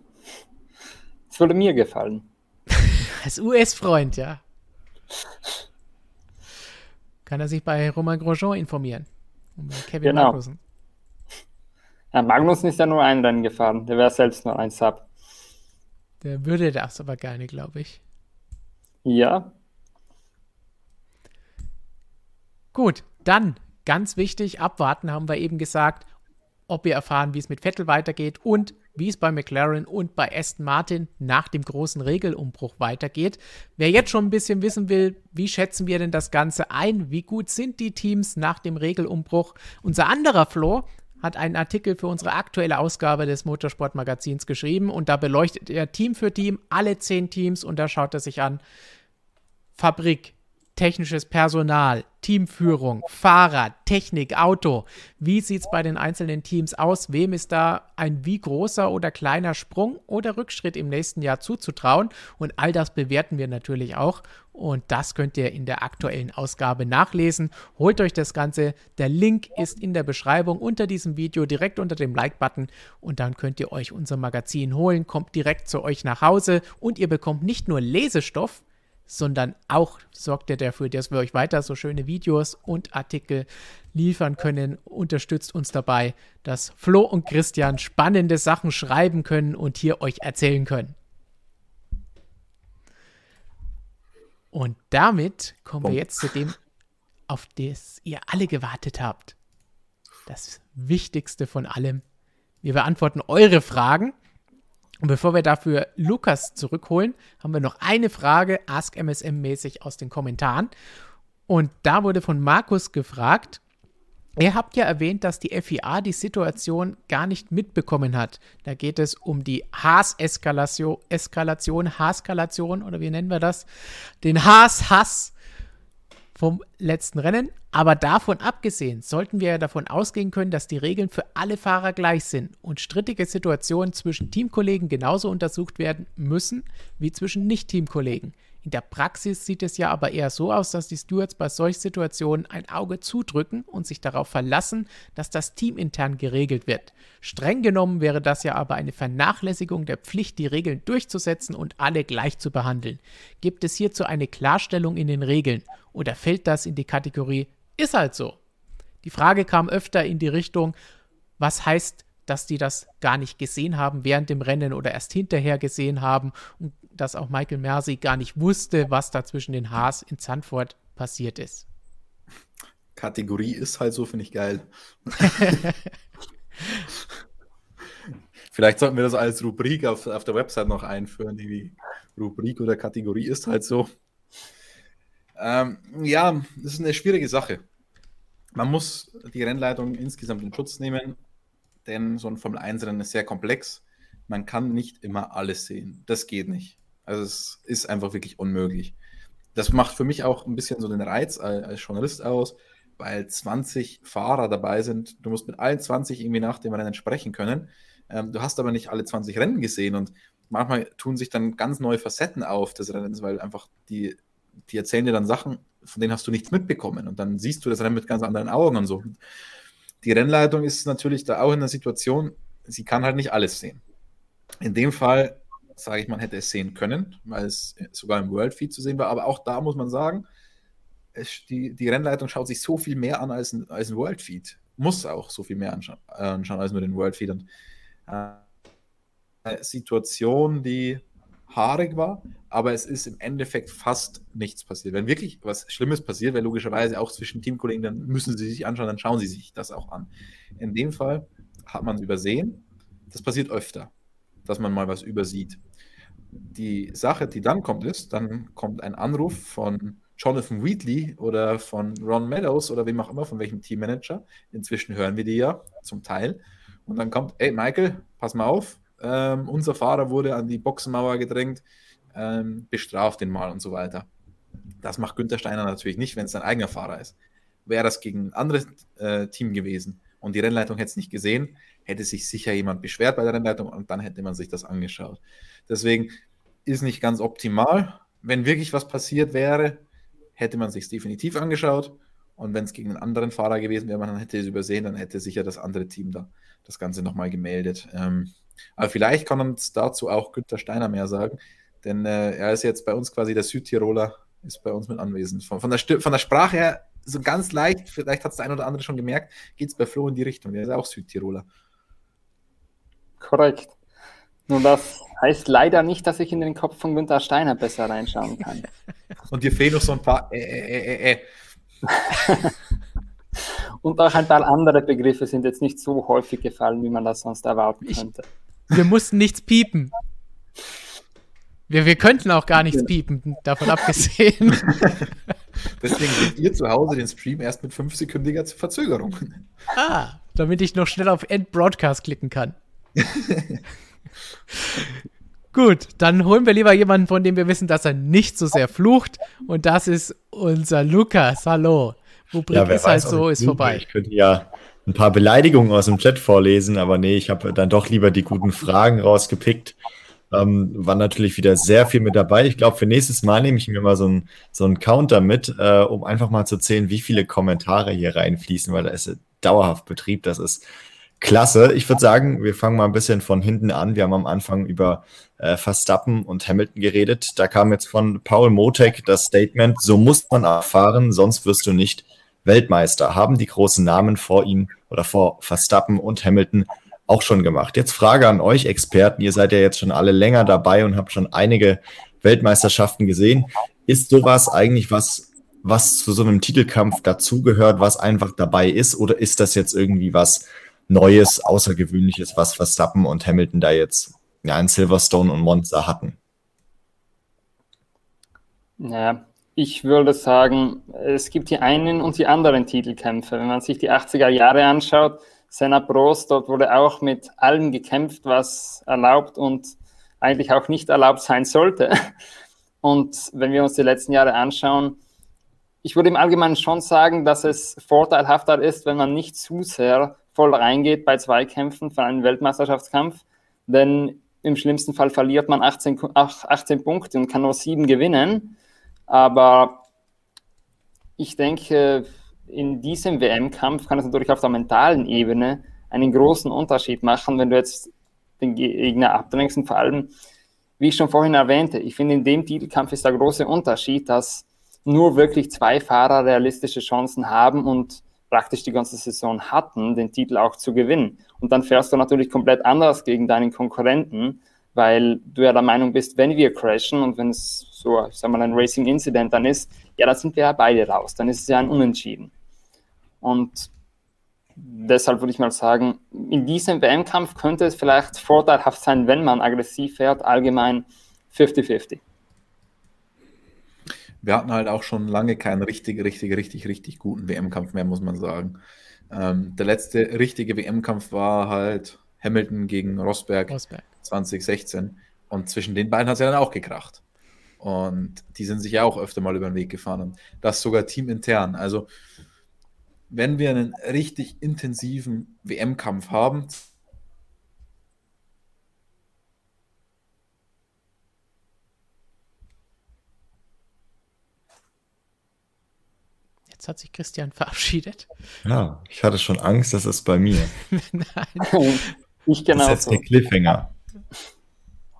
Das würde mir gefallen. Als US-Freund, ja. Kann er sich bei Romain Grosjean informieren. Und bei Kevin genau. Magnussen. Ja, Magnussen ist ja nur ein Rennen gefahren. Der wäre selbst nur ein Sub. Der würde das aber gerne, glaube ich. Ja. Gut, dann ganz wichtig, abwarten haben wir eben gesagt, ob wir erfahren, wie es mit Vettel weitergeht und wie es bei McLaren und bei Aston Martin nach dem großen Regelumbruch weitergeht. Wer jetzt schon ein bisschen wissen will, wie schätzen wir denn das Ganze ein? Wie gut sind die Teams nach dem Regelumbruch? Unser anderer Flo hat einen Artikel für unsere aktuelle Ausgabe des Motorsportmagazins geschrieben und da beleuchtet er Team für Team alle zehn Teams und da schaut er sich an Fabrik, technisches Personal, Teamführung, Fahrer, Technik, Auto. Wie sieht es bei den einzelnen Teams aus? Wem ist da ein wie großer oder kleiner Sprung oder Rückschritt im nächsten Jahr zuzutrauen? Und all das bewerten wir natürlich auch. Und das könnt ihr in der aktuellen Ausgabe nachlesen. Holt euch das Ganze. Der Link ist in der Beschreibung unter diesem Video, direkt unter dem Like-Button. Und dann könnt ihr euch unser Magazin holen, kommt direkt zu euch nach Hause und ihr bekommt nicht nur Lesestoff, sondern auch sorgt er dafür, dass wir euch weiter so schöne Videos und Artikel liefern können, unterstützt uns dabei, dass Flo und Christian spannende Sachen schreiben können und hier euch erzählen können. Und damit kommen wir jetzt zu dem, auf das ihr alle gewartet habt. Das Wichtigste von allem. Wir beantworten eure Fragen und bevor wir dafür Lukas zurückholen, haben wir noch eine Frage, Ask MSM-mäßig aus den Kommentaren. Und da wurde von Markus gefragt, Ihr habt ja erwähnt, dass die FIA die Situation gar nicht mitbekommen hat. Da geht es um die Haas-Eskalation, Eskalation, Haas-Skalation oder wie nennen wir das? Den Haas-Hass vom letzten Rennen. Aber davon abgesehen sollten wir ja davon ausgehen können, dass die Regeln für alle Fahrer gleich sind und strittige Situationen zwischen Teamkollegen genauso untersucht werden müssen wie zwischen Nicht-Teamkollegen. In der Praxis sieht es ja aber eher so aus, dass die Stewards bei solchen Situationen ein Auge zudrücken und sich darauf verlassen, dass das Team intern geregelt wird. Streng genommen wäre das ja aber eine Vernachlässigung der Pflicht, die Regeln durchzusetzen und alle gleich zu behandeln. Gibt es hierzu eine Klarstellung in den Regeln oder fällt das in die Kategorie ist halt so? Die Frage kam öfter in die Richtung, was heißt dass die das gar nicht gesehen haben während dem Rennen oder erst hinterher gesehen haben und dass auch Michael Mercy gar nicht wusste, was da zwischen den Haas in Zandvoort passiert ist. Kategorie ist halt so, finde ich geil. Vielleicht sollten wir das als Rubrik auf, auf der Website noch einführen. Die Rubrik oder Kategorie ist halt so. Ähm, ja, das ist eine schwierige Sache. Man muss die Rennleitung insgesamt in Schutz nehmen denn so ein Formel-1-Rennen ist sehr komplex. Man kann nicht immer alles sehen. Das geht nicht. Also es ist einfach wirklich unmöglich. Das macht für mich auch ein bisschen so den Reiz als Journalist aus, weil 20 Fahrer dabei sind. Du musst mit allen 20 irgendwie nach dem Rennen sprechen können. Ähm, du hast aber nicht alle 20 Rennen gesehen und manchmal tun sich dann ganz neue Facetten auf des Rennens, weil einfach die, die erzählen dir dann Sachen, von denen hast du nichts mitbekommen und dann siehst du das Rennen mit ganz anderen Augen und so die Rennleitung ist natürlich da auch in der Situation, sie kann halt nicht alles sehen. In dem Fall sage ich, man hätte es sehen können, weil es sogar im World Feed zu sehen war. Aber auch da muss man sagen, es, die, die Rennleitung schaut sich so viel mehr an als ein, als ein World Feed. Muss auch so viel mehr anschauen, anschauen als nur den World Feed. Und äh, Situation, die haarig war, aber es ist im Endeffekt fast nichts passiert. Wenn wirklich was Schlimmes passiert, weil logischerweise auch zwischen Teamkollegen, dann müssen sie sich anschauen, dann schauen sie sich das auch an. In dem Fall hat man es übersehen. Das passiert öfter, dass man mal was übersieht. Die Sache, die dann kommt, ist, dann kommt ein Anruf von Jonathan Wheatley oder von Ron Meadows oder wem auch immer, von welchem Teammanager. Inzwischen hören wir die ja zum Teil. Und dann kommt, ey Michael, pass mal auf, ähm, unser Fahrer wurde an die Boxenmauer gedrängt, ähm, bestraft den mal und so weiter. Das macht Günther Steiner natürlich nicht, wenn es sein eigener Fahrer ist. Wäre das gegen ein anderes äh, Team gewesen und die Rennleitung hätte es nicht gesehen, hätte sich sicher jemand beschwert bei der Rennleitung und dann hätte man sich das angeschaut. Deswegen ist nicht ganz optimal. Wenn wirklich was passiert wäre, hätte man sich definitiv angeschaut. Und wenn es gegen einen anderen Fahrer gewesen wäre, man hätte es übersehen, dann hätte sicher das andere Team da das Ganze nochmal gemeldet. Ähm, aber vielleicht kann uns dazu auch Günter Steiner mehr sagen, denn äh, er ist jetzt bei uns quasi der Südtiroler, ist bei uns mit anwesend. Von, von, der, von der Sprache her so ganz leicht, vielleicht hat es der ein oder andere schon gemerkt, geht es bei Flo in die Richtung. Er ist auch Südtiroler. Korrekt. Nun, das heißt leider nicht, dass ich in den Kopf von Günter Steiner besser reinschauen kann. Und dir fehlen noch so ein paar äh, äh, äh, äh. Und auch ein paar andere Begriffe sind jetzt nicht so häufig gefallen, wie man das sonst erwarten könnte. Wir mussten nichts piepen. Wir, wir könnten auch gar nichts piepen, davon abgesehen. Deswegen seht ihr zu Hause den Stream erst mit fünfsekündiger Verzögerung. Ah, damit ich noch schnell auf End Broadcast klicken kann. Gut, dann holen wir lieber jemanden, von dem wir wissen, dass er nicht so sehr flucht. Und das ist unser Lukas. Hallo. Rubrik ja, ist halt so, ist vorbei. Ich könnte ja ein paar Beleidigungen aus dem Chat vorlesen, aber nee, ich habe dann doch lieber die guten Fragen rausgepickt. Ähm, war natürlich wieder sehr viel mit dabei. Ich glaube, für nächstes Mal nehme ich mir mal so einen so Counter mit, äh, um einfach mal zu zählen, wie viele Kommentare hier reinfließen, weil da ist dauerhaft Betrieb. Das ist klasse. Ich würde sagen, wir fangen mal ein bisschen von hinten an. Wir haben am Anfang über äh, Verstappen und Hamilton geredet. Da kam jetzt von Paul Motek das Statement, so muss man erfahren, sonst wirst du nicht Weltmeister. Haben die großen Namen vor ihm oder vor Verstappen und Hamilton auch schon gemacht. Jetzt Frage an euch Experten. Ihr seid ja jetzt schon alle länger dabei und habt schon einige Weltmeisterschaften gesehen. Ist sowas eigentlich was, was zu so einem Titelkampf dazugehört, was einfach dabei ist? Oder ist das jetzt irgendwie was Neues, Außergewöhnliches, was Verstappen und Hamilton da jetzt ja, in Silverstone und Monza hatten? Naja, ich würde sagen, es gibt die einen und die anderen Titelkämpfe. Wenn man sich die 80er Jahre anschaut, Senna Prost, dort wurde auch mit allem gekämpft, was erlaubt und eigentlich auch nicht erlaubt sein sollte. Und wenn wir uns die letzten Jahre anschauen, ich würde im Allgemeinen schon sagen, dass es vorteilhafter ist, wenn man nicht zu sehr voll reingeht bei Zweikämpfen für einen Weltmeisterschaftskampf, denn im schlimmsten Fall verliert man 18, 18 Punkte und kann nur sieben gewinnen. Aber ich denke, in diesem WM-Kampf kann es natürlich auf der mentalen Ebene einen großen Unterschied machen, wenn du jetzt den Gegner abdrängst und vor allem, wie ich schon vorhin erwähnte, ich finde, in dem Titelkampf ist der große Unterschied, dass nur wirklich zwei Fahrer realistische Chancen haben und praktisch die ganze Saison hatten, den Titel auch zu gewinnen. Und dann fährst du natürlich komplett anders gegen deinen Konkurrenten, weil du ja der Meinung bist, wenn wir crashen und wenn es so, ich sag mal, ein Racing Incident dann ist, ja, dann sind wir ja beide raus, dann ist es ja ein Unentschieden. Und deshalb würde ich mal sagen, in diesem WM-Kampf könnte es vielleicht vorteilhaft sein, wenn man aggressiv fährt, allgemein 50-50. Wir hatten halt auch schon lange keinen richtig, richtig, richtig, richtig guten WM-Kampf mehr, muss man sagen. Ähm, der letzte richtige WM-Kampf war halt Hamilton gegen Rosberg, Rosberg 2016. Und zwischen den beiden hat es ja dann auch gekracht. Und die sind sich ja auch öfter mal über den Weg gefahren. Und das sogar teamintern. Also, wenn wir einen richtig intensiven WM-Kampf haben, Jetzt hat sich Christian verabschiedet. Ja, ich hatte schon Angst, das ist bei mir. Nein. Ich genau. Das ist jetzt der Cliffhanger.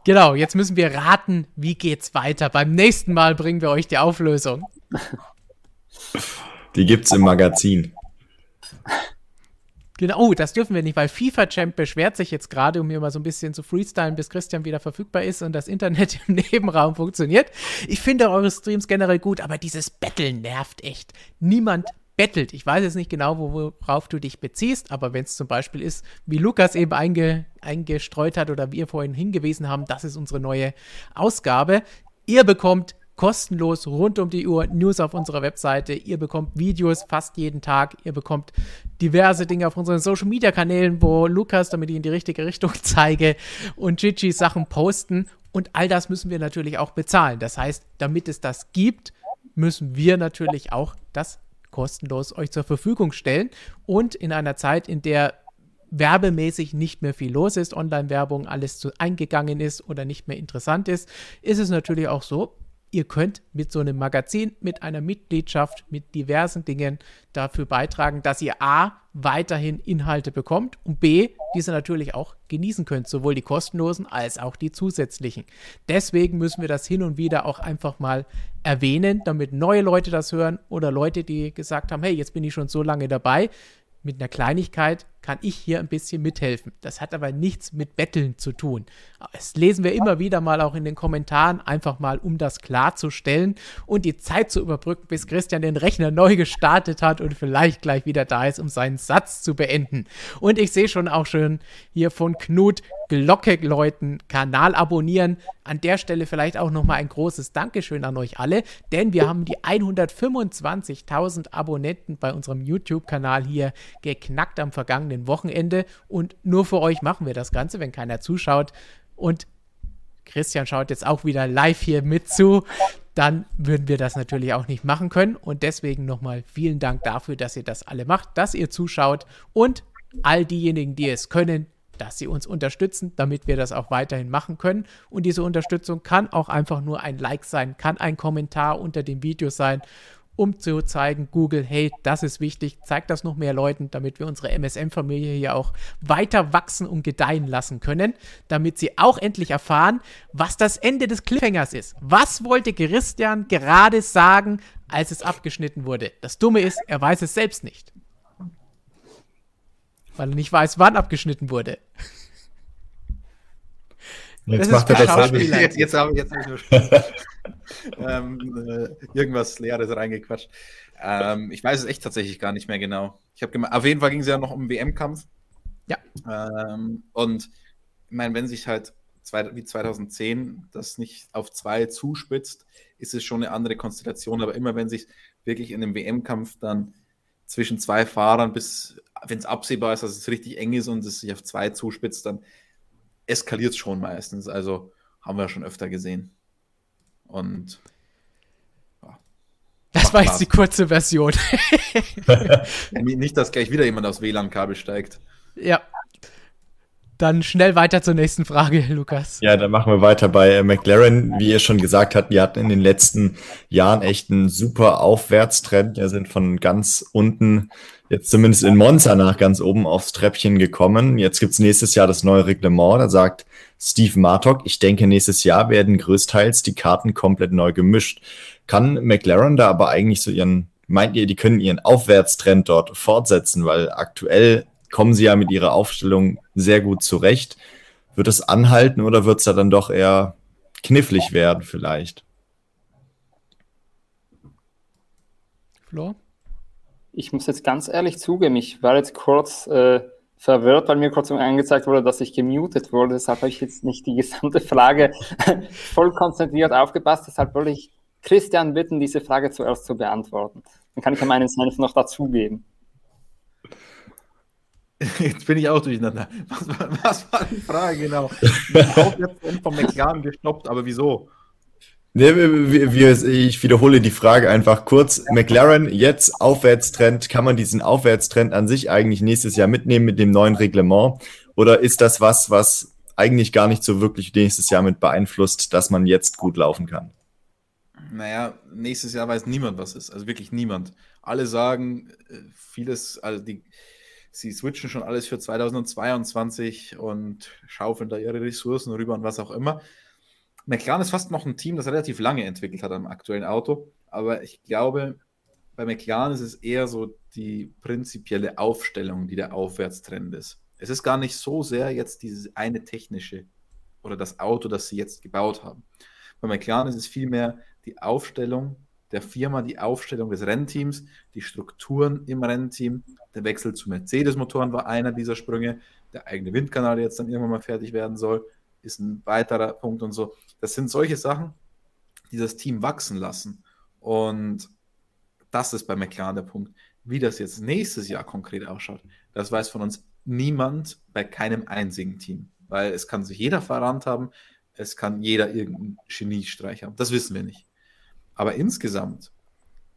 Genau, jetzt müssen wir raten, wie geht's weiter. Beim nächsten Mal bringen wir euch die Auflösung. Die gibt's im Magazin. Genau, oh, das dürfen wir nicht, weil FIFA Champ beschwert sich jetzt gerade, um mir mal so ein bisschen zu freestylen, bis Christian wieder verfügbar ist und das Internet im Nebenraum funktioniert. Ich finde eure Streams generell gut, aber dieses Betteln nervt echt. Niemand bettelt. Ich weiß jetzt nicht genau, worauf du dich beziehst, aber wenn es zum Beispiel ist, wie Lukas eben einge, eingestreut hat oder wir vorhin hingewiesen haben, das ist unsere neue Ausgabe. Ihr bekommt kostenlos rund um die Uhr News auf unserer Webseite. Ihr bekommt Videos fast jeden Tag. Ihr bekommt diverse Dinge auf unseren Social Media Kanälen, wo Lukas, damit ich in die richtige Richtung zeige, und Gigi Sachen posten. Und all das müssen wir natürlich auch bezahlen. Das heißt, damit es das gibt, müssen wir natürlich auch das kostenlos euch zur Verfügung stellen. Und in einer Zeit, in der werbemäßig nicht mehr viel los ist, Online-Werbung alles zu eingegangen ist oder nicht mehr interessant ist, ist es natürlich auch so, ihr könnt mit so einem Magazin, mit einer Mitgliedschaft, mit diversen Dingen dafür beitragen, dass ihr A, weiterhin Inhalte bekommt und B, diese natürlich auch genießen könnt, sowohl die kostenlosen als auch die zusätzlichen. Deswegen müssen wir das hin und wieder auch einfach mal erwähnen, damit neue Leute das hören oder Leute, die gesagt haben, hey, jetzt bin ich schon so lange dabei, mit einer Kleinigkeit kann ich hier ein bisschen mithelfen. Das hat aber nichts mit Betteln zu tun. Das lesen wir immer wieder mal auch in den Kommentaren, einfach mal, um das klarzustellen und die Zeit zu überbrücken, bis Christian den Rechner neu gestartet hat und vielleicht gleich wieder da ist, um seinen Satz zu beenden. Und ich sehe schon auch schon hier von Knut Glocke läuten, Kanal abonnieren. An der Stelle vielleicht auch nochmal ein großes Dankeschön an euch alle, denn wir haben die 125.000 Abonnenten bei unserem YouTube-Kanal hier geknackt am vergangenen Wochenende und nur für euch machen wir das Ganze, wenn keiner zuschaut. Und Christian schaut jetzt auch wieder live hier mit zu, dann würden wir das natürlich auch nicht machen können. Und deswegen nochmal vielen Dank dafür, dass ihr das alle macht, dass ihr zuschaut und all diejenigen, die es können, dass sie uns unterstützen, damit wir das auch weiterhin machen können. Und diese Unterstützung kann auch einfach nur ein Like sein, kann ein Kommentar unter dem Video sein um zu zeigen, Google, hey, das ist wichtig, zeigt das noch mehr Leuten, damit wir unsere MSM-Familie hier auch weiter wachsen und gedeihen lassen können, damit sie auch endlich erfahren, was das Ende des Cliffhangers ist. Was wollte Christian gerade sagen, als es abgeschnitten wurde? Das Dumme ist, er weiß es selbst nicht. Weil er nicht weiß, wann abgeschnitten wurde. Jetzt macht er das jetzt, jetzt habe ich jetzt ähm, äh, irgendwas Leeres reingequatscht. Ähm, ich weiß es echt tatsächlich gar nicht mehr genau. Ich habe auf jeden Fall ging es ja noch um WM-Kampf. Ja. Ähm, und ich meine, wenn sich halt zwei, wie 2010 das nicht auf zwei zuspitzt, ist es schon eine andere Konstellation. Aber immer wenn sich wirklich in einem WM-Kampf dann zwischen zwei Fahrern bis, wenn es absehbar ist, dass es richtig eng ist und es sich auf zwei zuspitzt, dann eskaliert es schon meistens. Also haben wir schon öfter gesehen. Und das war jetzt die kurze Version. nicht, dass gleich wieder jemand aufs WLAN-Kabel steigt. Ja. Dann schnell weiter zur nächsten Frage, Lukas. Ja, dann machen wir weiter bei äh, McLaren. Wie ihr schon gesagt habt, die hatten in den letzten Jahren echt einen super Aufwärtstrend. Die sind von ganz unten jetzt zumindest in Monza nach ganz oben aufs Treppchen gekommen. Jetzt gibt's nächstes Jahr das neue Reglement. Da sagt Steve Martok, ich denke, nächstes Jahr werden größtenteils die Karten komplett neu gemischt. Kann McLaren da aber eigentlich so ihren, meint ihr, die können ihren Aufwärtstrend dort fortsetzen? Weil aktuell kommen sie ja mit ihrer Aufstellung sehr gut zurecht. Wird es anhalten oder wird es da dann doch eher knifflig werden vielleicht? Flo? ich muss jetzt ganz ehrlich zugeben, ich war jetzt kurz äh, verwirrt, weil mir kurz angezeigt wurde, dass ich gemutet wurde. Deshalb habe ich jetzt nicht die gesamte Frage voll konzentriert aufgepasst. Deshalb wollte ich Christian bitten, diese Frage zuerst zu beantworten. Dann kann ich ja meinen Senf noch dazugeben. Jetzt bin ich auch durcheinander. Was war, was war die Frage genau? Auch jetzt vom McLaren gestoppt, aber wieso? Nee, wir, wir, ich wiederhole die Frage einfach kurz. McLaren, jetzt Aufwärtstrend. Kann man diesen Aufwärtstrend an sich eigentlich nächstes Jahr mitnehmen mit dem neuen Reglement? Oder ist das was, was eigentlich gar nicht so wirklich nächstes Jahr mit beeinflusst, dass man jetzt gut laufen kann? Naja, nächstes Jahr weiß niemand, was ist. Also wirklich niemand. Alle sagen, äh, vieles, also die, sie switchen schon alles für 2022 und schaufeln da ihre Ressourcen rüber und was auch immer. McLaren ist fast noch ein Team, das relativ lange entwickelt hat am aktuellen Auto. Aber ich glaube, bei McLaren ist es eher so die prinzipielle Aufstellung, die der Aufwärtstrend ist. Es ist gar nicht so sehr jetzt dieses eine technische oder das Auto, das sie jetzt gebaut haben. Bei McLaren ist es vielmehr die Aufstellung der Firma, die Aufstellung des Rennteams, die Strukturen im Rennteam. Der Wechsel zu Mercedes-Motoren war einer dieser Sprünge. Der eigene Windkanal, der jetzt dann irgendwann mal fertig werden soll, ist ein weiterer Punkt und so. Das sind solche Sachen, die das Team wachsen lassen. Und das ist bei McLaren der Punkt. Wie das jetzt nächstes Jahr konkret ausschaut, das weiß von uns niemand bei keinem einzigen Team. Weil es kann sich jeder verrannt haben, es kann jeder irgendeinen Geniestreich haben. Das wissen wir nicht. Aber insgesamt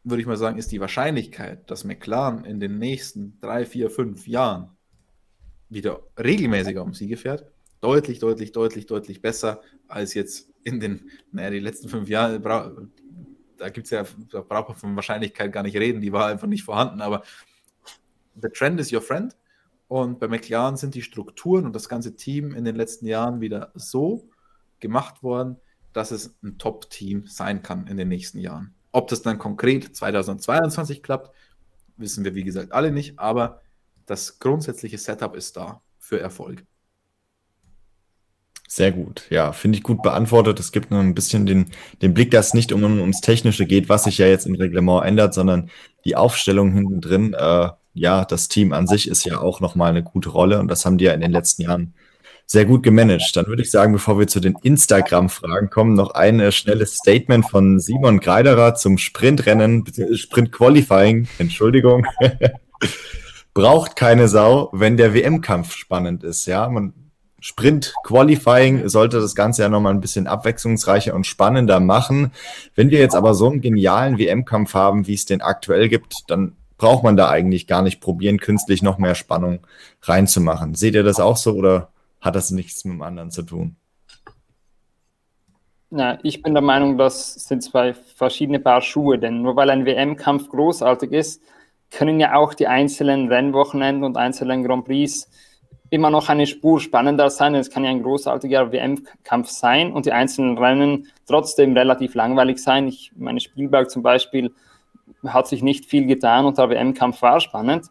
würde ich mal sagen, ist die Wahrscheinlichkeit, dass McLaren in den nächsten drei, vier, fünf Jahren wieder regelmäßiger um Siege fährt, deutlich, deutlich, deutlich, deutlich besser als jetzt in den, naja, die letzten fünf Jahre, da gibt es ja, da braucht man von Wahrscheinlichkeit gar nicht reden, die war einfach nicht vorhanden, aber the trend is your friend. Und bei McLaren sind die Strukturen und das ganze Team in den letzten Jahren wieder so gemacht worden, dass es ein Top-Team sein kann in den nächsten Jahren. Ob das dann konkret 2022 klappt, wissen wir wie gesagt alle nicht, aber das grundsätzliche Setup ist da für Erfolg. Sehr gut. Ja, finde ich gut beantwortet. Es gibt nur ein bisschen den, den Blick, dass es nicht um, ums Technische geht, was sich ja jetzt im Reglement ändert, sondern die Aufstellung hinten drin. Äh, ja, das Team an sich ist ja auch nochmal eine gute Rolle und das haben die ja in den letzten Jahren sehr gut gemanagt. Dann würde ich sagen, bevor wir zu den Instagram-Fragen kommen, noch ein äh, schnelles Statement von Simon Greiderer zum Sprintrennen, Sprint-Qualifying, Entschuldigung. Braucht keine Sau, wenn der WM-Kampf spannend ist. Ja, man Sprint-Qualifying sollte das Ganze ja nochmal ein bisschen abwechslungsreicher und spannender machen. Wenn wir jetzt aber so einen genialen WM-Kampf haben, wie es den aktuell gibt, dann braucht man da eigentlich gar nicht probieren, künstlich noch mehr Spannung reinzumachen. Seht ihr das auch so oder hat das nichts mit dem anderen zu tun? Ja, ich bin der Meinung, das sind zwei verschiedene Paar Schuhe, denn nur weil ein WM-Kampf großartig ist, können ja auch die einzelnen Rennwochenenden und einzelnen Grand Prix immer noch eine Spur spannender sein. Es kann ja ein großartiger WM-Kampf sein und die einzelnen Rennen trotzdem relativ langweilig sein. Ich meine, Spielberg zum Beispiel hat sich nicht viel getan und der WM-Kampf war spannend.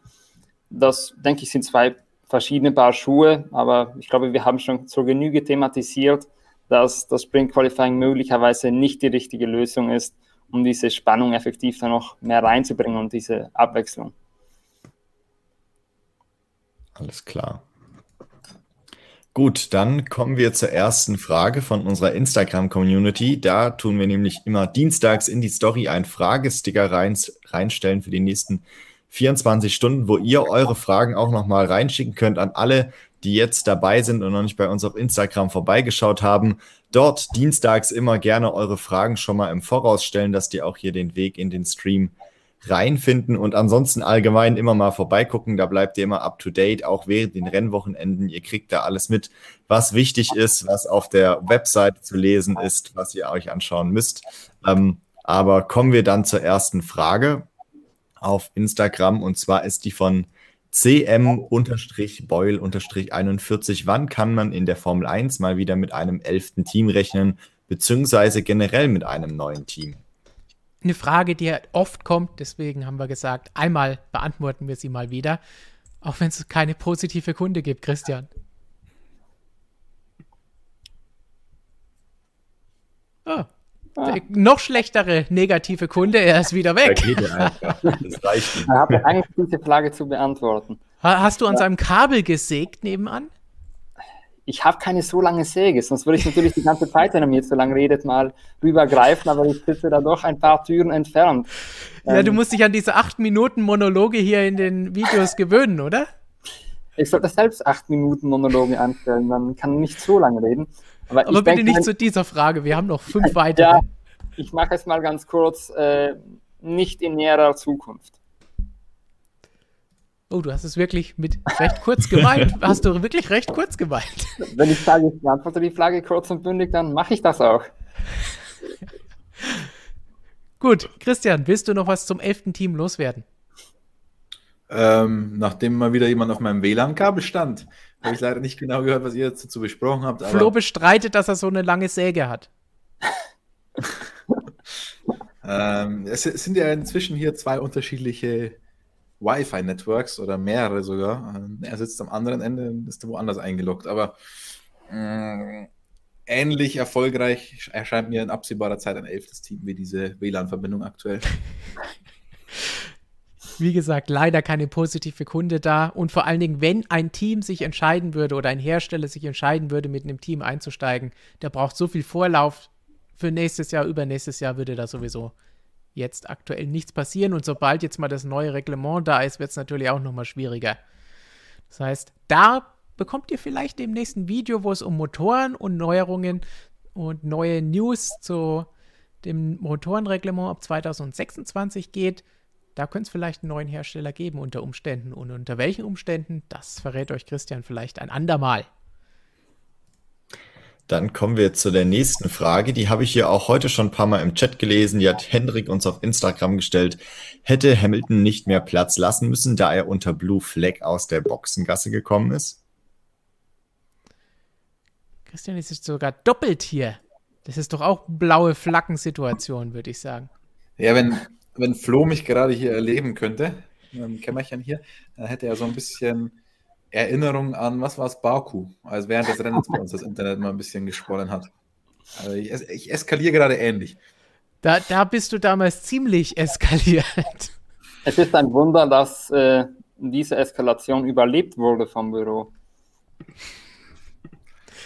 Das, denke ich, sind zwei verschiedene Paar Schuhe, aber ich glaube, wir haben schon zur Genüge thematisiert, dass das Sprint Qualifying möglicherweise nicht die richtige Lösung ist, um diese Spannung effektiv dann noch mehr reinzubringen und diese Abwechslung. Alles klar. Gut, dann kommen wir zur ersten Frage von unserer Instagram-Community. Da tun wir nämlich immer dienstags in die Story einen Fragesticker rein, reinstellen für die nächsten 24 Stunden, wo ihr eure Fragen auch nochmal reinschicken könnt an alle, die jetzt dabei sind und noch nicht bei uns auf Instagram vorbeigeschaut haben. Dort dienstags immer gerne eure Fragen schon mal im Voraus stellen, dass die auch hier den Weg in den Stream reinfinden und ansonsten allgemein immer mal vorbeigucken. Da bleibt ihr immer up to date, auch während den Rennwochenenden. Ihr kriegt da alles mit, was wichtig ist, was auf der Website zu lesen ist, was ihr euch anschauen müsst. Ähm, aber kommen wir dann zur ersten Frage auf Instagram und zwar ist die von cm-boyle-41. Wann kann man in der Formel 1 mal wieder mit einem elften Team rechnen, beziehungsweise generell mit einem neuen Team? eine Frage, die oft kommt, deswegen haben wir gesagt, einmal beantworten wir sie mal wieder, auch wenn es keine positive Kunde gibt, Christian. Oh, ah. noch schlechtere negative Kunde, er ist wieder weg. Da geht er einfach. Das reicht nicht. Ich habe Angst, diese Frage zu beantworten. Hast du an seinem Kabel gesägt nebenan? ich habe keine so lange Säge, sonst würde ich natürlich die ganze Zeit, wenn er mir so lange redet, mal rübergreifen, aber ich sitze da doch ein paar Türen entfernt. Ja, ähm, du musst dich an diese acht Minuten Monologe hier in den Videos gewöhnen, oder? Ich sollte selbst acht Minuten Monologe anstellen, dann kann nicht so lange reden. Aber, aber bitte nicht zu dieser Frage, wir haben noch fünf weitere. Ja, ich mache es mal ganz kurz, äh, nicht in näherer Zukunft. Oh, du hast es wirklich mit recht kurz gemeint. hast du wirklich recht kurz gemeint? Wenn ich sage, ich beantworte die Frage kurz und bündig, dann mache ich das auch. Gut, Christian, willst du noch was zum elften Team loswerden? Ähm, nachdem mal wieder jemand auf meinem WLAN-Kabel stand, habe ich leider nicht genau gehört, was ihr dazu besprochen habt. Flo bestreitet, dass er so eine lange Säge hat. ähm, es sind ja inzwischen hier zwei unterschiedliche Wi-Fi-Networks oder mehrere sogar. Äh, er sitzt am anderen Ende und ist woanders eingeloggt. Aber äh, ähnlich erfolgreich erscheint mir in absehbarer Zeit ein elftes Team wie diese WLAN-Verbindung aktuell. Wie gesagt, leider keine positive Kunde da. Und vor allen Dingen, wenn ein Team sich entscheiden würde oder ein Hersteller sich entscheiden würde, mit einem Team einzusteigen, der braucht so viel Vorlauf. Für nächstes Jahr, übernächstes Jahr würde da sowieso jetzt aktuell nichts passieren und sobald jetzt mal das neue Reglement da ist, wird es natürlich auch nochmal schwieriger. Das heißt, da bekommt ihr vielleicht im nächsten Video, wo es um Motoren und Neuerungen und neue News zu dem Motorenreglement ab 2026 geht. Da könnte es vielleicht einen neuen Hersteller geben unter Umständen. Und unter welchen Umständen, das verrät euch Christian vielleicht ein andermal. Dann kommen wir zu der nächsten Frage. Die habe ich hier auch heute schon ein paar Mal im Chat gelesen. Die hat Hendrik uns auf Instagram gestellt. Hätte Hamilton nicht mehr Platz lassen müssen, da er unter Blue Flag aus der Boxengasse gekommen ist? Christian, es ist sogar doppelt hier. Das ist doch auch blaue Flaggensituation, würde ich sagen. Ja, wenn, wenn Flo mich gerade hier erleben könnte, im Kämmerchen hier, dann hätte er so ein bisschen Erinnerung an, was war es, Baku, als während des Rennens bei uns das Internet mal ein bisschen gesponnen hat. Also ich, ich eskaliere gerade ähnlich. Da, da bist du damals ziemlich eskaliert. Es ist ein Wunder, dass äh, diese Eskalation überlebt wurde vom Büro.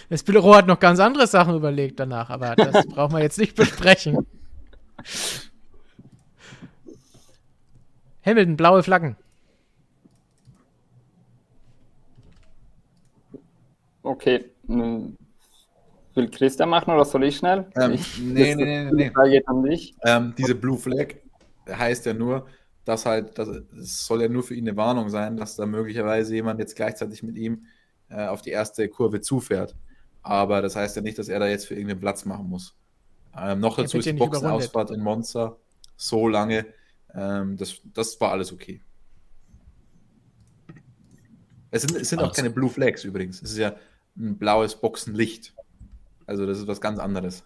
Das Büro hat noch ganz andere Sachen überlegt danach, aber das brauchen wir jetzt nicht besprechen. Hamilton, blaue Flaggen. Okay, will Christian machen oder soll ich schnell? Ähm, ich, nee, nee, nee, nee. Frage geht an dich. Ähm, diese Blue Flag heißt ja nur, dass halt, das soll ja nur für ihn eine Warnung sein, dass da möglicherweise jemand jetzt gleichzeitig mit ihm äh, auf die erste Kurve zufährt. Aber das heißt ja nicht, dass er da jetzt für irgendeinen Platz machen muss. Ähm, noch dazu ist die Boxenausfahrt in Monza so lange. Ähm, das, das war alles okay. Es sind, es sind auch keine Blue Flags übrigens. Es ist ja ein blaues Boxenlicht. Also das ist was ganz anderes.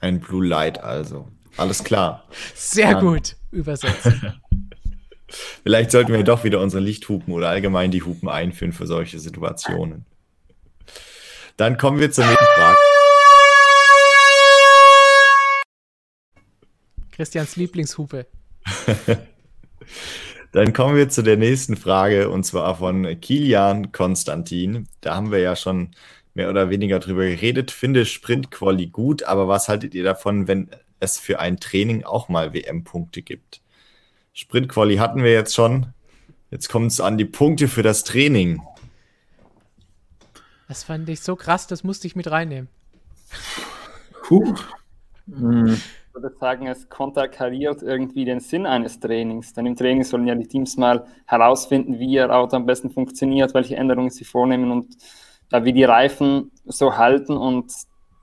Ein Blue Light also. Alles klar. Sehr Dann. gut übersetzt. Vielleicht sollten wir doch wieder unsere Lichthupen oder allgemein die Hupen einführen für solche Situationen. Dann kommen wir zur nächsten Frage. Christians Lieblingshupe. Dann kommen wir zu der nächsten Frage und zwar von Kilian Konstantin. Da haben wir ja schon mehr oder weniger drüber geredet. Finde Sprint-Quali gut, aber was haltet ihr davon, wenn es für ein Training auch mal WM-Punkte gibt? Sprint-Quali hatten wir jetzt schon. Jetzt kommt es an die Punkte für das Training. Das fand ich so krass, das musste ich mit reinnehmen. Puh. Hm ich würde sagen, es konterkariert irgendwie den Sinn eines Trainings. Denn im Training sollen ja die Teams mal herausfinden, wie ihr Auto am besten funktioniert, welche Änderungen sie vornehmen und äh, wie die Reifen so halten. Und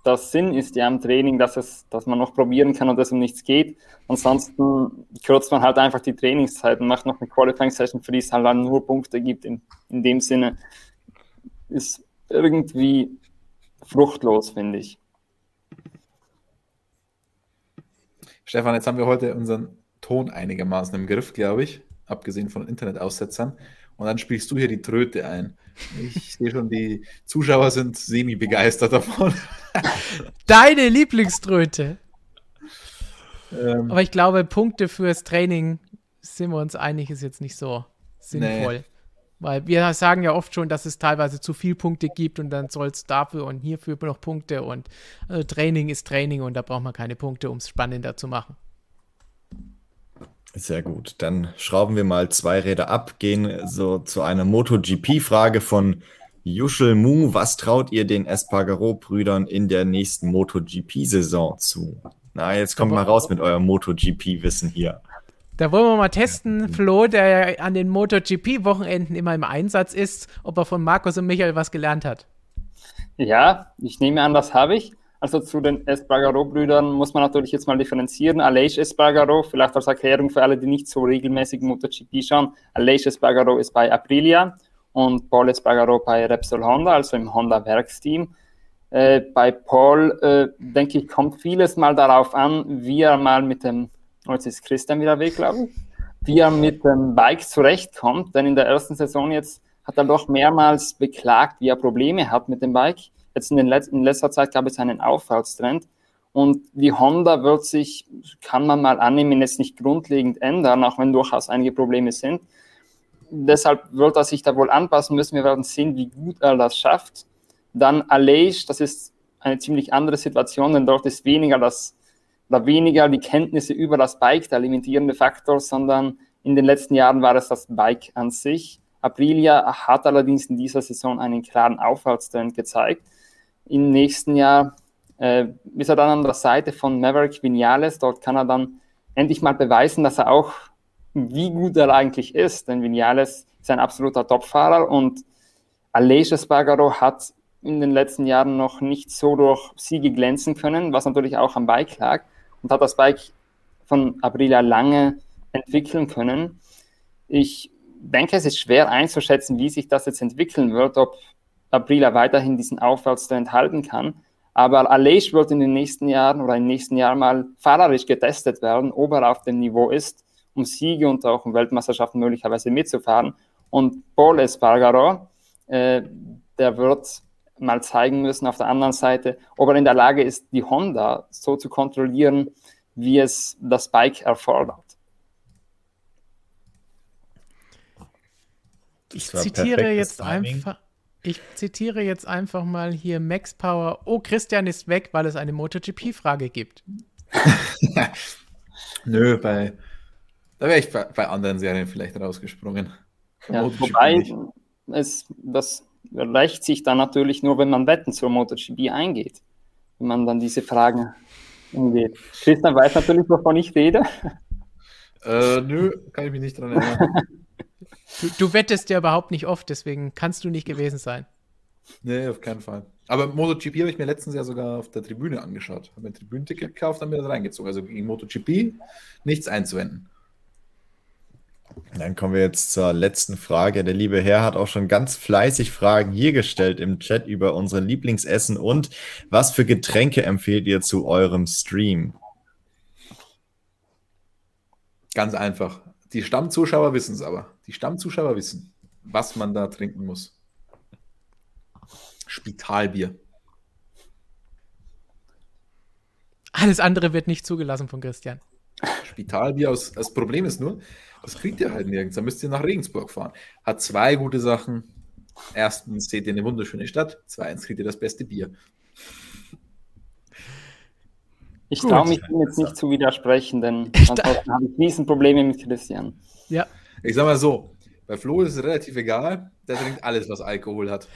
das Sinn ist ja im Training, dass, es, dass man noch probieren kann und es um nichts geht. Ansonsten kürzt man halt einfach die Trainingszeit und macht noch eine Qualifying-Session, für die es halt dann nur Punkte gibt. In, in dem Sinne ist irgendwie fruchtlos, finde ich. Stefan, jetzt haben wir heute unseren Ton einigermaßen im Griff, glaube ich, abgesehen von Internetaussetzern. Und dann spielst du hier die Tröte ein. Ich sehe schon, die Zuschauer sind semi-begeistert davon. Deine Lieblingströte. Ähm, Aber ich glaube, Punkte fürs Training sind wir uns einig, ist jetzt nicht so sinnvoll. Nee. Weil wir sagen ja oft schon, dass es teilweise zu viel Punkte gibt und dann soll es dafür und hierfür noch Punkte und äh, Training ist Training und da braucht man keine Punkte, um es spannender zu machen. Sehr gut. Dann schrauben wir mal zwei Räder ab, gehen so zu einer MotoGP-Frage von Yushel Mu. Was traut ihr den Espargaro-Brüdern in der nächsten MotoGP-Saison zu? Na, jetzt kommt mal raus mit eurem MotoGP-Wissen hier. Da wollen wir mal testen, Flo, der an den MotoGP-Wochenenden immer im Einsatz ist, ob er von Markus und Michael was gelernt hat. Ja, ich nehme an, das habe ich. Also zu den Espargaro-Brüdern muss man natürlich jetzt mal differenzieren. Aleix Espargaro, vielleicht als Erklärung für alle, die nicht so regelmäßig MotoGP schauen. Aleix Espargaro ist bei Aprilia und Paul Espargaro bei Repsol Honda, also im Honda-Werksteam. Äh, bei Paul, äh, denke ich, kommt vieles mal darauf an, wie er mal mit dem jetzt ist Christian wieder weg, glaube ich, wie er mit dem Bike zurechtkommt. Denn in der ersten Saison jetzt hat er doch mehrmals beklagt, wie er Probleme hat mit dem Bike. Jetzt in, den Let in letzter Zeit gab es einen Aufwärtstrend. Und die Honda wird sich, kann man mal annehmen, jetzt nicht grundlegend ändern, auch wenn durchaus einige Probleme sind. Deshalb wird er sich da wohl anpassen müssen. Wir werden sehen, wie gut er das schafft. Dann Aleix, das ist eine ziemlich andere Situation, denn dort ist weniger das oder weniger die Kenntnisse über das Bike der limitierende Faktor, sondern in den letzten Jahren war es das Bike an sich. Aprilia hat allerdings in dieser Saison einen klaren Aufwärtstrend gezeigt. Im nächsten Jahr äh, ist er dann an der Seite von Maverick Vinales. Dort kann er dann endlich mal beweisen, dass er auch, wie gut er eigentlich ist. Denn Vinales ist ein absoluter Topfahrer und Aleix Espargaro hat in den letzten Jahren noch nicht so durch Siege glänzen können, was natürlich auch am Bike lag und hat das Bike von Aprilia lange entwickeln können. Ich denke, es ist schwer einzuschätzen, wie sich das jetzt entwickeln wird, ob Aprilia weiterhin diesen Aufwärtstrend halten kann. Aber Aleix wird in den nächsten Jahren oder im nächsten Jahr mal fahrerisch getestet werden, ob er auf dem Niveau ist, um Siege und auch um Weltmeisterschaften möglicherweise mitzufahren. Und Paul Espargaro, äh, der wird mal zeigen müssen auf der anderen Seite, ob er in der Lage ist, die Honda so zu kontrollieren, wie es das Bike erfordert. Ich zitiere jetzt einfach. Ich zitiere jetzt einfach mal hier Max Power. Oh, Christian ist weg, weil es eine MotoGP-Frage gibt. Nö, bei, da wäre ich bei, bei, anderen Serien vielleicht rausgesprungen. Ja, wobei es, das rächt sich dann natürlich nur, wenn man Wetten zur MotoGP eingeht. Wenn man dann diese Fragen umgeht. Christian weiß natürlich, wovon ich rede. Äh, nö, kann ich mich nicht dran erinnern. Du, du, wettest ja überhaupt nicht oft, deswegen kannst du nicht gewesen sein. Nee, auf keinen Fall. Aber MotoGP habe ich mir letztens ja sogar auf der Tribüne angeschaut. Habe mir ein Tribünenticket gekauft, dann mir das reingezogen. Also gegen MotoGP nichts einzuwenden. Dann kommen wir jetzt zur letzten Frage. Der liebe Herr hat auch schon ganz fleißig Fragen hier gestellt im Chat über unsere Lieblingsessen und was für Getränke empfehlt ihr zu eurem Stream? Ganz einfach. Die Stammzuschauer wissen es aber. Die Stammzuschauer wissen, was man da trinken muss. Spitalbier. Alles andere wird nicht zugelassen von Christian. Spitalbier, aus, das Problem ist nur, das kriegt ihr halt nirgends. Da müsst ihr nach Regensburg fahren. Hat zwei gute Sachen. Erstens seht ihr eine wunderschöne Stadt. Zweitens kriegt ihr das beste Bier. Ich traue mich dem jetzt nicht zu widersprechen, denn ansonsten habe ich Riesenprobleme mit Christian. Ja. Ich sag mal so, bei Flo ist es relativ egal, der trinkt alles, was Alkohol hat.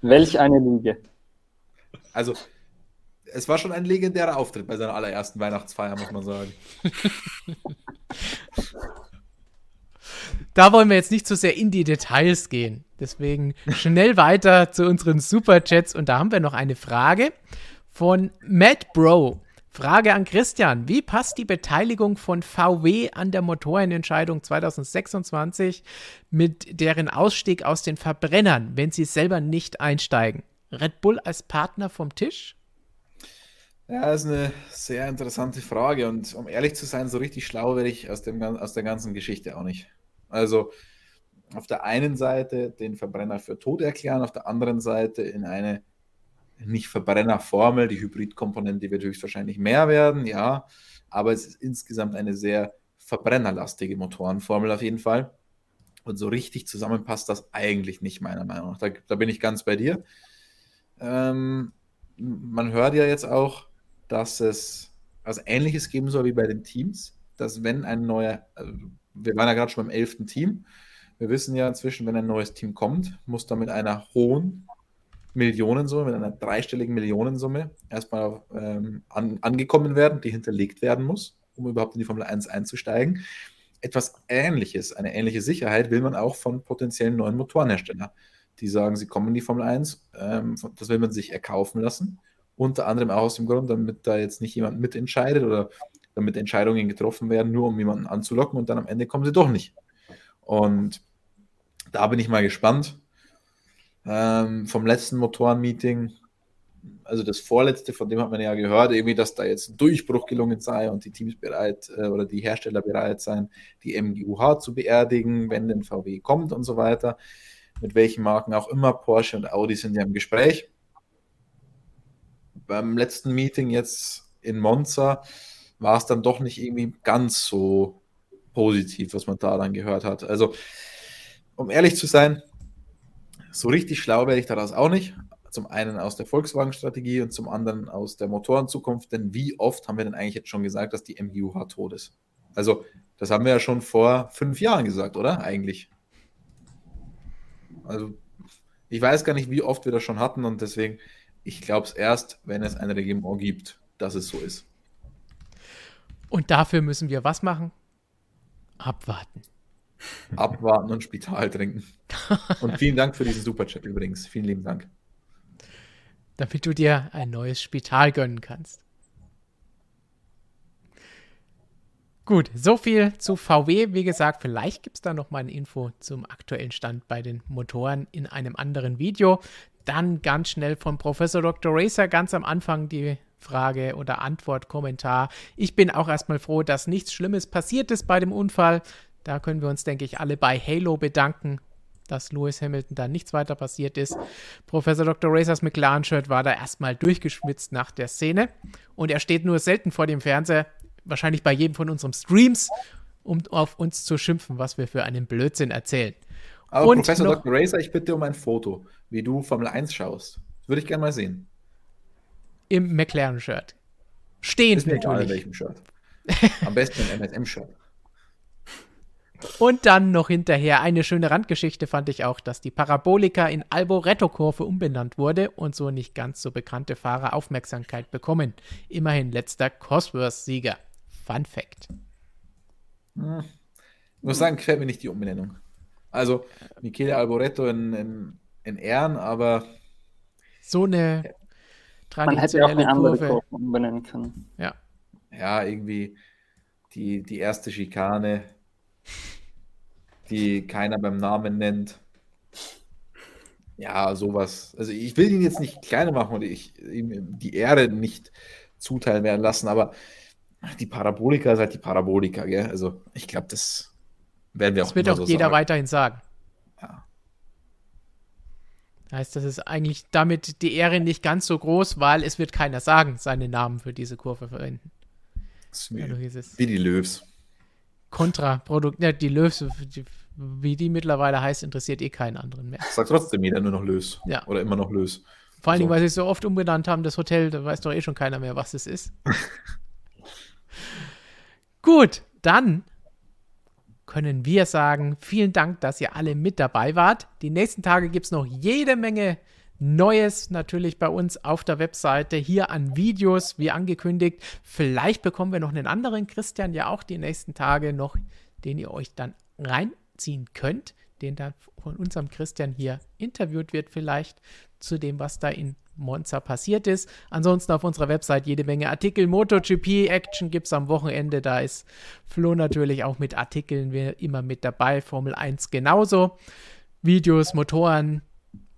Welch eine Lüge. Also, es war schon ein legendärer Auftritt bei seiner allerersten Weihnachtsfeier, muss man sagen. Da wollen wir jetzt nicht so sehr in die Details gehen. Deswegen schnell weiter zu unseren Superchats. Und da haben wir noch eine Frage von Matt Bro. Frage an Christian. Wie passt die Beteiligung von VW an der Motorenentscheidung 2026 mit deren Ausstieg aus den Verbrennern, wenn sie selber nicht einsteigen? Red Bull als Partner vom Tisch? Ja, ist eine sehr interessante Frage und um ehrlich zu sein, so richtig schlau werde ich aus, dem, aus der ganzen Geschichte auch nicht. Also auf der einen Seite den Verbrenner für tot erklären, auf der anderen Seite in eine nicht Verbrennerformel, die Hybridkomponente wird höchstwahrscheinlich mehr werden, ja, aber es ist insgesamt eine sehr verbrennerlastige Motorenformel auf jeden Fall. Und so richtig zusammenpasst das eigentlich nicht, meiner Meinung nach. Da, da bin ich ganz bei dir. Ähm, man hört ja jetzt auch, dass es was Ähnliches geben soll wie bei den Teams, dass wenn ein neuer, also wir waren ja gerade schon beim elften Team, wir wissen ja inzwischen, wenn ein neues Team kommt, muss da mit einer hohen Millionensumme, mit einer dreistelligen Millionensumme erstmal ähm, an, angekommen werden, die hinterlegt werden muss, um überhaupt in die Formel 1 einzusteigen. Etwas Ähnliches, eine ähnliche Sicherheit will man auch von potenziellen neuen Motorenherstellern, die sagen, sie kommen in die Formel 1, ähm, das will man sich erkaufen lassen unter anderem auch aus dem Grund, damit da jetzt nicht jemand mitentscheidet oder damit Entscheidungen getroffen werden, nur um jemanden anzulocken und dann am Ende kommen sie doch nicht. Und da bin ich mal gespannt. Ähm, vom letzten Motorenmeeting, also das vorletzte, von dem hat man ja gehört, irgendwie, dass da jetzt ein Durchbruch gelungen sei und die Teams bereit äh, oder die Hersteller bereit seien, die MGUH zu beerdigen, wenn denn VW kommt und so weiter. Mit welchen Marken auch immer, Porsche und Audi sind ja im Gespräch beim letzten Meeting jetzt in Monza war es dann doch nicht irgendwie ganz so positiv, was man da dann gehört hat. Also, um ehrlich zu sein, so richtig schlau werde ich daraus auch nicht. Zum einen aus der Volkswagen-Strategie und zum anderen aus der Motorenzukunft. Denn wie oft haben wir denn eigentlich jetzt schon gesagt, dass die MGUH tot ist? Also, das haben wir ja schon vor fünf Jahren gesagt, oder? Eigentlich. Also, ich weiß gar nicht, wie oft wir das schon hatten und deswegen ich glaube es erst, wenn es ein Regiment gibt, dass es so ist. Und dafür müssen wir was machen? Abwarten. Abwarten und Spital trinken. Und vielen Dank für diesen Superchat übrigens. Vielen lieben Dank. Damit du dir ein neues Spital gönnen kannst. Gut, so viel zu VW. Wie gesagt, vielleicht gibt es da noch mal eine Info zum aktuellen Stand bei den Motoren in einem anderen Video. Dann ganz schnell von Professor Dr. Racer ganz am Anfang die Frage oder Antwort, Kommentar. Ich bin auch erstmal froh, dass nichts Schlimmes passiert ist bei dem Unfall. Da können wir uns, denke ich, alle bei Halo bedanken, dass Lewis Hamilton da nichts weiter passiert ist. Professor Dr. Racers McLaren-Shirt war da erstmal durchgeschwitzt nach der Szene. Und er steht nur selten vor dem Fernseher, wahrscheinlich bei jedem von unseren Streams, um auf uns zu schimpfen, was wir für einen Blödsinn erzählen. Aber Und Professor Dr. Racer, ich bitte um ein Foto wie du Formel 1 schaust. Würde ich gerne mal sehen. Im McLaren-Shirt. Stehend Ist mir natürlich. Egal, welchem Shirt. Am besten im MSM-Shirt. Und dann noch hinterher eine schöne Randgeschichte fand ich auch, dass die Parabolika in Alboreto-Kurve umbenannt wurde und so nicht ganz so bekannte Fahrer Aufmerksamkeit bekommen. Immerhin letzter Cosworth-Sieger. Fun Fact. Hm. Ich muss sagen, gefällt mir nicht die Umbenennung. Also, Michele Alboreto in, in, in Ehren, aber. So eine traditionelle Man hätte auch eine andere Kurve. Kurve umbenennen können. Ja. Ja, irgendwie die, die erste Schikane die keiner beim Namen nennt. Ja, sowas. Also ich will ihn jetzt nicht kleiner machen und ich ihm die Ehre nicht zuteilen werden lassen, aber die Parabolika ist halt die Parabolika, gell? Also ich glaube, das werden wir das auch Das wird auch so jeder sagen. weiterhin sagen. Heißt, das ist eigentlich damit die Ehre nicht ganz so groß, weil es wird keiner sagen, seinen Namen für diese Kurve verwenden. Wie, ja, wie die Löws. Kontraprodukt. Ja, die Löws, die, wie die mittlerweile heißt, interessiert eh keinen anderen mehr. Sagt trotzdem jeder nur noch Lös. Ja. Oder immer noch Lös. Vor allen Dingen, weil sie es so oft umbenannt haben, das Hotel, da weiß doch eh schon keiner mehr, was es ist. Gut, dann können wir sagen, vielen Dank, dass ihr alle mit dabei wart. Die nächsten Tage gibt es noch jede Menge Neues natürlich bei uns auf der Webseite, hier an Videos, wie angekündigt. Vielleicht bekommen wir noch einen anderen Christian ja auch die nächsten Tage noch, den ihr euch dann reinziehen könnt, den dann von unserem Christian hier interviewt wird, vielleicht zu dem, was da in Monza passiert ist. Ansonsten auf unserer Website jede Menge Artikel. MotoGP Action gibt es am Wochenende. Da ist Flo natürlich auch mit Artikeln immer mit dabei. Formel 1 genauso. Videos, Motoren,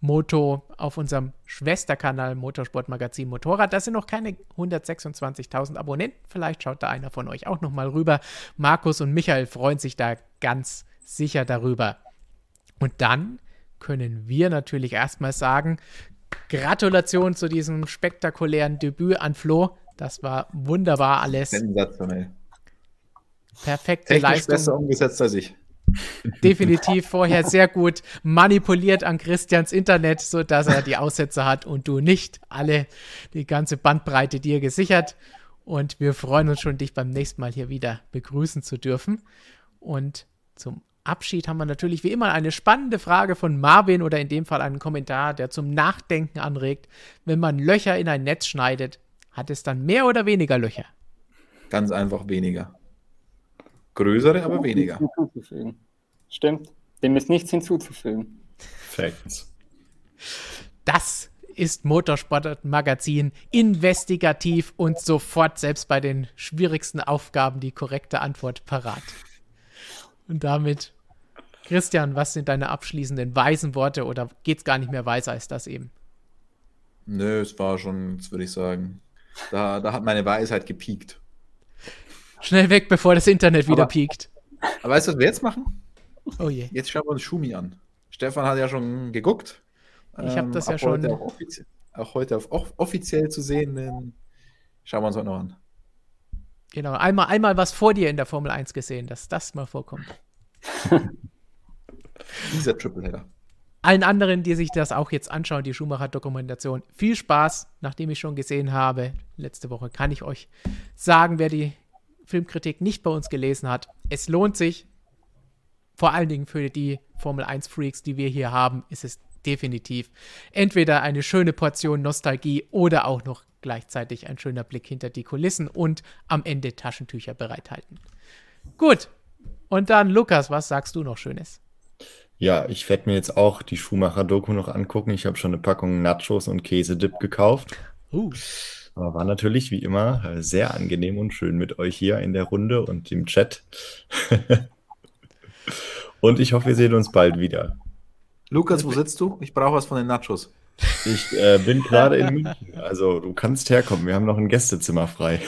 Moto auf unserem Schwesterkanal Motorsportmagazin Motorrad. Das sind noch keine 126.000 Abonnenten. Vielleicht schaut da einer von euch auch noch mal rüber. Markus und Michael freuen sich da ganz sicher darüber. Und dann können wir natürlich erstmal sagen, Gratulation zu diesem spektakulären Debüt an Flo. Das war wunderbar alles. Sensationell. Perfekte Technisch Leistung. besser umgesetzt als ich definitiv vorher sehr gut manipuliert an Christians Internet, sodass er die Aussätze hat und du nicht. Alle, die ganze Bandbreite dir gesichert. Und wir freuen uns schon, dich beim nächsten Mal hier wieder begrüßen zu dürfen. Und zum Abschied haben wir natürlich wie immer eine spannende Frage von Marvin oder in dem Fall einen Kommentar, der zum Nachdenken anregt. Wenn man Löcher in ein Netz schneidet, hat es dann mehr oder weniger Löcher? Ganz einfach weniger. Größere, aber weniger. Stimmt. Dem ist nichts hinzuzufügen. Facts. Das ist Motorsportmagazin investigativ und sofort selbst bei den schwierigsten Aufgaben die korrekte Antwort parat. Und damit, Christian, was sind deine abschließenden weisen Worte oder geht es gar nicht mehr weiser als das eben? Nö, es war schon, das würde ich sagen, da, da hat meine Weisheit gepiekt. Schnell weg, bevor das Internet wieder aber, piekt. Aber weißt du, was wir jetzt machen? Oh je. Jetzt schauen wir uns Schumi an. Stefan hat ja schon geguckt. Ich habe das ähm, ja schon. Auch, offizie auch, heute auf offiziell zu sehen. Schauen wir uns heute noch an. Genau, einmal, einmal was vor dir in der Formel 1 gesehen, dass das mal vorkommt. Dieser Tripleheader. Allen anderen, die sich das auch jetzt anschauen, die Schumacher-Dokumentation, viel Spaß, nachdem ich schon gesehen habe. Letzte Woche kann ich euch sagen, wer die Filmkritik nicht bei uns gelesen hat, es lohnt sich. Vor allen Dingen für die Formel 1 Freaks, die wir hier haben, ist es definitiv entweder eine schöne Portion Nostalgie oder auch noch gleichzeitig ein schöner Blick hinter die Kulissen und am Ende Taschentücher bereithalten. Gut. Und dann, Lukas, was sagst du noch Schönes? Ja, ich werde mir jetzt auch die Schumacher-Doku noch angucken. Ich habe schon eine Packung Nachos und Käsedip gekauft. Uh. Aber war natürlich wie immer äh, sehr angenehm und schön mit euch hier in der Runde und im Chat. und ich hoffe, wir sehen uns bald wieder. Lukas, wo sitzt du? Ich brauche was von den Nachos. Ich äh, bin gerade in München. Also du kannst herkommen. Wir haben noch ein Gästezimmer frei.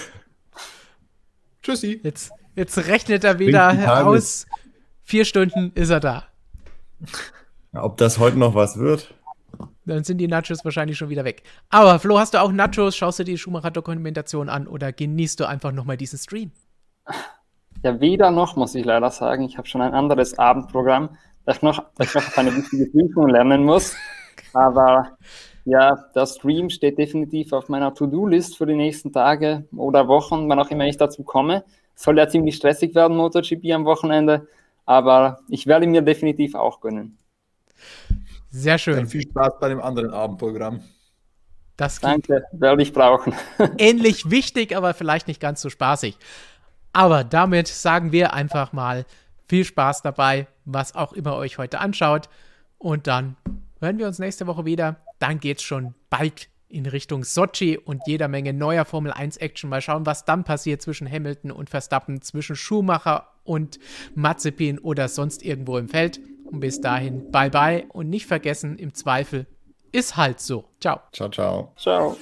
Tschüssi. Jetzt, jetzt rechnet er wieder aus. Vier Stunden ist er da. Ob das heute noch was wird? Dann sind die Nachos wahrscheinlich schon wieder weg. Aber Flo, hast du auch Nachos? Schaust du die Schumacher-Dokumentation an oder genießt du einfach nochmal diesen Stream? Ja, weder noch, muss ich leider sagen. Ich habe schon ein anderes Abendprogramm, das ich noch, das ich noch auf eine wichtige Prüfung lernen muss. Aber ja, der Stream steht definitiv auf meiner To-Do-List für die nächsten Tage oder Wochen, wann auch immer ich dazu komme. Soll ja ziemlich stressig werden, MotoGP am Wochenende. Aber ich werde mir definitiv auch gönnen. Sehr schön. Dann viel Spaß bei dem anderen Abendprogramm. Das Danke, werde ich brauchen. ähnlich wichtig, aber vielleicht nicht ganz so spaßig. Aber damit sagen wir einfach mal viel Spaß dabei, was auch immer euch heute anschaut. Und dann hören wir uns nächste Woche wieder. Dann geht es schon bald in Richtung Sochi und jeder Menge neuer Formel 1 Action. Mal schauen, was dann passiert zwischen Hamilton und Verstappen, zwischen Schumacher und Mazepin oder sonst irgendwo im Feld. Und bis dahin, bye bye und nicht vergessen, im Zweifel ist halt so. Ciao. Ciao, ciao. Ciao.